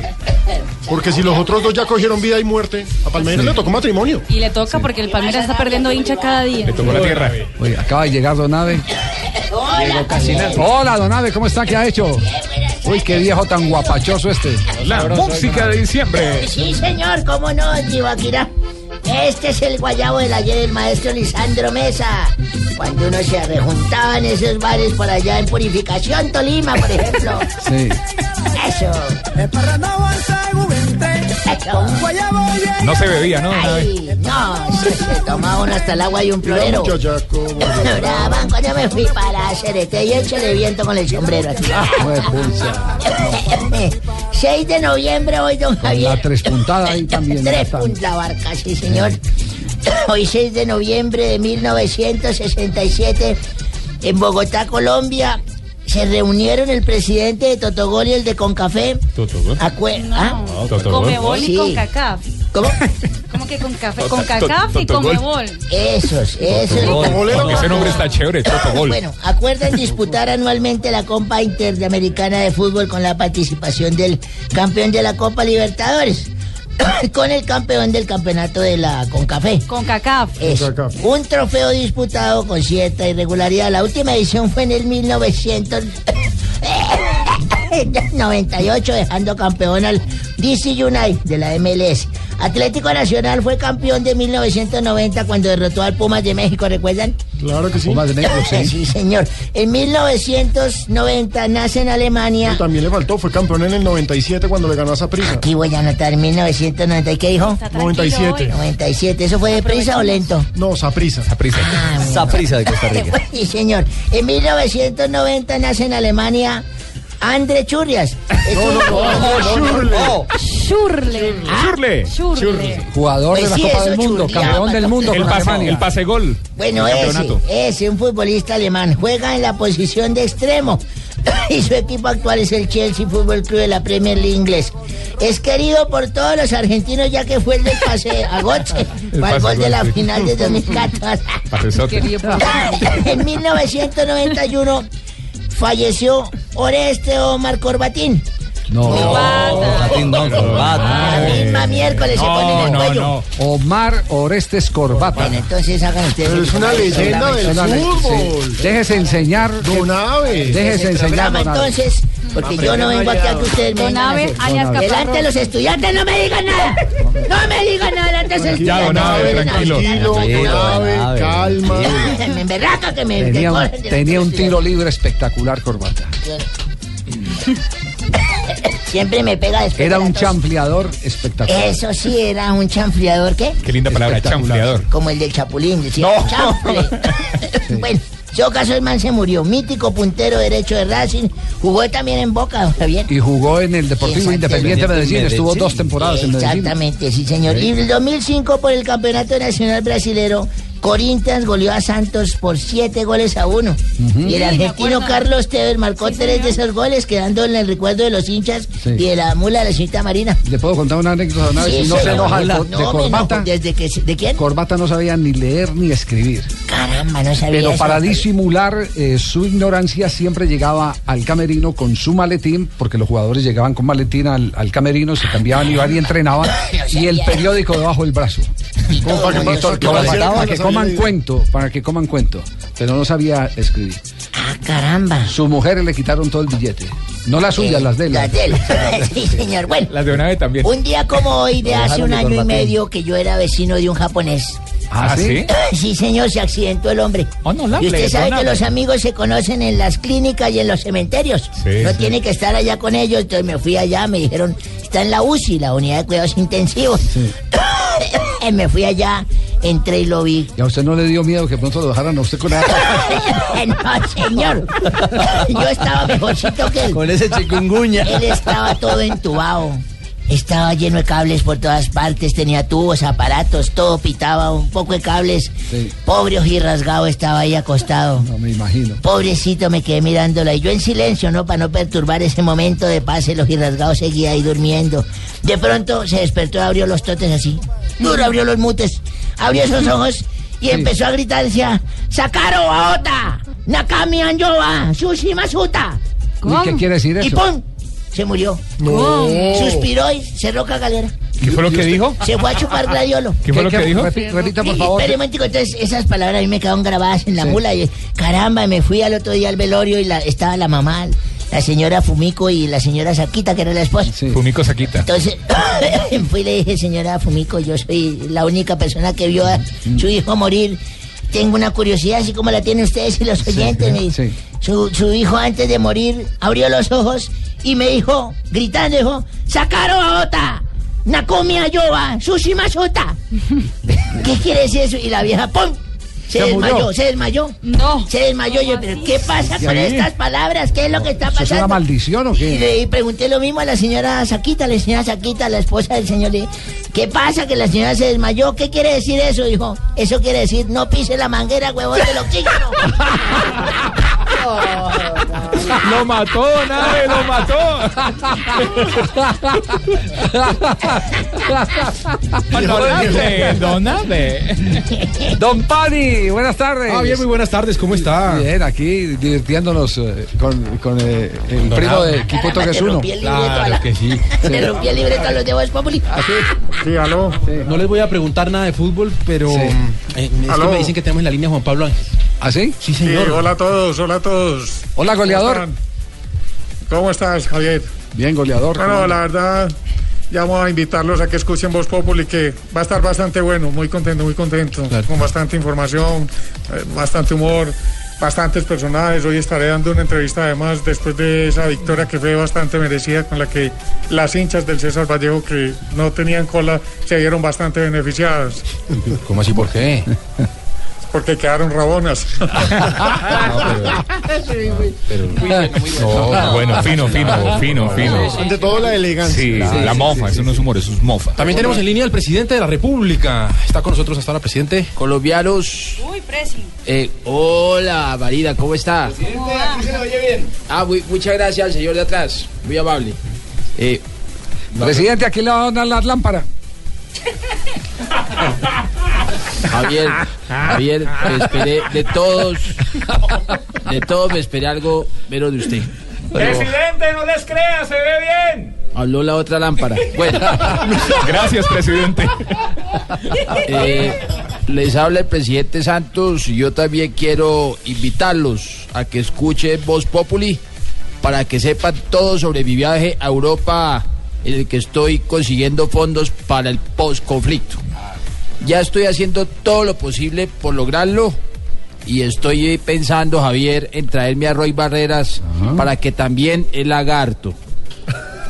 Speaker 73: Porque si los otros dos ya cogieron vida y muerte, a Palmeiras le tocó matrimonio.
Speaker 15: Y le toca porque el Palmeiras está perdiendo hincha cada día.
Speaker 14: Le tocó la tierra.
Speaker 7: Oye, acaba de llegar Don Ave. Hola, Don Ave, ¿cómo está? ¿Qué ha hecho? Uy, qué viejo tan guapachoso este.
Speaker 14: La música de diciembre.
Speaker 56: Sí, señor, cómo no, Chivaquira. Este es el guayabo del ayer del maestro Lisandro Mesa. Cuando uno se rejuntaba en esos bares por allá en Purificación, Tolima, por ejemplo.
Speaker 7: Sí.
Speaker 56: Eso. Eso.
Speaker 14: No se bebía, ¿no?
Speaker 56: Ay, no, *laughs* se, se tomaba uno hasta el agua y un florero. *laughs* Braban cuando me fui para Cerete y échale viento con el sombrero así.
Speaker 7: Fue pulsa.
Speaker 56: 6 de noviembre hoy, don
Speaker 7: Con
Speaker 56: Javier.
Speaker 7: la tres puntada ahí *laughs* también.
Speaker 56: Tres la barca, sí, señor. Hoy 6 de noviembre de 1967, en Bogotá, Colombia, se reunieron el presidente de Totogol y el de Concafé. Acue- ¿Ah?
Speaker 15: Comebol y
Speaker 56: Sí.
Speaker 15: con cacaf.
Speaker 56: ¿Cómo? *laughs*
Speaker 15: ¿Cómo que con café? Con cacaf y con
Speaker 14: Totogol.
Speaker 15: bebol.
Speaker 56: Esos, esos.
Speaker 14: Ese nombre está chévere, Totogol.
Speaker 56: Bueno, acuerdan disputar anualmente la Copa Interamericana de Fútbol con la participación del campeón de la Copa Libertadores. *coughs* con el campeón del campeonato de la Concafé.
Speaker 15: Con cacaf.
Speaker 56: Es un trofeo disputado con cierta irregularidad. La última edición fue en el *coughs* *laughs* 1998, dejando campeón al DC United de la MLS. Atlético Nacional fue campeón de 1990 cuando derrotó al Pumas de México, ¿recuerdan?
Speaker 73: Claro que sí.
Speaker 7: Pumas de México, sí. *laughs*
Speaker 56: sí, señor. En 1990 nace en Alemania.
Speaker 73: También le faltó, fue campeón en el 97 cuando le ganó a Saprissa.
Speaker 56: Aquí voy a anotar 1990. ¿Y qué dijo?
Speaker 73: 97.
Speaker 56: 97. ¿Eso fue deprisa o lento?
Speaker 73: No, Saprissa.
Speaker 14: Saprissa.
Speaker 18: Saprissa de Costa *laughs* Rica.
Speaker 56: Sí, señor. En 1990 nace en Alemania André Churrias. *laughs* Es
Speaker 73: No,
Speaker 56: un-
Speaker 73: no, no, no.
Speaker 15: Shurle.
Speaker 14: Churle.
Speaker 15: Shurle.
Speaker 7: Jugador
Speaker 56: Pues
Speaker 7: de la
Speaker 56: sí,
Speaker 7: Copa
Speaker 56: eso
Speaker 7: del Mundo, campeón del mundo
Speaker 14: El pase,
Speaker 7: Alemania.
Speaker 14: el pase gol.
Speaker 56: Bueno, ese, ese, un futbolista alemán, juega en la posición de extremo. *laughs* Y su equipo actual es el Chelsea Fútbol Club de la Premier League inglés. Es querido por todos los argentinos ya que fue el del pase a Goche, para el *laughs* gol de la final de 2014.
Speaker 14: Pasesote.
Speaker 56: en 1991 falleció Oreste Omar Corbatín.
Speaker 7: No,
Speaker 18: Corbatín, no, corbata.
Speaker 56: La misma miércoles se pone en el cuello.
Speaker 14: no.
Speaker 7: Omar Orestes Corbata.
Speaker 56: Bueno, entonces hagan ustedes.
Speaker 73: Pero es una leyenda del fútbol.
Speaker 7: sí. Déjese enseñar.
Speaker 73: Don Aves.
Speaker 7: Déjese enseñar.
Speaker 56: entonces, porque yo no vengo aquí a que ustedes me
Speaker 15: Don
Speaker 56: vengan a
Speaker 15: Abe,
Speaker 56: hacer.
Speaker 15: alias
Speaker 56: Delante de los estudiantes no me digan nada. No me digan nada delante de los
Speaker 14: Ya,
Speaker 56: estudiantes.
Speaker 14: don Abe,
Speaker 56: No me
Speaker 14: tranquilo.
Speaker 56: digan nada.
Speaker 73: Tranquilo,
Speaker 18: Tranquilo,
Speaker 73: don Abe,
Speaker 18: Abe.
Speaker 73: calma.
Speaker 56: Me emberraca que me
Speaker 7: Tenía un, tiro libre espectacular, Corbata.
Speaker 56: Siempre me pega después.
Speaker 7: Era
Speaker 56: de
Speaker 7: un chanfleador espectacular.
Speaker 56: Eso sí, era un chanfleador, ¿qué?
Speaker 14: Qué linda palabra, chanfleador.
Speaker 56: Como el del Chapulín, decía.
Speaker 14: No.
Speaker 56: chanfle. *laughs* bueno, en todo caso el man se murió. Mítico puntero derecho de Racing. Jugó también en Boca, ¿está bien?
Speaker 7: Y jugó en el Deportivo. Independiente de Medellín. Estuvo dos temporadas en Medellín.
Speaker 56: Exactamente, sí, señor. Y en el 2005 por el Campeonato Nacional Brasilero, Corinthians goleó a Santos por siete goles a uno. Y el argentino Carlos Tevez marcó tres de esos goles, quedando en el recuerdo de los hinchas
Speaker 7: Sí.
Speaker 56: y de la mula de la señorita Marina.
Speaker 7: ¿Le puedo contar una anécdota una vez? No se enoja de,
Speaker 56: no,
Speaker 7: de Corbata.
Speaker 56: enojo. ¿Desde que, ¿De quién?
Speaker 7: Corbata no sabía ni leer ni escribir.
Speaker 56: Caramba, no sabía
Speaker 7: Pero
Speaker 56: eso.
Speaker 7: para disimular eh, su ignorancia siempre llegaba al camerino con su maletín, porque los jugadores llegaban con maletín al, al camerino, se cambiaban, iban y entrenaban, *coughs* y el periódico debajo del brazo.
Speaker 73: Como para que-
Speaker 7: Para que,
Speaker 73: para que no
Speaker 7: coman cuento, para que coman cuento. Pero no sabía escribir.
Speaker 56: Ah, caramba.
Speaker 7: Sus mujeres le quitaron todo el billete. No las suyas, las de él.
Speaker 56: Las de él. *laughs* sí, señor. Bueno,
Speaker 14: Las de una vez también.
Speaker 56: un día como hoy, de hace un año y medio, que yo era vecino de un japonés.
Speaker 7: ¿Ah, sí? *clears throat*
Speaker 56: Sí, señor, se accidentó el hombre.
Speaker 14: Honorable,
Speaker 56: y usted sabe que los amigos se conocen en las clínicas y en los cementerios.
Speaker 14: Sí,
Speaker 56: no
Speaker 14: sí.
Speaker 56: tiene que estar allá con ellos. Entonces me fui allá, me dijeron, está en la UCI, la unidad de cuidados intensivos. *clears throat* me fui allá, entré y lo vi.
Speaker 7: ¿Y a usted no le dio miedo que pronto lo dejaran a usted con *laughs* esa...
Speaker 56: no, señor. Yo estaba mejorcito que él.
Speaker 18: Con ese chikungunya.
Speaker 56: Él estaba todo entubado. Estaba lleno de cables por todas partes, tenía tubos, aparatos, todo pitaba, un poco de cables.
Speaker 7: Sí.
Speaker 56: Pobre ojirrasgado estaba ahí acostado.
Speaker 7: No me imagino.
Speaker 56: Pobrecito, me quedé mirándola y yo en silencio, ¿no? Para no perturbar ese momento de paz, el ojirrasgado seguía ahí durmiendo. De pronto se despertó y abrió los totes así. Duro abrió los mutes, abrió esos ojos y empezó a gritar, decía, ¡Sakaro Aota! ¡Nakami Anyoba! ¡Sushi Masuta!
Speaker 7: ¿Y qué quiere decir
Speaker 56: Y
Speaker 7: eso?
Speaker 56: ¡pum! Se murió.
Speaker 14: No.
Speaker 56: Suspiró y cerró cagalera.
Speaker 14: ¿Qué fue lo que dijo?
Speaker 56: Se fue a chupar gladiolo.
Speaker 14: ¿Qué fue lo que dijo?
Speaker 7: Repi- Repita, por favor.
Speaker 56: Espere un momentico, entonces esas palabras a mí me quedaron grabadas en la
Speaker 7: Sí.
Speaker 56: mula y caramba, me fui al otro día al velorio y la, estaba la mamá, la señora Fumiko y la señora Saquita, que era la esposa.
Speaker 14: Fumico Saquita.
Speaker 56: Entonces *laughs* fui y le dije, señora Fumiko, yo soy la única persona que vio a su hijo morir. Tengo una curiosidad, así como la tienen ustedes y los oyentes. su, su hijo antes de morir abrió los ojos y me dijo, gritando, dijo, ¡Sakaro Aota! ¡Nakomi Ayoba! ¡Sushi Masuta! *laughs* ¿Qué quiere decir eso? Y la vieja, ¡pum! Se,
Speaker 7: Se murió.
Speaker 56: desmayó, se desmayó.
Speaker 15: No.
Speaker 56: Se desmayó. Yo, ¿pero qué pasa con estas palabras? ¿Qué es lo que está
Speaker 7: ¿Eso es
Speaker 56: pasando?
Speaker 7: una maldición o
Speaker 56: Y
Speaker 7: qué?
Speaker 56: le y pregunté lo mismo a la señora Saquita, la señora Saquita, la esposa del señor. Le dije, ¿qué pasa? Que la señora se desmayó. ¿Qué quiere decir eso? Dijo, eso quiere decir no pise la manguera, huevón del oxígeno. *laughs* *laughs*
Speaker 14: Lo mató, Nave, lo mató. Don Nave, Don Nave.
Speaker 7: Don Pani, buenas tardes.
Speaker 78: Ah, bien, muy buenas tardes, ¿cómo está?
Speaker 7: Bien, aquí divirtiéndonos eh, con, con eh, el
Speaker 78: Don
Speaker 7: primo de
Speaker 56: Caramba,
Speaker 7: que es
Speaker 56: te
Speaker 7: uno.
Speaker 56: la-
Speaker 78: que sí.
Speaker 56: Le rompí el libreto a los de Voz Populi.
Speaker 78: Sí, aló. No les voy a preguntar nada de fútbol, pero
Speaker 7: Sí.
Speaker 78: eh, es
Speaker 7: Aló.
Speaker 78: que me dicen que tenemos en la línea Juan Pablo Ángel.
Speaker 7: ¿Ah, sí?
Speaker 78: Sí, señor.
Speaker 79: hola a todos, hola a todos.
Speaker 7: Hola, goleador.
Speaker 79: ¿Cómo, están? ¿Cómo estás, Javier?
Speaker 7: Bien, goleador.
Speaker 79: Bueno,
Speaker 7: ¿cómo
Speaker 79: la verdad, llamo a invitarlos a que escuchen Voz Populi, que va a estar bastante bueno, muy contento, muy contento, con bastante información, eh, bastante humor, bastantes personajes. Hoy estaré dando una entrevista además después de esa victoria que fue bastante merecida, con la que las hinchas del César Vallejo que no tenían cola se vieron bastante beneficiadas,
Speaker 78: ¿Cómo así? ¿Por qué? *laughs*
Speaker 79: porque quedaron rabonas.
Speaker 14: No, bueno, fino, fino, fino, fino.
Speaker 73: Ante todo la elegancia.
Speaker 14: Sí, la mofa, eso no es humor, eso es mofa.
Speaker 78: También tenemos en línea al presidente de la República. Está con nosotros hasta ahora, presidente.
Speaker 80: Colombianos.
Speaker 15: Uy, Presi.
Speaker 80: Eh, hola, Marina, ¿cómo está? Ah, muy- muchas gracias al señor de atrás. Muy amable. Eh,
Speaker 7: Presidente, aquí le van a dar las lámparas. *laughs*
Speaker 80: Javier, Javier, me esperé de todos, de todos me esperé algo menos de usted.
Speaker 14: Presidente, no les crea, se ve bien.
Speaker 80: Habló la otra lámpara. Bueno,
Speaker 14: Gracias, presidente.
Speaker 80: eh, les habla el presidente Santos y yo también quiero invitarlos a que escuchen Voz Populi para que sepan todo sobre mi viaje a Europa en el que estoy consiguiendo fondos para el post-conflicto. Ya estoy haciendo todo lo posible por lograrlo y estoy pensando, Javier, en traerme a Roy Barreras para que también el lagarto.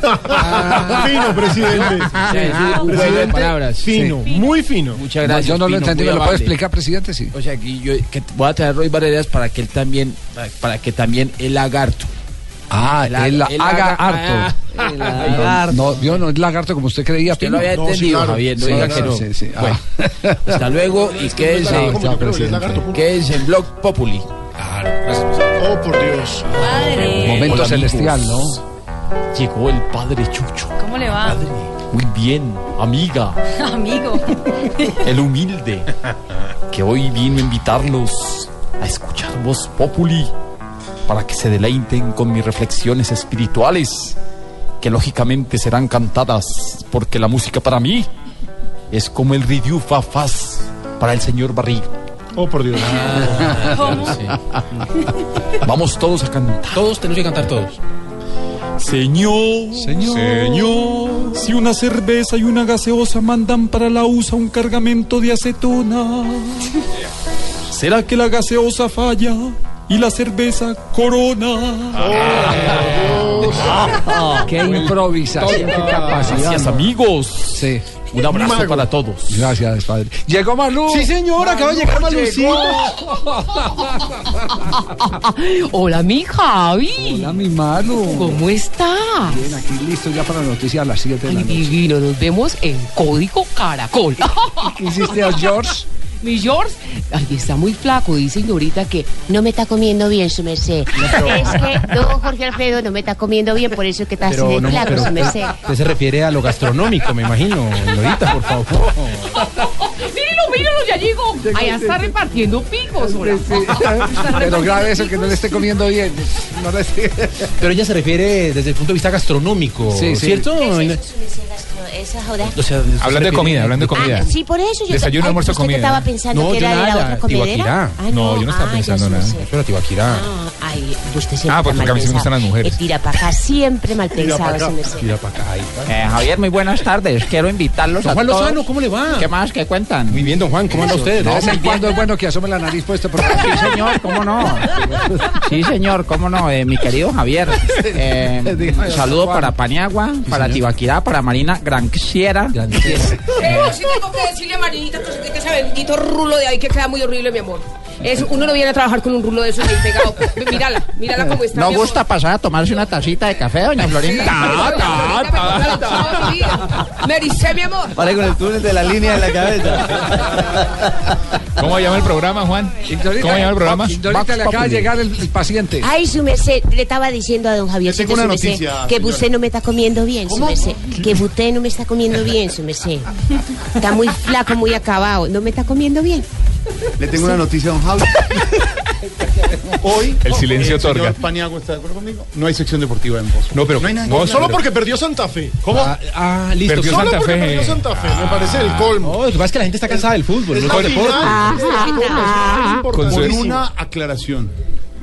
Speaker 80: *laughs*
Speaker 73: Fino, presidente.
Speaker 80: Sí, es un juego de
Speaker 73: Presidente,
Speaker 80: palabras.
Speaker 73: Fino,
Speaker 80: Sí.
Speaker 73: muy fino.
Speaker 80: Muchas gracias.
Speaker 7: yo no lo entendí, ¿me lo puede explicar, presidente? Sí.
Speaker 80: O sea, que yo que voy a traer a Roy Barreras para que él también, para, para que también el lagarto.
Speaker 7: Ah,
Speaker 80: El
Speaker 7: el,
Speaker 80: aga- el
Speaker 7: harto.
Speaker 80: ah, el lagarto.
Speaker 7: No, yo no es lagarto como usted creía.
Speaker 80: Usted lo
Speaker 7: Pino.
Speaker 80: había
Speaker 7: No, sí,
Speaker 80: entendido,
Speaker 7: claro.
Speaker 80: Javier, no
Speaker 7: Sí,
Speaker 80: diga que
Speaker 7: claro,
Speaker 80: no.
Speaker 7: sí, sí.
Speaker 80: Bueno,
Speaker 7: Ah.
Speaker 80: hasta luego y quédense,
Speaker 7: Chao, chao, presidente.
Speaker 80: quédense en Blog Populi.
Speaker 73: Oh, por Dios.
Speaker 7: Momento
Speaker 81: Hola,
Speaker 7: celestial,
Speaker 81: amigos. Llegó el padre Chucho.
Speaker 15: ¿Cómo le va?
Speaker 81: Muy bien, amiga, *laughs*
Speaker 15: Amigo.
Speaker 81: el humilde, que hoy vino a invitarlos a escuchar Voz Populi para que se deleiten con mis reflexiones espirituales, que lógicamente serán cantadas porque la música para mí es como el Ridiu Fafaz para el señor Barriga.
Speaker 73: Oh, por Dios. *laughs*
Speaker 15: ¿Cómo?
Speaker 81: Vamos todos a cantar.
Speaker 78: Todos tenemos que cantar todos.
Speaker 81: Señor, Señor. Señor, si una cerveza y una gaseosa mandan para la USA un cargamento de acetona, *laughs* ¿será que la gaseosa falla y la cerveza corona? *laughs*
Speaker 7: Qué improvisación, qué capacidad.
Speaker 81: Gracias, amigos.
Speaker 7: Sí.
Speaker 81: Un abrazo
Speaker 7: Mago.
Speaker 81: para todos.
Speaker 7: Gracias, padre. Llegó Malú.
Speaker 78: Sí, señor, acaba de llegar Malucito. *laughs*
Speaker 82: Hola, mi Javi.
Speaker 7: Hola, mi Manu.
Speaker 82: ¿Cómo está?
Speaker 7: Bien, aquí listo ya para la noticia a las 7 de la noche.
Speaker 82: divino, nos vemos en Código Caracol. *laughs*
Speaker 7: ¿Qué hiciste a George?
Speaker 82: Mi George, ay, está muy flaco, dice señorita que
Speaker 83: No me está comiendo bien, su merced. Es que don Jorge Alfredo no me está comiendo bien, por eso es que está así
Speaker 78: Pero
Speaker 83: de
Speaker 78: no,
Speaker 83: flaco, su merced.
Speaker 78: usted se refiere a lo gastronómico, me imagino. Lorita, por favor. *laughs*
Speaker 82: Míralo, míralo, ya llegó. Allá está repartiendo picos. *laughs* hola.
Speaker 7: Pero grave eso que no le esté comiendo bien. No le esté-
Speaker 78: Pero ella se refiere desde el punto de vista gastronómico,
Speaker 7: Sí, sí.
Speaker 78: ¿cierto? O sea,
Speaker 14: Hablando de comida, hablando de comida.
Speaker 83: Ah, sí, por eso yo
Speaker 14: Desayuno,
Speaker 83: Ay,
Speaker 14: almuerzo,
Speaker 83: ¿usted
Speaker 14: comida.
Speaker 83: estaba pensando
Speaker 78: No,
Speaker 83: que
Speaker 78: yo
Speaker 83: era de la
Speaker 78: nada,
Speaker 83: otra comedera? Ah,
Speaker 14: No, yo no estaba
Speaker 83: ah,
Speaker 14: pensando nada.
Speaker 83: merced.
Speaker 78: Eso era Tibaquirá.
Speaker 83: Ah, ay, usted siempre
Speaker 14: Ah, pues porque a mí sí me gustan las mujeres.
Speaker 83: Eh, tira para acá, siempre mal pensado,
Speaker 78: tira acá.
Speaker 76: Eh, Javier, muy buenas tardes. Quiero invitarlos
Speaker 78: Don
Speaker 76: a
Speaker 78: Juan
Speaker 76: todos.
Speaker 78: Lozano, ¿cómo le va?
Speaker 76: ¿Qué más? ¿Qué cuentan?
Speaker 78: Muy bien, don Juan, ¿cómo anda usted?
Speaker 76: No, muy
Speaker 7: cuando es bueno que asome la nariz puesta por
Speaker 76: Sí, señor, ¿cómo no? Sí, señor, ¿cómo no? Eh, mi querido Javier. eh, *laughs*
Speaker 7: Dígame,
Speaker 76: saludo para Paniagua, para Tibaquirá, para Marina Granciera.
Speaker 82: Pero sí tengo que decirle a Marinita que se bendito rulo de ahí que queda muy horrible, mi amor.
Speaker 7: Es, uno no viene a trabajar con un rulo de esos ahí pegado. Mírala, mírala cómo está.
Speaker 84: ¿No
Speaker 7: mi amor.
Speaker 84: gusta pasar a tomarse una tacita de café, doña Florinda?
Speaker 7: Me ericé, mi amor.
Speaker 18: Vale, con el túnel de la línea en la cabeza.
Speaker 14: ¿Cómo llama el programa, Juan? ¿Cómo llama el programa?
Speaker 85: Ahorita le acaba de llegar el, el paciente.
Speaker 83: Ay, su merced, le estaba diciendo a don Javier que usted no me está comiendo bien, su merced. Que usted no me está comiendo bien, su merced. Está muy flaco, muy acabado. No me está comiendo bien.
Speaker 81: Le tengo una noticia a don Javi. *laughs* Hoy
Speaker 14: El silencio
Speaker 81: el señor
Speaker 14: otorga.
Speaker 81: Paniagua está de acuerdo conmigo. No hay sección deportiva en voz.
Speaker 14: No, pero
Speaker 81: no hay nada.
Speaker 14: vos-
Speaker 11: Solo porque perdió Santa Fe.
Speaker 81: ¿Cómo?
Speaker 11: Ah,
Speaker 27: Ah, listo.
Speaker 14: Perdió
Speaker 11: Solo
Speaker 14: Santa
Speaker 11: porque
Speaker 14: Fe.
Speaker 11: perdió Santa Fe. Me parece el colmo.
Speaker 27: No, lo que pasa es que la gente está cansada del fútbol.
Speaker 11: Es
Speaker 27: no del deporte.
Speaker 81: Con una aclaración.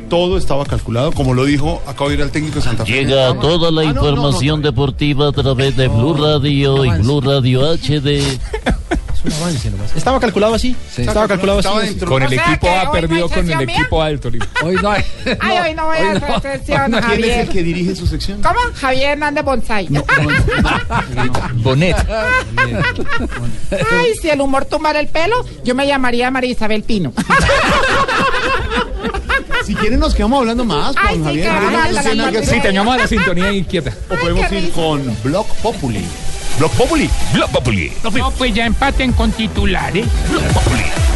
Speaker 81: Todo estaba calculado, como lo dijo, acabo de ir al técnico de Santa Fe.
Speaker 77: Llega toda la
Speaker 81: Ah, no, no, no,
Speaker 77: información deportiva a través de Blue Radio y Blue Radio HD. *laughs*
Speaker 27: Es un avance nomás. Estaba calculado así. Estaba calculado
Speaker 81: Estaba
Speaker 27: así.
Speaker 81: dentro.
Speaker 14: Con el
Speaker 7: O sea
Speaker 14: equipo A perdió
Speaker 7: no
Speaker 14: con el
Speaker 7: mía.
Speaker 14: equipo A del Tolima. *laughs*
Speaker 85: Hoy no hay.
Speaker 7: Ay, hoy no voy a hacer sesión,
Speaker 81: ¿Quién es
Speaker 7: Javier.
Speaker 81: el que dirige su sección?
Speaker 7: ¿Cómo? Javier Hernández Bonsai.
Speaker 14: Bonet. *laughs*
Speaker 7: Ay, si el humor tumbara el pelo, yo me llamaría María Isabel Pino. *laughs*
Speaker 81: Si quieren nos quedamos hablando más
Speaker 7: Ay,
Speaker 81: con
Speaker 7: sí,
Speaker 81: Javier. Podemos
Speaker 7: habla
Speaker 81: hacer
Speaker 7: la.
Speaker 14: Sí, la sintonía inquieta.
Speaker 81: O podemos ir con Block Populi. Block Populi.
Speaker 14: Block Populi.
Speaker 7: No, pues ya empaten con titulares.
Speaker 14: Block Populi.